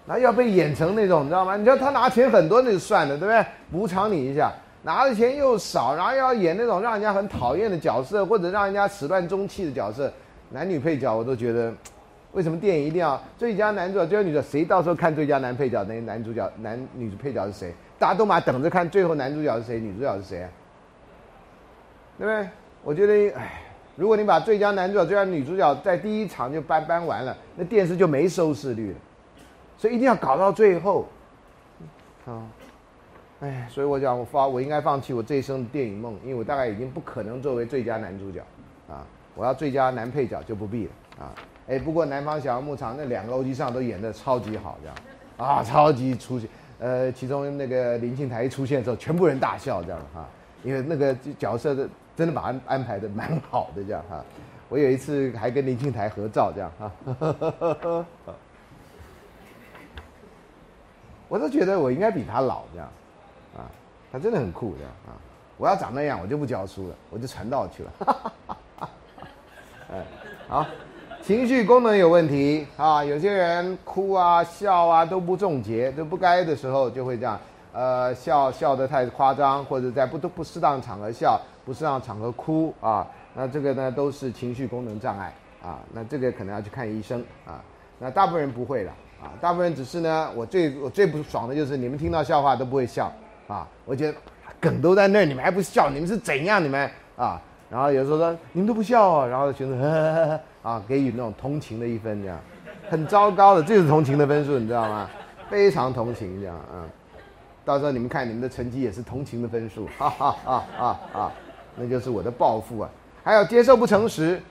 然后要被演成那种，你知道吗？你知道他拿钱很多那就算了，对不对？补偿你一下，拿的钱又少，然后要演那种让人家很讨厌的角色，或者让人家始乱终弃的角色，男女配角我都觉得。为什么电影一定要最佳男主角、最佳女主角？谁到时候看最佳男配角？那男主角、男女配角是谁？大家都嘛等着看最后男主角是谁，女主角是谁啊？对不对？我觉得，哎，如果你把最佳男主角、最佳女主角在第一场就搬搬完了，那电视就没收视率了。所以一定要搞到最后。啊，哎，所以我讲，我发，我应该放弃我这一生的电影梦，因为我大概已经不可能作为最佳男主角啊。我要最佳男配角就不必了啊。哎，不过南方小牧场那两个欧吉上都演的超级好，这样啊，超级出现。呃，其中那个林庆台一出现的时候，全部人大笑，这样哈，因为那个角色的真的把安安排的蛮好的，这样哈。我有一次还跟林庆台合照，这样哈。我都觉得我应该比他老，这样啊，他真的很酷，这样啊。我要长那样，我就不教书了，我就传道去了。哎，好。情绪功能有问题啊，有些人哭啊、笑啊都不重节，都不该的时候就会这样，呃，笑笑得太夸张，或者在不都不适当场合笑，不适当场合哭啊，那这个呢都是情绪功能障碍啊，那这个可能要去看医生啊。那大部分人不会的啊，大部分人只是呢，我最我最不爽的就是你们听到笑话都不会笑啊，我觉得梗都在那儿，你们还不笑，你们是怎样？你们啊？然后有时候说你们都不笑啊，然后学生呵呵呵啊，给予那种同情的一分，这样很糟糕的，这是同情的分数，你知道吗？非常同情这样啊，到时候你们看你们的成绩也是同情的分数，哈哈哈啊啊，那就是我的报复啊！还有接受不诚实，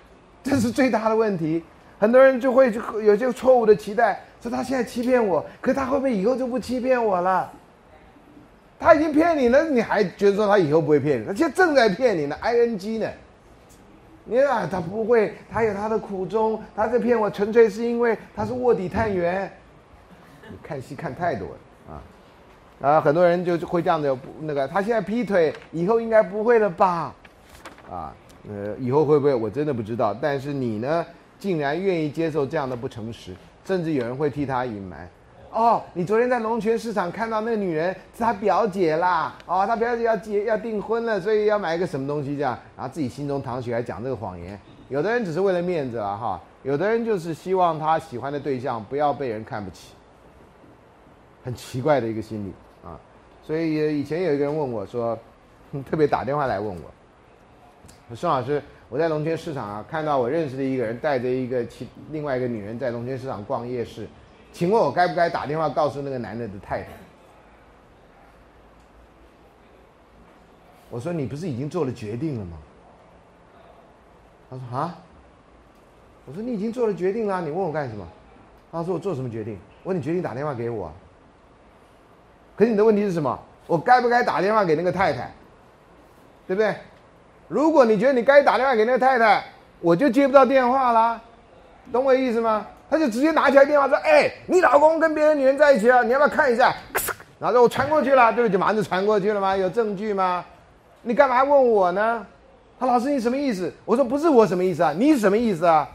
这是最大的问题。很多人就会有些错误的期待，说他现在欺骗我，可他会不会以后就不欺骗我了？他已经骗你了，你还觉得说他以后不会骗你？他现在正在骗你呢，ing 呢？你啊，他不会，他有他的苦衷，他在骗我，纯粹是因为他是卧底探员。你看戏看太多了啊！啊，很多人就会这样子，那个他现在劈腿，以后应该不会了吧？啊，呃，以后会不会？我真的不知道。但是你呢，竟然愿意接受这样的不诚实，甚至有人会替他隐瞒。哦，你昨天在龙泉市场看到那个女人是他表姐啦。哦，他表姐要结要订婚了，所以要买一个什么东西这样，然后自己心中淌血还讲这个谎言。有的人只是为了面子啊，哈，有的人就是希望他喜欢的对象不要被人看不起，很奇怪的一个心理。所以以前有一个人问我说，特别打电话来问我，孙老师，我在龙泉市场啊看到我认识的一个人带着一个其另外一个女人在龙泉市场逛夜市。请问我该不该打电话告诉那个男的的太太？我说你不是已经做了决定了吗？他说啊，我说你已经做了决定了，你问我干什么？他说我做什么决定？我说你决定打电话给我。可是你的问题是什么？我该不该打电话给那个太太？对不对？如果你觉得你该打电话给那个太太，我就接不到电话啦，懂我意思吗？他就直接拿起来电话说：“哎，你老公跟别的女人在一起啊？你要不要看一下？” 然后我传过去了，对不对？马上就传过去了吗？有证据吗？你干嘛问我呢？他老师你什么意思？我说不是我什么意思啊？你什么意思啊？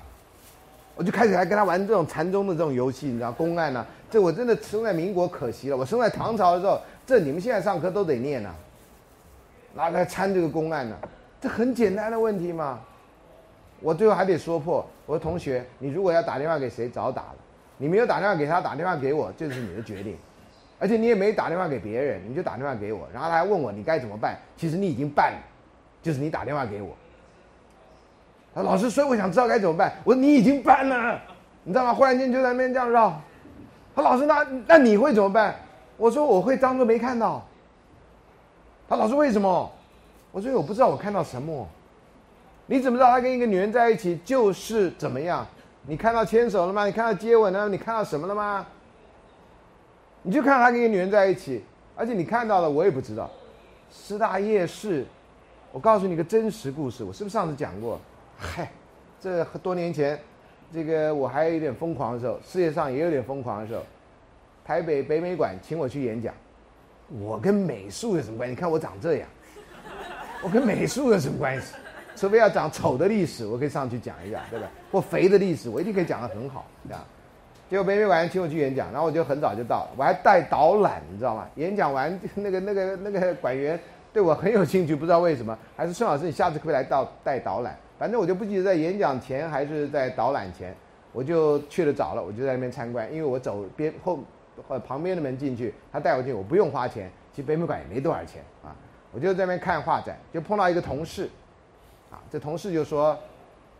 我就开始还跟他玩这种禅宗的这种游戏，你知道公案呢？这我真的生在民国可惜了。我生在唐朝的时候，这你们现在上课都得念呢，拿来参这个公案呢？这很简单的问题嘛。我最后还得说破，我说同学，你如果要打电话给谁，早打了。你没有打电话给他，打电话给我，这是你的决定。而且你也没打电话给别人，你就打电话给我，然后他还问我你该怎么办。其实你已经办了，就是你打电话给我。他老师，所以我想知道该怎么办。我说你已经办了，你知道吗？忽然间就在那边这样绕。他老师，那那你会怎么办？我说我会当做没看到。他老师为什么？我说我不知道我看到什么。你怎么知道他跟一个女人在一起就是怎么样？你看到牵手了吗？你看到接吻了？你看到什么了吗？你就看他跟一个女人在一起，而且你看到了，我也不知道。师大夜市，我告诉你个真实故事，我是不是上次讲过？嗨，这多年前，这个我还有一点疯狂的时候，事业上也有点疯狂的时候，台北北美馆请我去演讲，我跟美术有什么关系？你看我长这样，我跟美术有什么关系？除非要讲丑的历史，我可以上去讲一下，对吧？或肥的历史，我一定可以讲得很好，这样。结果北美馆请我去演讲，然后我就很早就到了，我还带导览，你知道吗？演讲完，那个那个那个馆员对我很有兴趣，不知道为什么，还是孙老师，你下次可以来到带导览。反正我就不记得在演讲前还是在导览前，我就去了早了，我就在那边参观，因为我走边后呃旁边的门进去，他带我进，我不用花钱，其实北美馆也没多少钱啊，我就在那边看画展，就碰到一个同事，啊，这同事就说。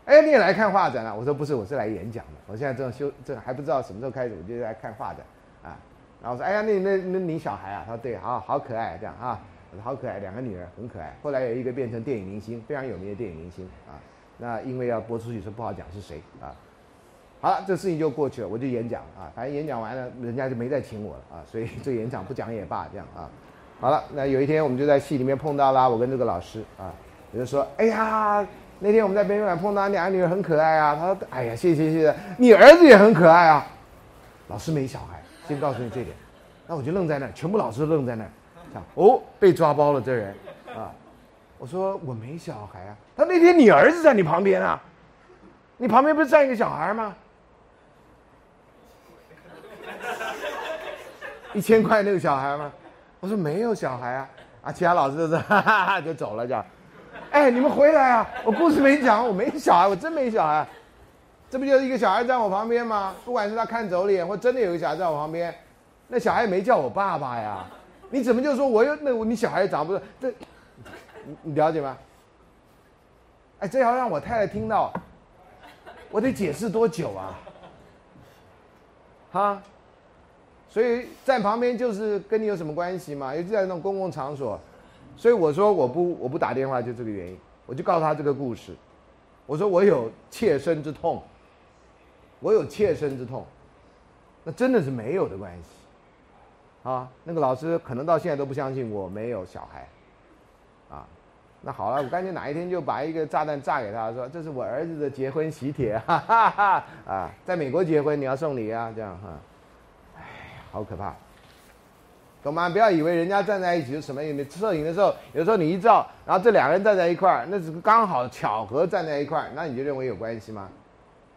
哎，你也来看画展了？我说不是，我是来演讲的。我现在正休，这还不知道什么时候开始，我就来看画展啊。然后我说，哎呀，那那那你小孩啊？他说对，好好可爱这样啊。我说好可爱，两个女儿很可爱。后来有一个变成电影明星，非常有名的电影明星啊。那因为要播出去，所以不好讲是谁啊。好了，这事情就过去了，我就演讲啊。反正演讲完了，人家就没再请我了啊。所以这演讲不讲也罢，这样啊。好了，那有一天我们就在戏里面碰到了，我跟这个老师啊，我就说，哎呀。那天我们在北美馆碰到两个女儿很可爱啊，他说：“哎呀，谢谢谢谢，你儿子也很可爱啊。”老师没小孩，先告诉你这点。那我就愣在那，全部老师都愣在那，样哦，被抓包了这人啊！我说我没小孩啊。他那天你儿子在你旁边啊，你旁边不是站一个小孩吗？一千块那个小孩吗？我说没有小孩啊，啊，其他老师都是哈哈哈就走了这样。哎，你们回来啊！我故事没讲，我没小孩，我真没小孩。这不就是一个小孩在我旁边吗？不管是他看走脸，或真的有一个小孩在我旁边，那小孩也没叫我爸爸呀？你怎么就说我又那你小孩长不是这？你你了解吗？哎，这要让我太太听到，我得解释多久啊？哈？所以站旁边就是跟你有什么关系吗？尤其在那种公共场所。所以我说我不我不打电话就这个原因，我就告诉他这个故事，我说我有切身之痛，我有切身之痛，那真的是没有的关系，啊，那个老师可能到现在都不相信我没有小孩，那好了，我干脆哪一天就把一个炸弹炸给他，说这是我儿子的结婚喜帖，哈哈哈，啊，在美国结婚你要送礼啊，这样哈，哎，好可怕。懂吗？不要以为人家站在一起是什么？也没摄影的时候，有时候你一照，然后这两个人站在一块儿，那是刚好巧合站在一块儿，那你就认为有关系吗？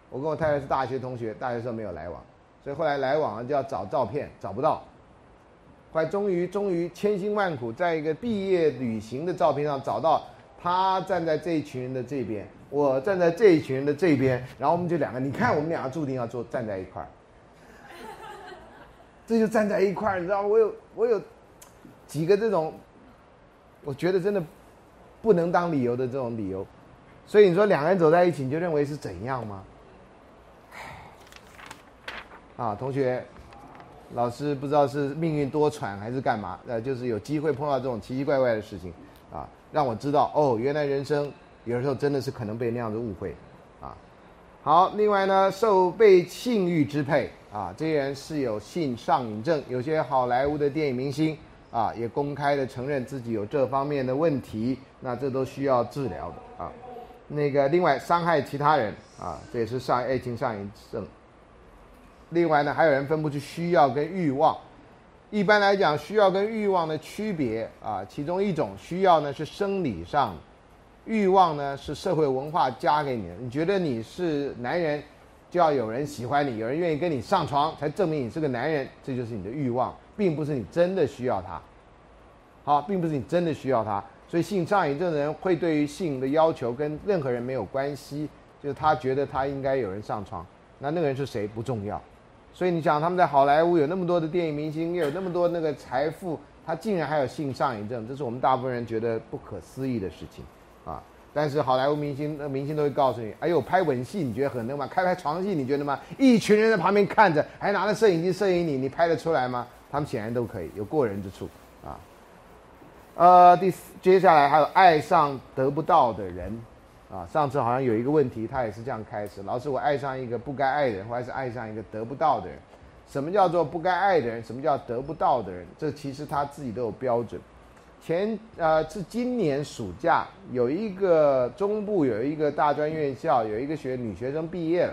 我跟我太太是大学同学，大学时候没有来往，所以后来来往了就要找照片，找不到。后来终于终于千辛万苦，在一个毕业旅行的照片上找到他站在这一群人的这边，我站在这一群人的这边，然后我们就两个，你看我们两个注定要坐站在一块儿。这就站在一块儿，你知道？我有我有几个这种，我觉得真的不能当理由的这种理由，所以你说两个人走在一起，你就认为是怎样吗？啊，同学，老师不知道是命运多舛还是干嘛，呃，就是有机会碰到这种奇奇怪怪的事情，啊，让我知道哦，原来人生有的时候真的是可能被那样子误会，啊，好，另外呢，受被性欲支配。啊，这些人是有性上瘾症，有些好莱坞的电影明星啊，也公开的承认自己有这方面的问题，那这都需要治疗的啊。那个另外伤害其他人啊，这也是上爱情上瘾症。另外呢，还有人分不出需要跟欲望。一般来讲，需要跟欲望的区别啊，其中一种需要呢是生理上，欲望呢是社会文化加给你的。你觉得你是男人？就要有人喜欢你，有人愿意跟你上床，才证明你是个男人。这就是你的欲望，并不是你真的需要他。好，并不是你真的需要他。所以性上瘾症的人会对于性的要求跟任何人没有关系，就是他觉得他应该有人上床。那那个人是谁不重要。所以你想，他们在好莱坞有那么多的电影明星，又有那么多那个财富，他竟然还有性上瘾症，这是我们大部分人觉得不可思议的事情啊。但是好莱坞明星，那明星都会告诉你：“哎呦，拍吻戏你觉得很那吗？开拍床戏你觉得吗？一群人在旁边看着，还拿着摄影机摄影你，你拍得出来吗？”他们显然都可以，有过人之处啊。呃，第四，接下来还有爱上得不到的人，啊，上次好像有一个问题，他也是这样开始。老师，我爱上一个不该爱的人，或者是爱上一个得不到的人。什么叫做不该爱的人？什么叫得不到的人？这其实他自己都有标准。前呃是今年暑假，有一个中部有一个大专院校，有一个学女学生毕业了。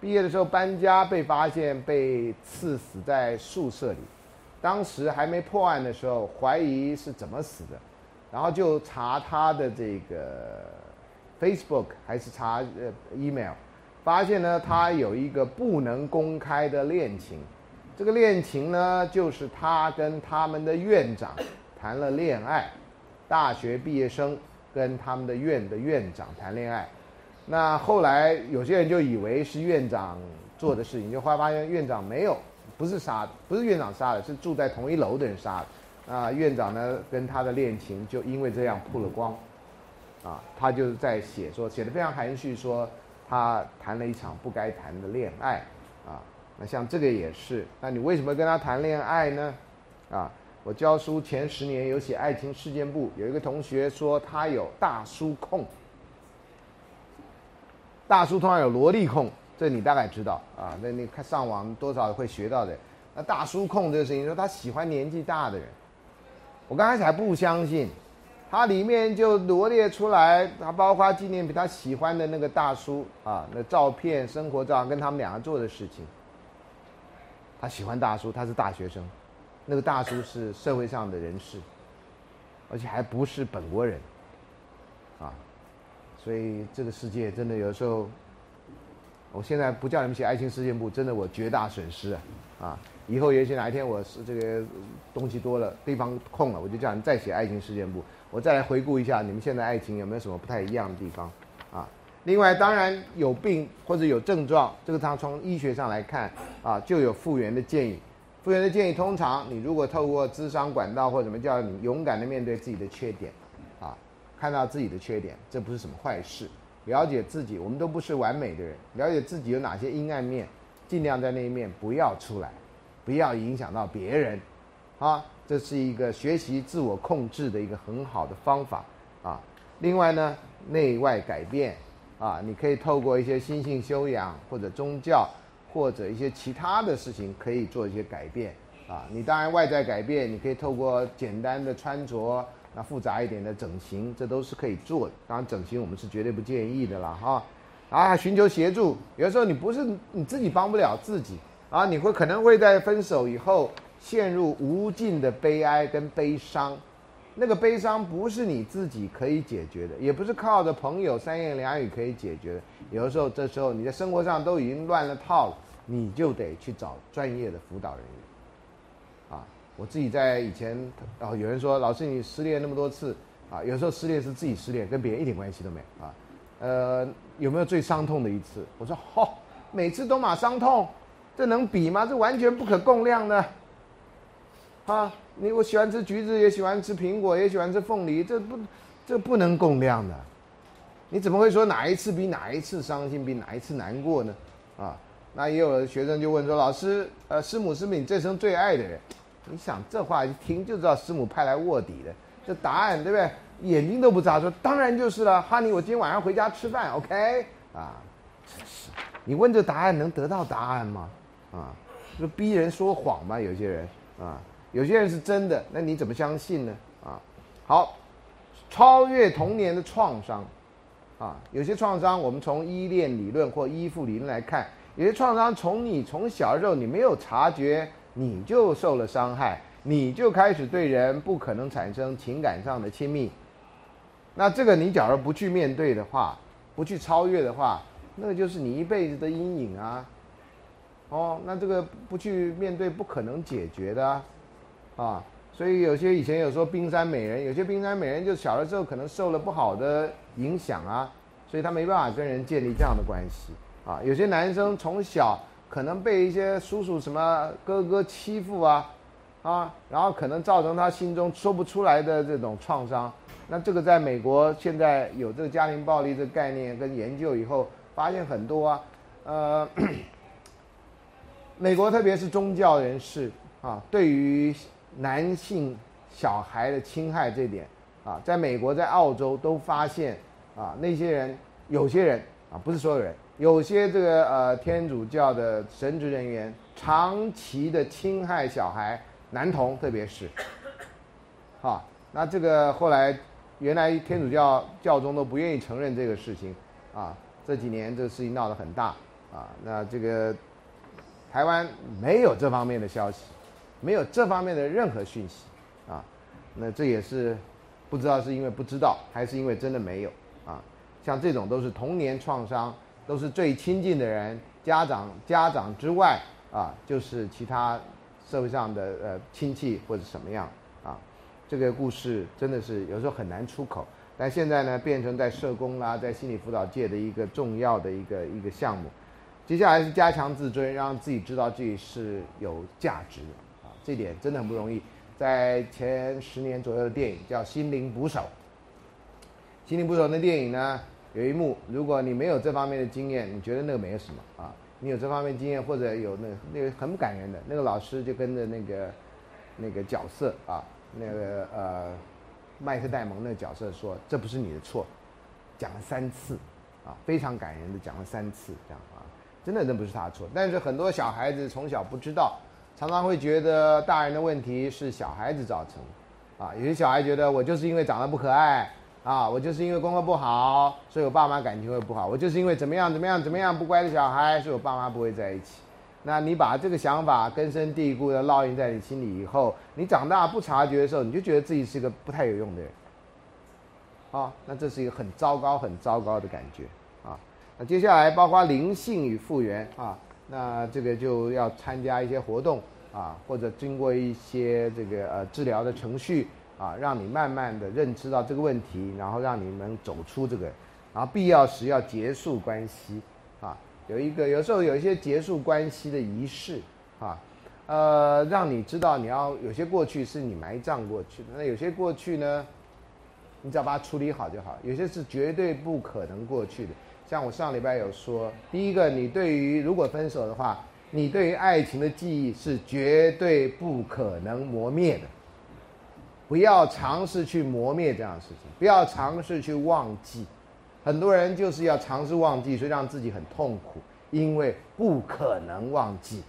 毕业的时候搬家被发现被刺死在宿舍里，当时还没破案的时候，怀疑是怎么死的，然后就查他的这个 Facebook 还是查呃 email，发现呢他有一个不能公开的恋情，这个恋情呢就是他跟他们的院长谈了恋爱，大学毕业生跟他们的院的院长谈恋爱。那后来有些人就以为是院长做的事情，就后来发现院长没有，不是杀，不是院长杀的，是住在同一楼的人杀的。啊，院长呢跟他的恋情就因为这样曝了光，啊，他就是在写说写的非常含蓄，说他谈了一场不该谈的恋爱，啊，那像这个也是，那你为什么跟他谈恋爱呢？啊，我教书前十年有写爱情事件簿，有一个同学说他有大叔控。大叔通常有萝莉控，这你大概知道啊。那你看上网多少会学到的。那大叔控这个事情，说他喜欢年纪大的人。我刚开始还不相信，他里面就罗列出来，他包括纪念品，他喜欢的那个大叔啊，那照片、生活照跟他们两个做的事情。他喜欢大叔，他是大学生，那个大叔是社会上的人士，而且还不是本国人，啊。所以这个世界真的有时候，我现在不叫你们写爱情事件簿，真的我绝大损失啊！啊，以后也许哪一天我是这个东西多了，地方空了，我就叫你再写爱情事件簿，我再来回顾一下你们现在爱情有没有什么不太一样的地方啊？另外，当然有病或者有症状，这个他从医学上来看啊，就有复原的建议。复原的建议，通常你如果透过智商管道或者怎么叫你勇敢的面对自己的缺点啊。看到自己的缺点，这不是什么坏事。了解自己，我们都不是完美的人。了解自己有哪些阴暗面，尽量在那一面不要出来，不要影响到别人，啊，这是一个学习自我控制的一个很好的方法啊。另外呢，内外改变啊，你可以透过一些心性修养，或者宗教，或者一些其他的事情，可以做一些改变啊。你当然外在改变，你可以透过简单的穿着。那复杂一点的整形，这都是可以做的。当然，整形我们是绝对不建议的了，哈。啊，寻求协助，有的时候你不是你自己帮不了自己啊，你会可能会在分手以后陷入无尽的悲哀跟悲伤。那个悲伤不是你自己可以解决的，也不是靠着朋友三言两语可以解决的。有的时候，这时候你在生活上都已经乱了套了，你就得去找专业的辅导人员。啊我自己在以前，哦，有人说老师你失恋那么多次，啊，有时候失恋是自己失恋，跟别人一点关系都没有啊。呃，有没有最伤痛的一次？我说，嚯，每次都马伤痛，这能比吗？这完全不可共量的。啊，你我喜欢吃橘子，也喜欢吃苹果，也喜欢吃凤梨，这不，这不能共量的。你怎么会说哪一次比哪一次伤心，比哪一次难过呢？啊，那也有学生就问说，老师，呃，师母是不是你这生最爱的人？你想这话一听就知道师母派来卧底的，这答案对不对？眼睛都不眨，说当然就是了。哈尼，我今天晚上回家吃饭，OK？啊，真是，你问这答案能得到答案吗？啊，就逼人说谎嘛。有些人啊，有些人是真的，那你怎么相信呢？啊，好，超越童年的创伤，啊，有些创伤我们从依恋理论或依附理论来看，有些创伤从你从小的时候你没有察觉。你就受了伤害，你就开始对人不可能产生情感上的亲密。那这个你假如不去面对的话，不去超越的话，那就是你一辈子的阴影啊。哦，那这个不去面对，不可能解决的啊。啊所以有些以前有说冰山美人，有些冰山美人就小的时候可能受了不好的影响啊，所以他没办法跟人建立这样的关系啊。有些男生从小。可能被一些叔叔什么哥哥欺负啊，啊，然后可能造成他心中说不出来的这种创伤。那这个在美国现在有这个家庭暴力这个概念跟研究以后，发现很多啊，呃，美国特别是宗教人士啊，对于男性小孩的侵害这点啊，在美国在澳洲都发现啊，那些人有些人啊，不是所有人，有些这个呃天主教的神职人员长期的侵害小孩，男童特别是，好，那这个后来原来天主教教宗都不愿意承认这个事情，啊，这几年这个事情闹得很大，啊，那这个台湾没有这方面的消息，没有这方面的任何讯息，啊，那这也是不知道是因为不知道，还是因为真的没有。啊，像这种都是童年创伤，都是最亲近的人，家长家长之外啊，就是其他社会上的呃亲戚或者什么样啊，这个故事真的是有时候很难出口，但现在呢变成在社工啦，在心理辅导界的一个重要的一个一个项目。接下来是加强自尊，让自己知道自己是有价值的，这点真的很不容易。在前十年左右的电影叫《心灵捕手》。心灵捕手那电影呢，有一幕，如果你没有这方面的经验，你觉得那个没有什么啊？你有这方面经验，或者有那那个很感人的那个老师就跟着那个那个角色啊，那个呃麦克戴蒙那个角色说：“这不是你的错。”讲了三次，啊，非常感人的讲了三次，这样啊，真的那不是他的错。但是很多小孩子从小不知道，常常会觉得大人的问题是小孩子造成，啊，有些小孩觉得我就是因为长得不可爱。啊，我就是因为功课不好，所以我爸妈感情会不好。我就是因为怎么样怎么样怎么样不乖的小孩，所以我爸妈不会在一起。那你把这个想法根深蒂固的烙印在你心里以后，你长大不察觉的时候，你就觉得自己是一个不太有用的人。啊，那这是一个很糟糕、很糟糕的感觉啊。那接下来包括灵性与复原啊，那这个就要参加一些活动啊，或者经过一些这个呃治疗的程序。啊，让你慢慢的认知到这个问题，然后让你们走出这个，然后必要时要结束关系，啊，有一个有时候有一些结束关系的仪式，啊，呃，让你知道你要有些过去是你埋葬过去的，那有些过去呢，你只要把它处理好就好，有些是绝对不可能过去的，像我上礼拜有说，第一个，你对于如果分手的话，你对于爱情的记忆是绝对不可能磨灭的。不要尝试去磨灭这样的事情，不要尝试去忘记。很多人就是要尝试忘记，所以让自己很痛苦，因为不可能忘记。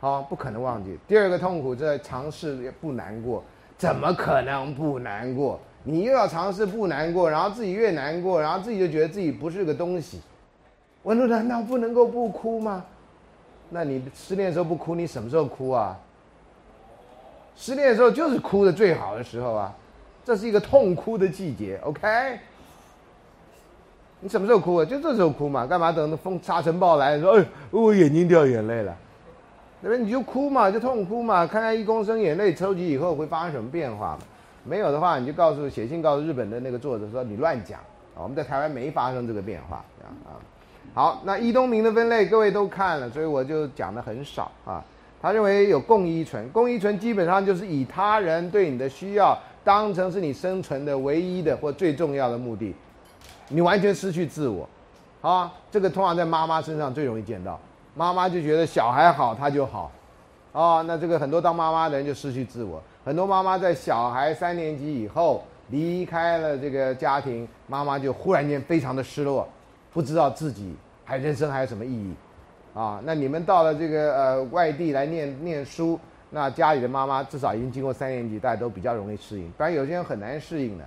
好，不可能忘记。第二个痛苦在尝试也不难过，怎么可能不难过？你又要尝试不难过，然后自己越难过，然后自己就觉得自己不是个东西。我说难道不能够不哭吗？那你失恋的时候不哭，你什么时候哭啊？失恋的时候就是哭的最好的时候啊，这是一个痛哭的季节，OK？你什么时候哭啊？就这时候哭嘛，干嘛等风沙尘暴来说，哎，我眼睛掉眼泪了，那边你就哭嘛，就痛哭嘛，看看一公升眼泪抽集以后会发生什么变化？没有的话，你就告诉写信告诉日本的那个作者说你乱讲啊，我们在台湾没发生这个变化，啊。好，那伊东明的分类各位都看了，所以我就讲的很少啊。他认为有共依存，共依存基本上就是以他人对你的需要当成是你生存的唯一的或最重要的目的，你完全失去自我，啊，这个通常在妈妈身上最容易见到，妈妈就觉得小孩好他就好，啊，那这个很多当妈妈的人就失去自我，很多妈妈在小孩三年级以后离开了这个家庭，妈妈就忽然间非常的失落，不知道自己还人生还有什么意义。啊，那你们到了这个呃外地来念念书，那家里的妈妈至少已经经过三年级，大家都比较容易适应。不然有些人很难适应的，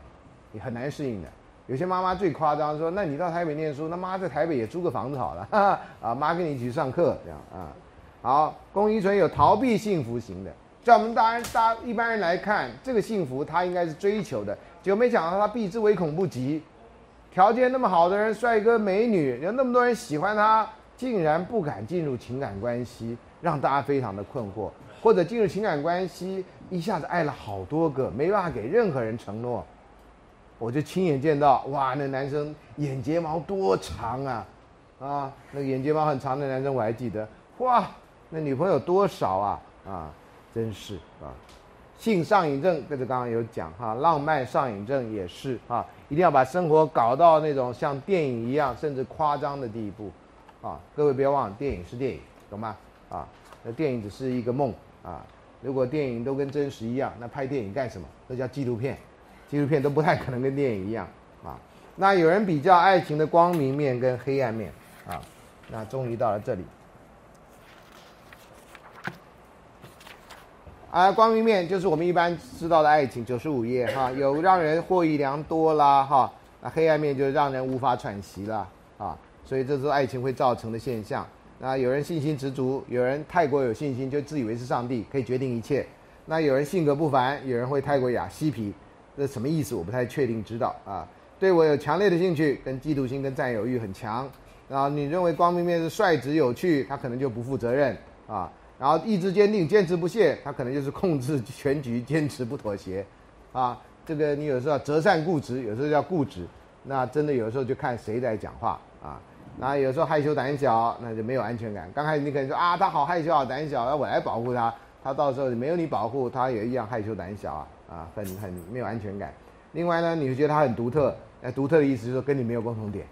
你很难适应的。有些妈妈最夸张，说那你到台北念书，那妈在台北也租个房子好了，哈 哈啊，妈跟你一起上课这样啊。好，龚一纯有逃避幸福型的，在我们大人大一般人来看，这个幸福他应该是追求的，结果没想到他避之唯恐不及。条件那么好的人，帅哥美女，有那么多人喜欢他。竟然不敢进入情感关系，让大家非常的困惑；或者进入情感关系，一下子爱了好多个，没办法给任何人承诺。我就亲眼见到，哇，那男生眼睫毛多长啊！啊，那个眼睫毛很长的男生我还记得，哇，那女朋友多少啊？啊，真是啊，性上瘾症，这个刚刚有讲哈，浪漫上瘾症也是啊，一定要把生活搞到那种像电影一样，甚至夸张的地步。啊，各位不要忘了，电影是电影，懂吗？啊，那电影只是一个梦啊。如果电影都跟真实一样，那拍电影干什么？那叫纪录片，纪录片都不太可能跟电影一样啊。那有人比较爱情的光明面跟黑暗面啊。那终于到了这里。啊，光明面就是我们一般知道的爱情，九十五页哈，有让人获益良多啦哈。那黑暗面就让人无法喘息了啊。所以这是爱情会造成的现象。那有人信心十足，有人太过有信心，就自以为是上帝，可以决定一切。那有人性格不凡，有人会太过雅嬉皮，这什么意思？我不太确定知道啊。对我有强烈的兴趣，跟嫉妒心跟占有欲很强。然后你认为光明面是率直有趣，他可能就不负责任啊。然后意志坚定、坚持不懈，他可能就是控制全局、坚持不妥协，啊，这个你有时候折善固执，有时候叫固执，那真的有时候就看谁在讲话啊。那有时候害羞胆小，那就没有安全感。刚开始你可能说啊，他好害羞、好胆小，要我来保护他，他到时候没有你保护，他也一样害羞胆小啊，啊，很很没有安全感。另外呢，你会觉得他很独特，那独特的意思就是说跟你没有共同点，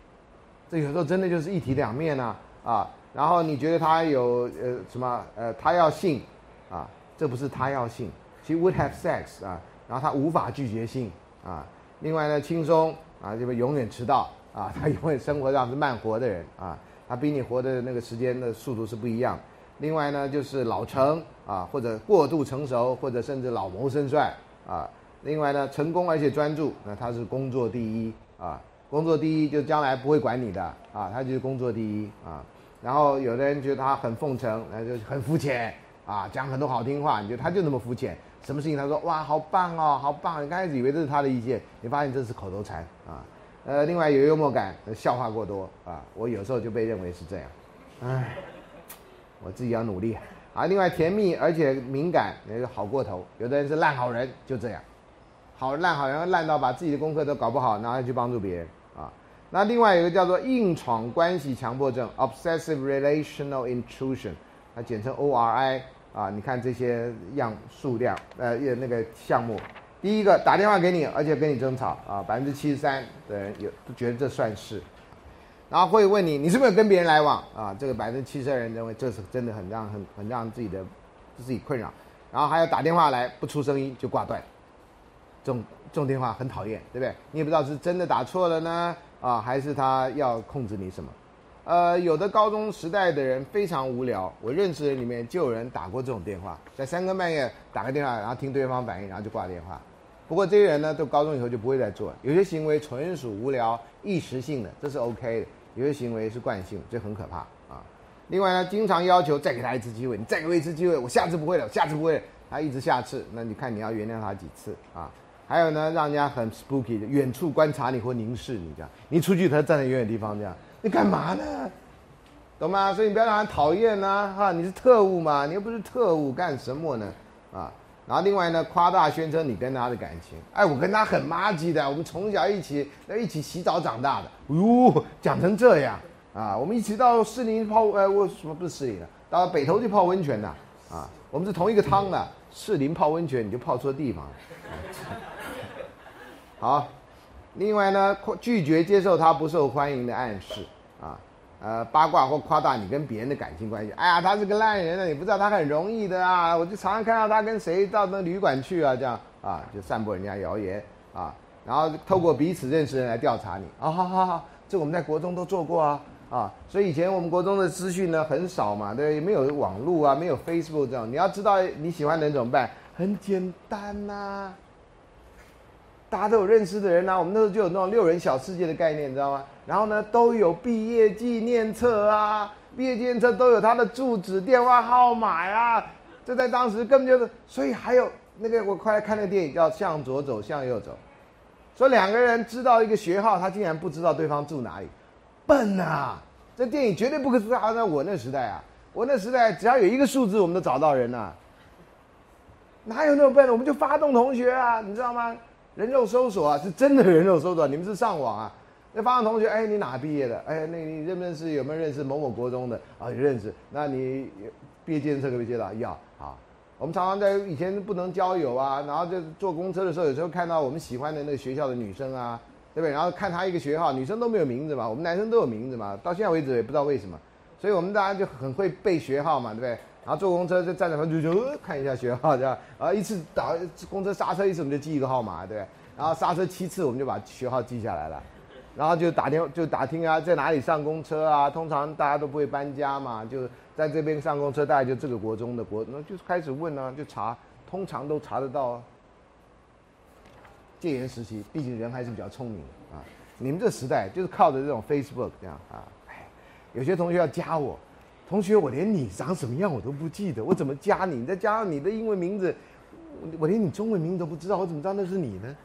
这有时候真的就是一体两面啊，啊。然后你觉得他有呃什么呃他要性，啊，这不是他要性，其实 would have sex 啊，然后他无法拒绝性啊。另外呢，轻松啊，就是永远迟到啊，他永远生活上是慢活的人啊，他比你活的那个时间的速度是不一样。另外呢，就是老成啊，或者过度成熟，或者甚至老谋深算啊。另外呢，成功而且专注，那他是工作第一啊，工作第一就将来不会管你的啊，他就是工作第一啊。然后有的人觉得他很奉承，那就很肤浅啊，讲很多好听话。你觉得他就那么肤浅？什么事情他说哇好棒哦，好棒！你刚开始以为这是他的意见，你发现这是口头禅啊。呃，另外有幽默感，笑话过多啊。我有时候就被认为是这样，唉，我自己要努力啊。另外甜蜜而且敏感，那就好过头。有的人是烂好人，就这样，好烂好人烂到把自己的功课都搞不好，然后去帮助别人。那另外一个叫做硬闯关系强迫症 （Obsessive Relational Intrusion），它简称 ORI 啊。你看这些样数量，呃，那个项目，第一个打电话给你，而且跟你争吵啊，百分之七十三的人有都觉得这算是。然后会问你，你是不是跟别人来往啊？这个百分之七十二人认为这是真的很让很很让自己的自己困扰。然后还要打电话来不出声音就挂断，这种这种电话很讨厌，对不对？你也不知道是真的打错了呢。啊，还是他要控制你什么？呃，有的高中时代的人非常无聊，我认识的里面就有人打过这种电话，在三更半夜打个电话，然后听对方反应，然后就挂电话。不过这些人呢，都高中以后就不会再做了，有些行为纯属无聊、一时性的，这是 OK 的；有些行为是惯性，这很可怕啊。另外呢，经常要求再给他一次机会，你再给我一次机会，我下次不会了，下次不会了，他一直下次，那你看你要原谅他几次啊？还有呢，让人家很 spooky 的，远处观察你或凝视你这样，你出去他站在远远地方这样，你干嘛呢？懂吗？所以你不要让他讨厌呐，哈，你是特务嘛，你又不是特务，干什么呢？啊，然后另外呢，夸大宣称你跟他的感情，哎，我跟他很妈鸡的，我们从小一起在一起洗澡长大的，哟，讲成这样啊，我们一起到士林泡，呃，我什么不是士林的，到北头去泡温泉的，啊，我们是同一个汤的，士林泡温泉你就泡错地方了。好，另外呢，拒绝接受他不受欢迎的暗示啊，呃，八卦或夸大你跟别人的感情关系。哎呀，他是个烂人啊，你不知道他很容易的啊，我就常常看到他跟谁到那旅馆去啊，这样啊，就散播人家谣言啊，然后透过彼此认识人来调查你啊，好好好，这我们在国中都做过啊啊，所以以前我们国中的资讯呢很少嘛，对，没有网络啊，没有 Facebook 这种，你要知道你喜欢的人怎么办？很简单呐。大家都有认识的人呐，我们那时候就有那种六人小世界的概念，你知道吗？然后呢，都有毕业纪念册啊，毕业纪念册都有他的住址、电话号码呀。这在当时根本就是，所以还有那个，我快来看那个电影叫《向左走，向右走》，说两个人知道一个学号，他竟然不知道对方住哪里，笨啊！这电影绝对不可能发生在我那时代啊！我那时代只要有一个数字，我们都找到人了，哪有那么笨？我们就发动同学啊，你知道吗？人肉搜索啊，是真的人肉搜索。你们是上网啊？那发现同学，哎，你哪毕业的？哎，那你认不认识？有没有认识某某国中的？啊，认识。那你毕业纪念册可不可以接到？要。好，我们常常在以前不能交友啊，然后就坐公车的时候，有时候看到我们喜欢的那个学校的女生啊，对不对？然后看她一个学号，女生都没有名字嘛，我们男生都有名字嘛。到现在为止也不知道为什么，所以我们大家就很会背学号嘛，对不对？然后坐公车就站在门口就看一下学号，这样啊，一次打公车刹车一次，我们就记一个号码，对？然后刹车七次，我们就把学号记下来了，然后就打电就打听啊，在哪里上公车啊？通常大家都不会搬家嘛，就在这边上公车，大概就这个国中的国，那就开始问啊，就查，通常都查得到。戒严时期，毕竟人还是比较聪明啊。你们这时代就是靠着这种 Facebook 这样啊，哎，有些同学要加我，同学我连你长什么样我都不记得，我怎么加你？你再加上你的英文名字，我连你中文名字都不知道，我怎么知道那是你呢？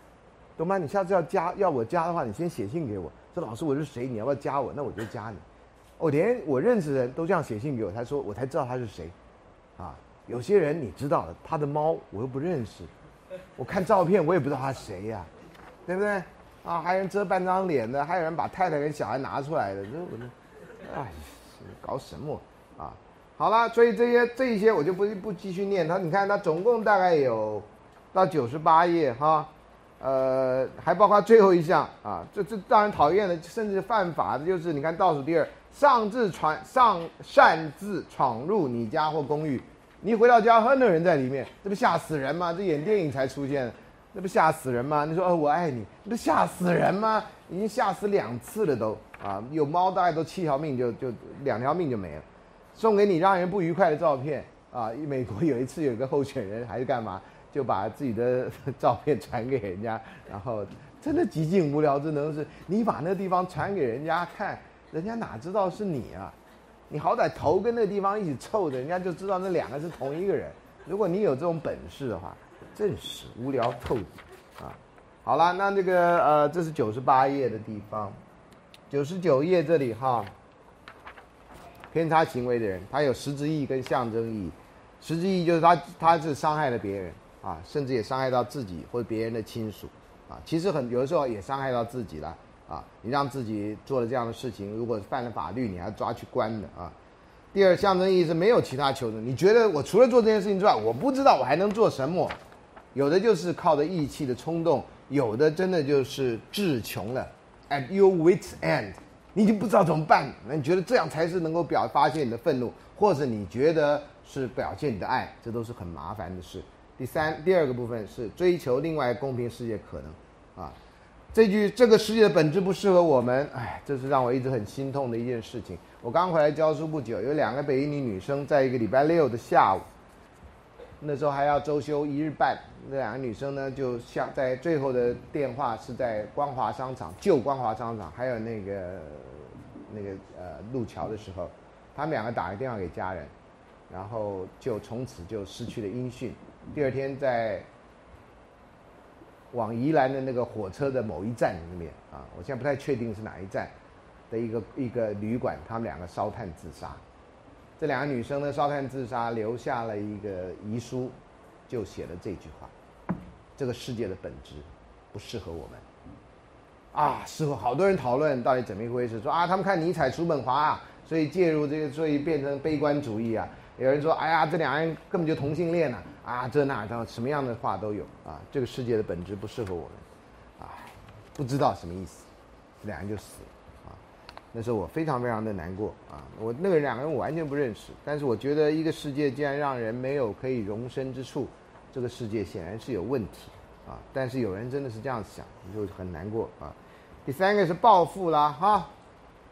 懂吗？你下次要加要我加的话，你先写信给我，说老师我是谁？你要不要加我？那我就加你。我连我认识的人都这样写信给我，才说我才知道他是谁，啊，有些人你知道的，他的猫我又不认识。我看照片，我也不知道他谁呀，对不对？啊，还有人遮半张脸的，还有人把太太跟小孩拿出来的，这我这，哎，搞什么？好了，所以这些这一些我就不不继续念。它你看，它总共大概有到九十八页哈，呃，还包括最后一项啊，这这让人讨厌的，甚至犯法的，就是你看倒数第二，上自闯上擅自闯入你家或公寓。你一回到家，很多人在里面，这不吓死人吗？这演电影才出现，那不吓死人吗？你说哦，我爱你，那不吓死人吗？已经吓死两次了都啊！有猫大概都七条命就就两条命就没了，送给你让人不愉快的照片啊！美国有一次有一个候选人还是干嘛，就把自己的照片传给人家，然后真的极尽无聊，之能是你把那地方传给人家看，人家哪知道是你啊？你好歹头跟那地方一起凑着，人家就知道那两个是同一个人。如果你有这种本事的话，真是无聊透顶啊！好了，那这个呃，这是九十八页的地方，九十九页这里哈，偏差行为的人，他有实质意义跟象征意义。实质意义就是他他是伤害了别人啊，甚至也伤害到自己或者别人的亲属啊。其实很有的时候也伤害到自己了。啊，你让自己做了这样的事情，如果犯了法律，你还抓去关的啊。第二，象征意义是没有其他求证。你觉得我除了做这件事情之外，我不知道我还能做什么？有的就是靠着义气的冲动，有的真的就是志穷了，at your wits end，你已经不知道怎么办。那你觉得这样才是能够表发现你的愤怒，或者你觉得是表现你的爱，这都是很麻烦的事。第三，第二个部分是追求另外公平世界可能，啊。这句“这个世界的本质不适合我们”，哎，这是让我一直很心痛的一件事情。我刚回来教书不久，有两个北一女女生，在一个礼拜六的下午，那时候还要周休一日半，那两个女生呢，就像在最后的电话是在光华商场旧光华商场，还有那个那个呃路桥的时候，他们两个打个电话给家人，然后就从此就失去了音讯。第二天在。往宜兰的那个火车的某一站里面啊，我现在不太确定是哪一站的一个一个旅馆，他们两个烧炭自杀。这两个女生呢，烧炭自杀，留下了一个遗书，就写了这句话：这个世界的本质不适合我们。啊，事后好多人讨论到底怎么一回事，说啊，他们看尼采、叔本华，所以介入这个，所以变成悲观主义啊。有人说：“哎呀，这两人根本就同性恋呢！啊，这那的，什么样的话都有啊。这个世界的本质不适合我们，啊，不知道什么意思，这两人就死了。那时候我非常非常的难过啊。我那个两个人我完全不认识，但是我觉得一个世界既然让人没有可以容身之处，这个世界显然是有问题啊。但是有人真的是这样想，就很难过啊。第三个是报复啦，哈，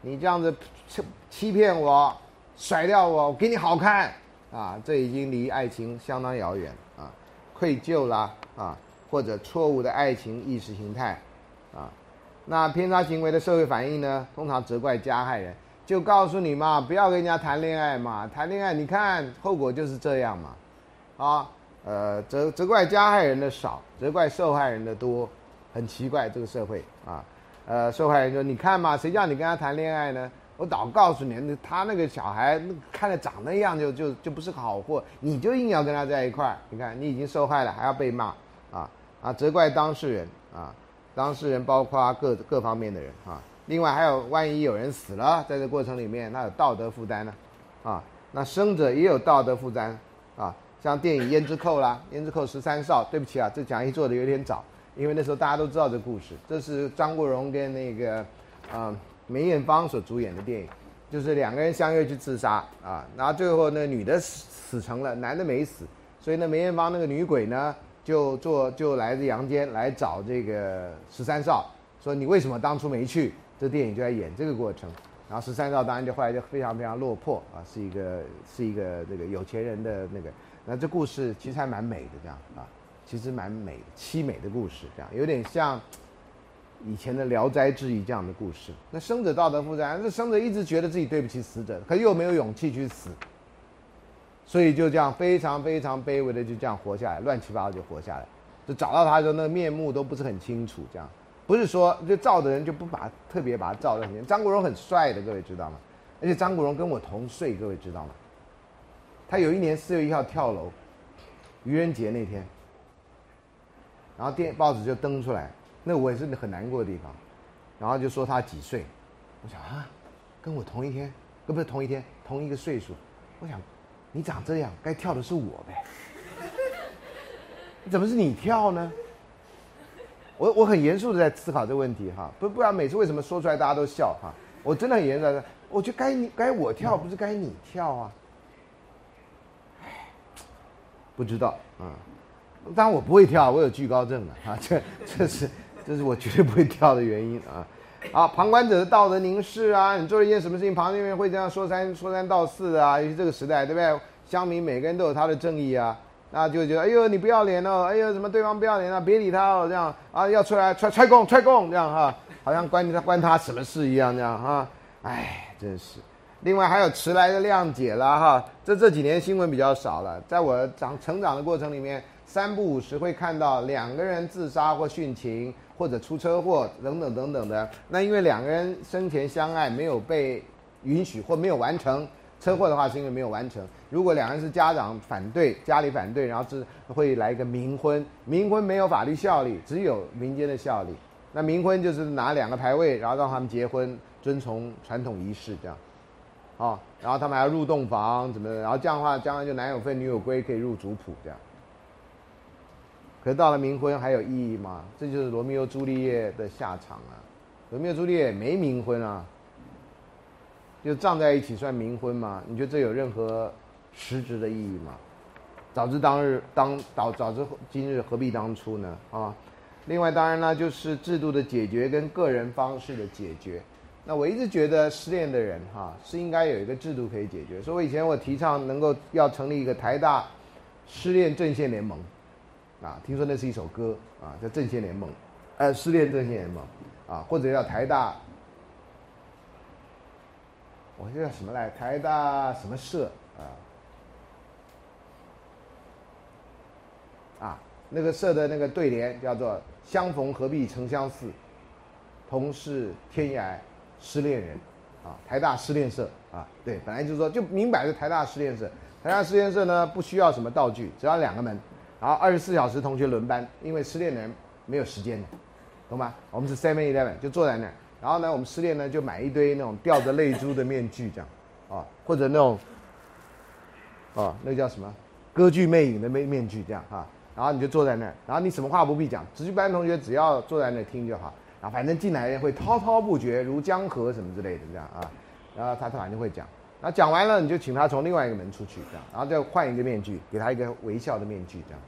你这样子欺欺骗我。”甩掉我，我给你好看啊！这已经离爱情相当遥远啊，愧疚啦啊，或者错误的爱情意识形态。那偏差行为的社会反应呢？通常责怪加害人，就告诉你嘛，不要跟人家谈恋爱嘛，谈恋爱你看后果就是这样嘛。啊，呃，责责怪加害人的少，责怪受害人的多，很奇怪这个社会啊。呃，受害人说你看嘛，谁叫你跟他谈恋爱呢？我早告诉你，那他那个小孩，看着长那样，就就就不是好货，你就硬要跟他在一块儿。你看，你已经受害了，还要被骂啊啊！责怪当事人啊，当事人包括各各方面的人啊。另外还有，万一有人死了，在这过程里面，那有道德负担呢啊。那生者也有道德负担啊。像电影《胭脂扣》啦，《胭脂扣十三少》，对不起啊，这讲义做的有点早，因为那时候大家都知道这故事。这是张国荣跟那个啊。梅艳芳所主演的电影，就是两个人相约去自杀啊，然后最后那女的死死成了，男的没死，所以那梅艳芳那个女鬼呢，就做就来自阳间来找这个十三少，说你为什么当初没去？这电影就在演这个过程。然后十三少当然就后来就非常非常落魄啊，是一个是一个这个有钱人的那个。那这故事其实还蛮美的，这样啊，其实蛮美凄美的故事，这样有点像以前的《聊斋志异》这样的故事。那生者道德负债，这生者一直觉得自己对不起死者，可又没有勇气去死，所以就这样非常非常卑微的就这样活下来，乱七八糟就活下来。就找到他的时候，那个面目都不是很清楚，这样。不是说就照的人就不把特别把他照得很清。张国荣很帅的，各位知道吗？而且张国荣跟我同岁，各位知道吗？他有一年四月一号跳楼，愚人节那天，然后电报纸就登出来，那我也是很难过的地方，然后就说他几岁，我想啊，跟我同一天，不是同一天，同一个岁数，我想，你长这样，该跳的是我呗，怎么是你跳呢？我我很严肃的在思考这个问题哈，不不然每次为什么说出来大家都笑哈？我真的很严肃的，我觉得该你该我跳，不是该你跳啊？不知道啊，当然我不会跳，我有惧高症的啊，这这是这是我绝对不会跳的原因啊。啊，旁观者的道德凝视啊，你做了一件什么事情，旁边人会这样说三说三道四啊，尤其这个时代，对不对？乡民每个人都有他的正义啊。那就觉得，哎呦，你不要脸哦！哎呦，什么对方不要脸啊？别理他哦，这样啊，要出来踹踹供踹供这样哈，好像关他关他什么事一样这样哈，哎，真是。另外还有迟来的谅解啦哈，这这几年新闻比较少了，在我长成长的过程里面，三不五时会看到两个人自杀或殉情或者出车祸等等等等的。那因为两个人生前相爱没有被允许或没有完成。车祸的话是因为没有完成。如果两个人是家长反对，家里反对，然后是会来一个冥婚。冥婚没有法律效力，只有民间的效力。那冥婚就是拿两个牌位，然后让他们结婚，遵从传统仪式这样。哦，然后他们还要入洞房，怎么？然后这样的话，将来就男有分，女有归，可以入族谱这样。可到了冥婚还有意义吗？这就是罗密欧朱丽叶的下场啊！罗密欧朱丽叶没冥婚啊。就葬在一起算冥婚吗？你觉得这有任何实质的意义吗？早知当日当早早知今日何必当初呢？啊，另外当然呢，就是制度的解决跟个人方式的解决。那我一直觉得失恋的人哈是应该有一个制度可以解决。所以我以前我提倡能够要成立一个台大失恋阵线联盟，啊，听说那是一首歌啊，叫阵线联盟，呃，失恋阵线联盟啊，或者叫台大。我这叫什么来？台大什么社啊？啊，那个社的那个对联叫做“相逢何必曾相识，同是天涯失恋人”。啊，台大失恋社啊，对，本来就是说，就明摆着台大失恋社。台大失恋社呢，不需要什么道具，只要两个门，然后二十四小时同学轮班，因为失恋的人没有时间的，懂吗？我们是 Seven Eleven，就坐在那。然后呢，我们失恋呢就买一堆那种吊着泪珠的面具，这样，啊，或者那种，啊，那叫什么，歌剧魅影的面面具这样哈。然后你就坐在那，然后你什么话不必讲，值班同学只要坐在那听就好。然后反正进来会滔滔不绝，如江河什么之类的这样啊。然后他他反正会讲，然后讲完了你就请他从另外一个门出去这样，然后再换一个面具，给他一个微笑的面具这样，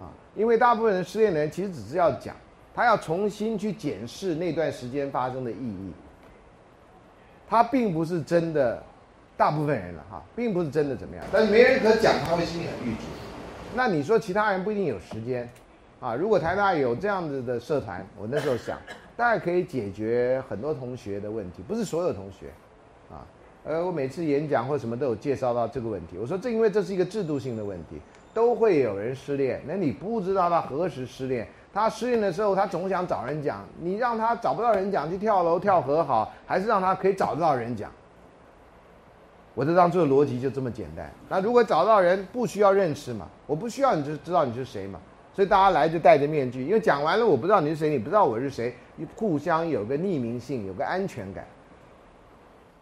啊，因为大部分人失恋的人其实只是要讲。他要重新去检视那段时间发生的意义，他并不是真的，大部分人了哈，并不是真的怎么样，但是没人可讲，他会心里很郁卒。那你说其他人不一定有时间，啊，如果台大有这样子的社团，我那时候想，大概可以解决很多同学的问题，不是所有同学，啊，呃，我每次演讲或什么都有介绍到这个问题，我说这因为这是一个制度性的问题，都会有人失恋，那你不知道他何时失恋。他失恋的时候，他总想找人讲。你让他找不到人讲，去跳楼跳河好，还是让他可以找得到人讲？我这张这个逻辑就这么简单。那如果找到人，不需要认识嘛？我不需要你就知道你是谁嘛？所以大家来就戴着面具，因为讲完了我不知道你是谁，你不知道我是谁，互相有个匿名性，有个安全感。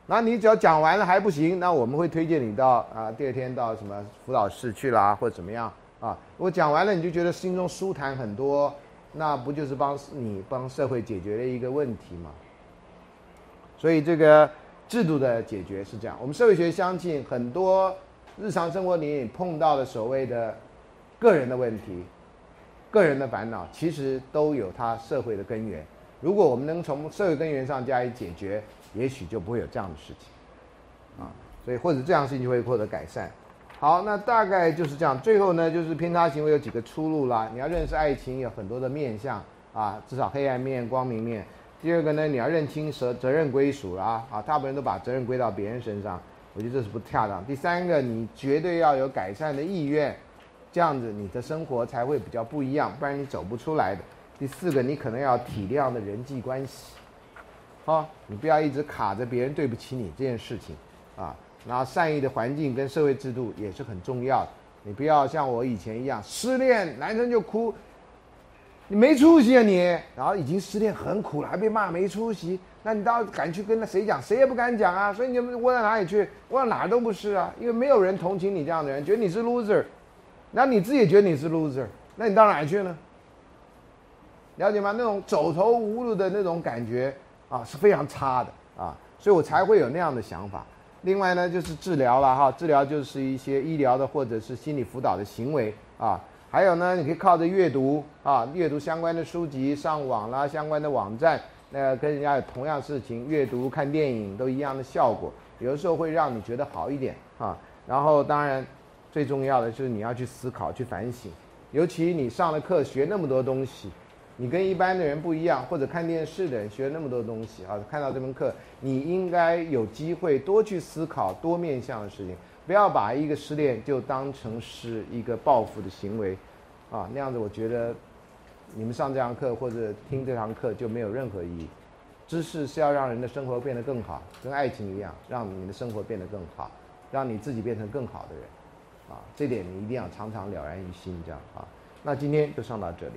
那你只要讲完了还不行，那我们会推荐你到啊，第二天到什么辅导室去啦，或者怎么样啊？我讲完了你就觉得心中舒坦很多。那不就是帮你帮社会解决了一个问题吗？所以这个制度的解决是这样。我们社会学相信很多日常生活里碰到的所谓的个人的问题，个人的烦恼，其实都有它社会的根源。如果我们能从社会根源上加以解决，也许就不会有这样的事情，啊，所以或者这样事情就会获得改善。好，那大概就是这样。最后呢，就是偏差行为有几个出路啦。你要认识爱情有很多的面相啊，至少黑暗面、光明面。第二个呢，你要认清责责任归属啦，啊，大部分人都把责任归到别人身上，我觉得这是不恰当。第三个，你绝对要有改善的意愿，这样子你的生活才会比较不一样，不然你走不出来的。第四个，你可能要体谅的人际关系，好，你不要一直卡着别人对不起你这件事情，啊，然后善意的环境跟社会制度也是很重要的。你不要像我以前一样失恋，男生就哭，你没出息啊你，然后已经失恋很苦了，还被骂没出息，那你倒敢去跟那谁讲？谁也不敢讲啊，所以你窝到哪里去？窝到哪都不是啊，因为没有人同情你这样的人，觉得你是 loser，那你自己也觉得你是 loser，那你到哪去呢？了解吗？那种走投无路的那种感觉啊，是非常差的啊，所以我才会有那样的想法。另外呢，就是治疗了哈，治疗就是一些医疗的或者是心理辅导的行为啊。还有呢，你可以靠着阅读啊，阅读相关的书籍，上网啦，相关的网站，那跟人家有同样事情，阅读、看电影都一样的效果，有的时候会让你觉得好一点啊。然后当然最重要的就是你要去思考、去反省，尤其你上了课学那么多东西。你跟一般的人不一样，或者看电视的人学了那么多东西啊，看到这门课，你应该有机会多去思考多面向的事情，不要把一个失恋就当成是一个报复的行为，啊，那样子我觉得你们上这堂课或者听这堂课就没有任何意义。知识是要让人的生活变得更好，跟爱情一样，让你的生活变得更好，让你自己变成更好的人，啊，这点你一定要常常了然于心，这样啊。那今天就上到这里。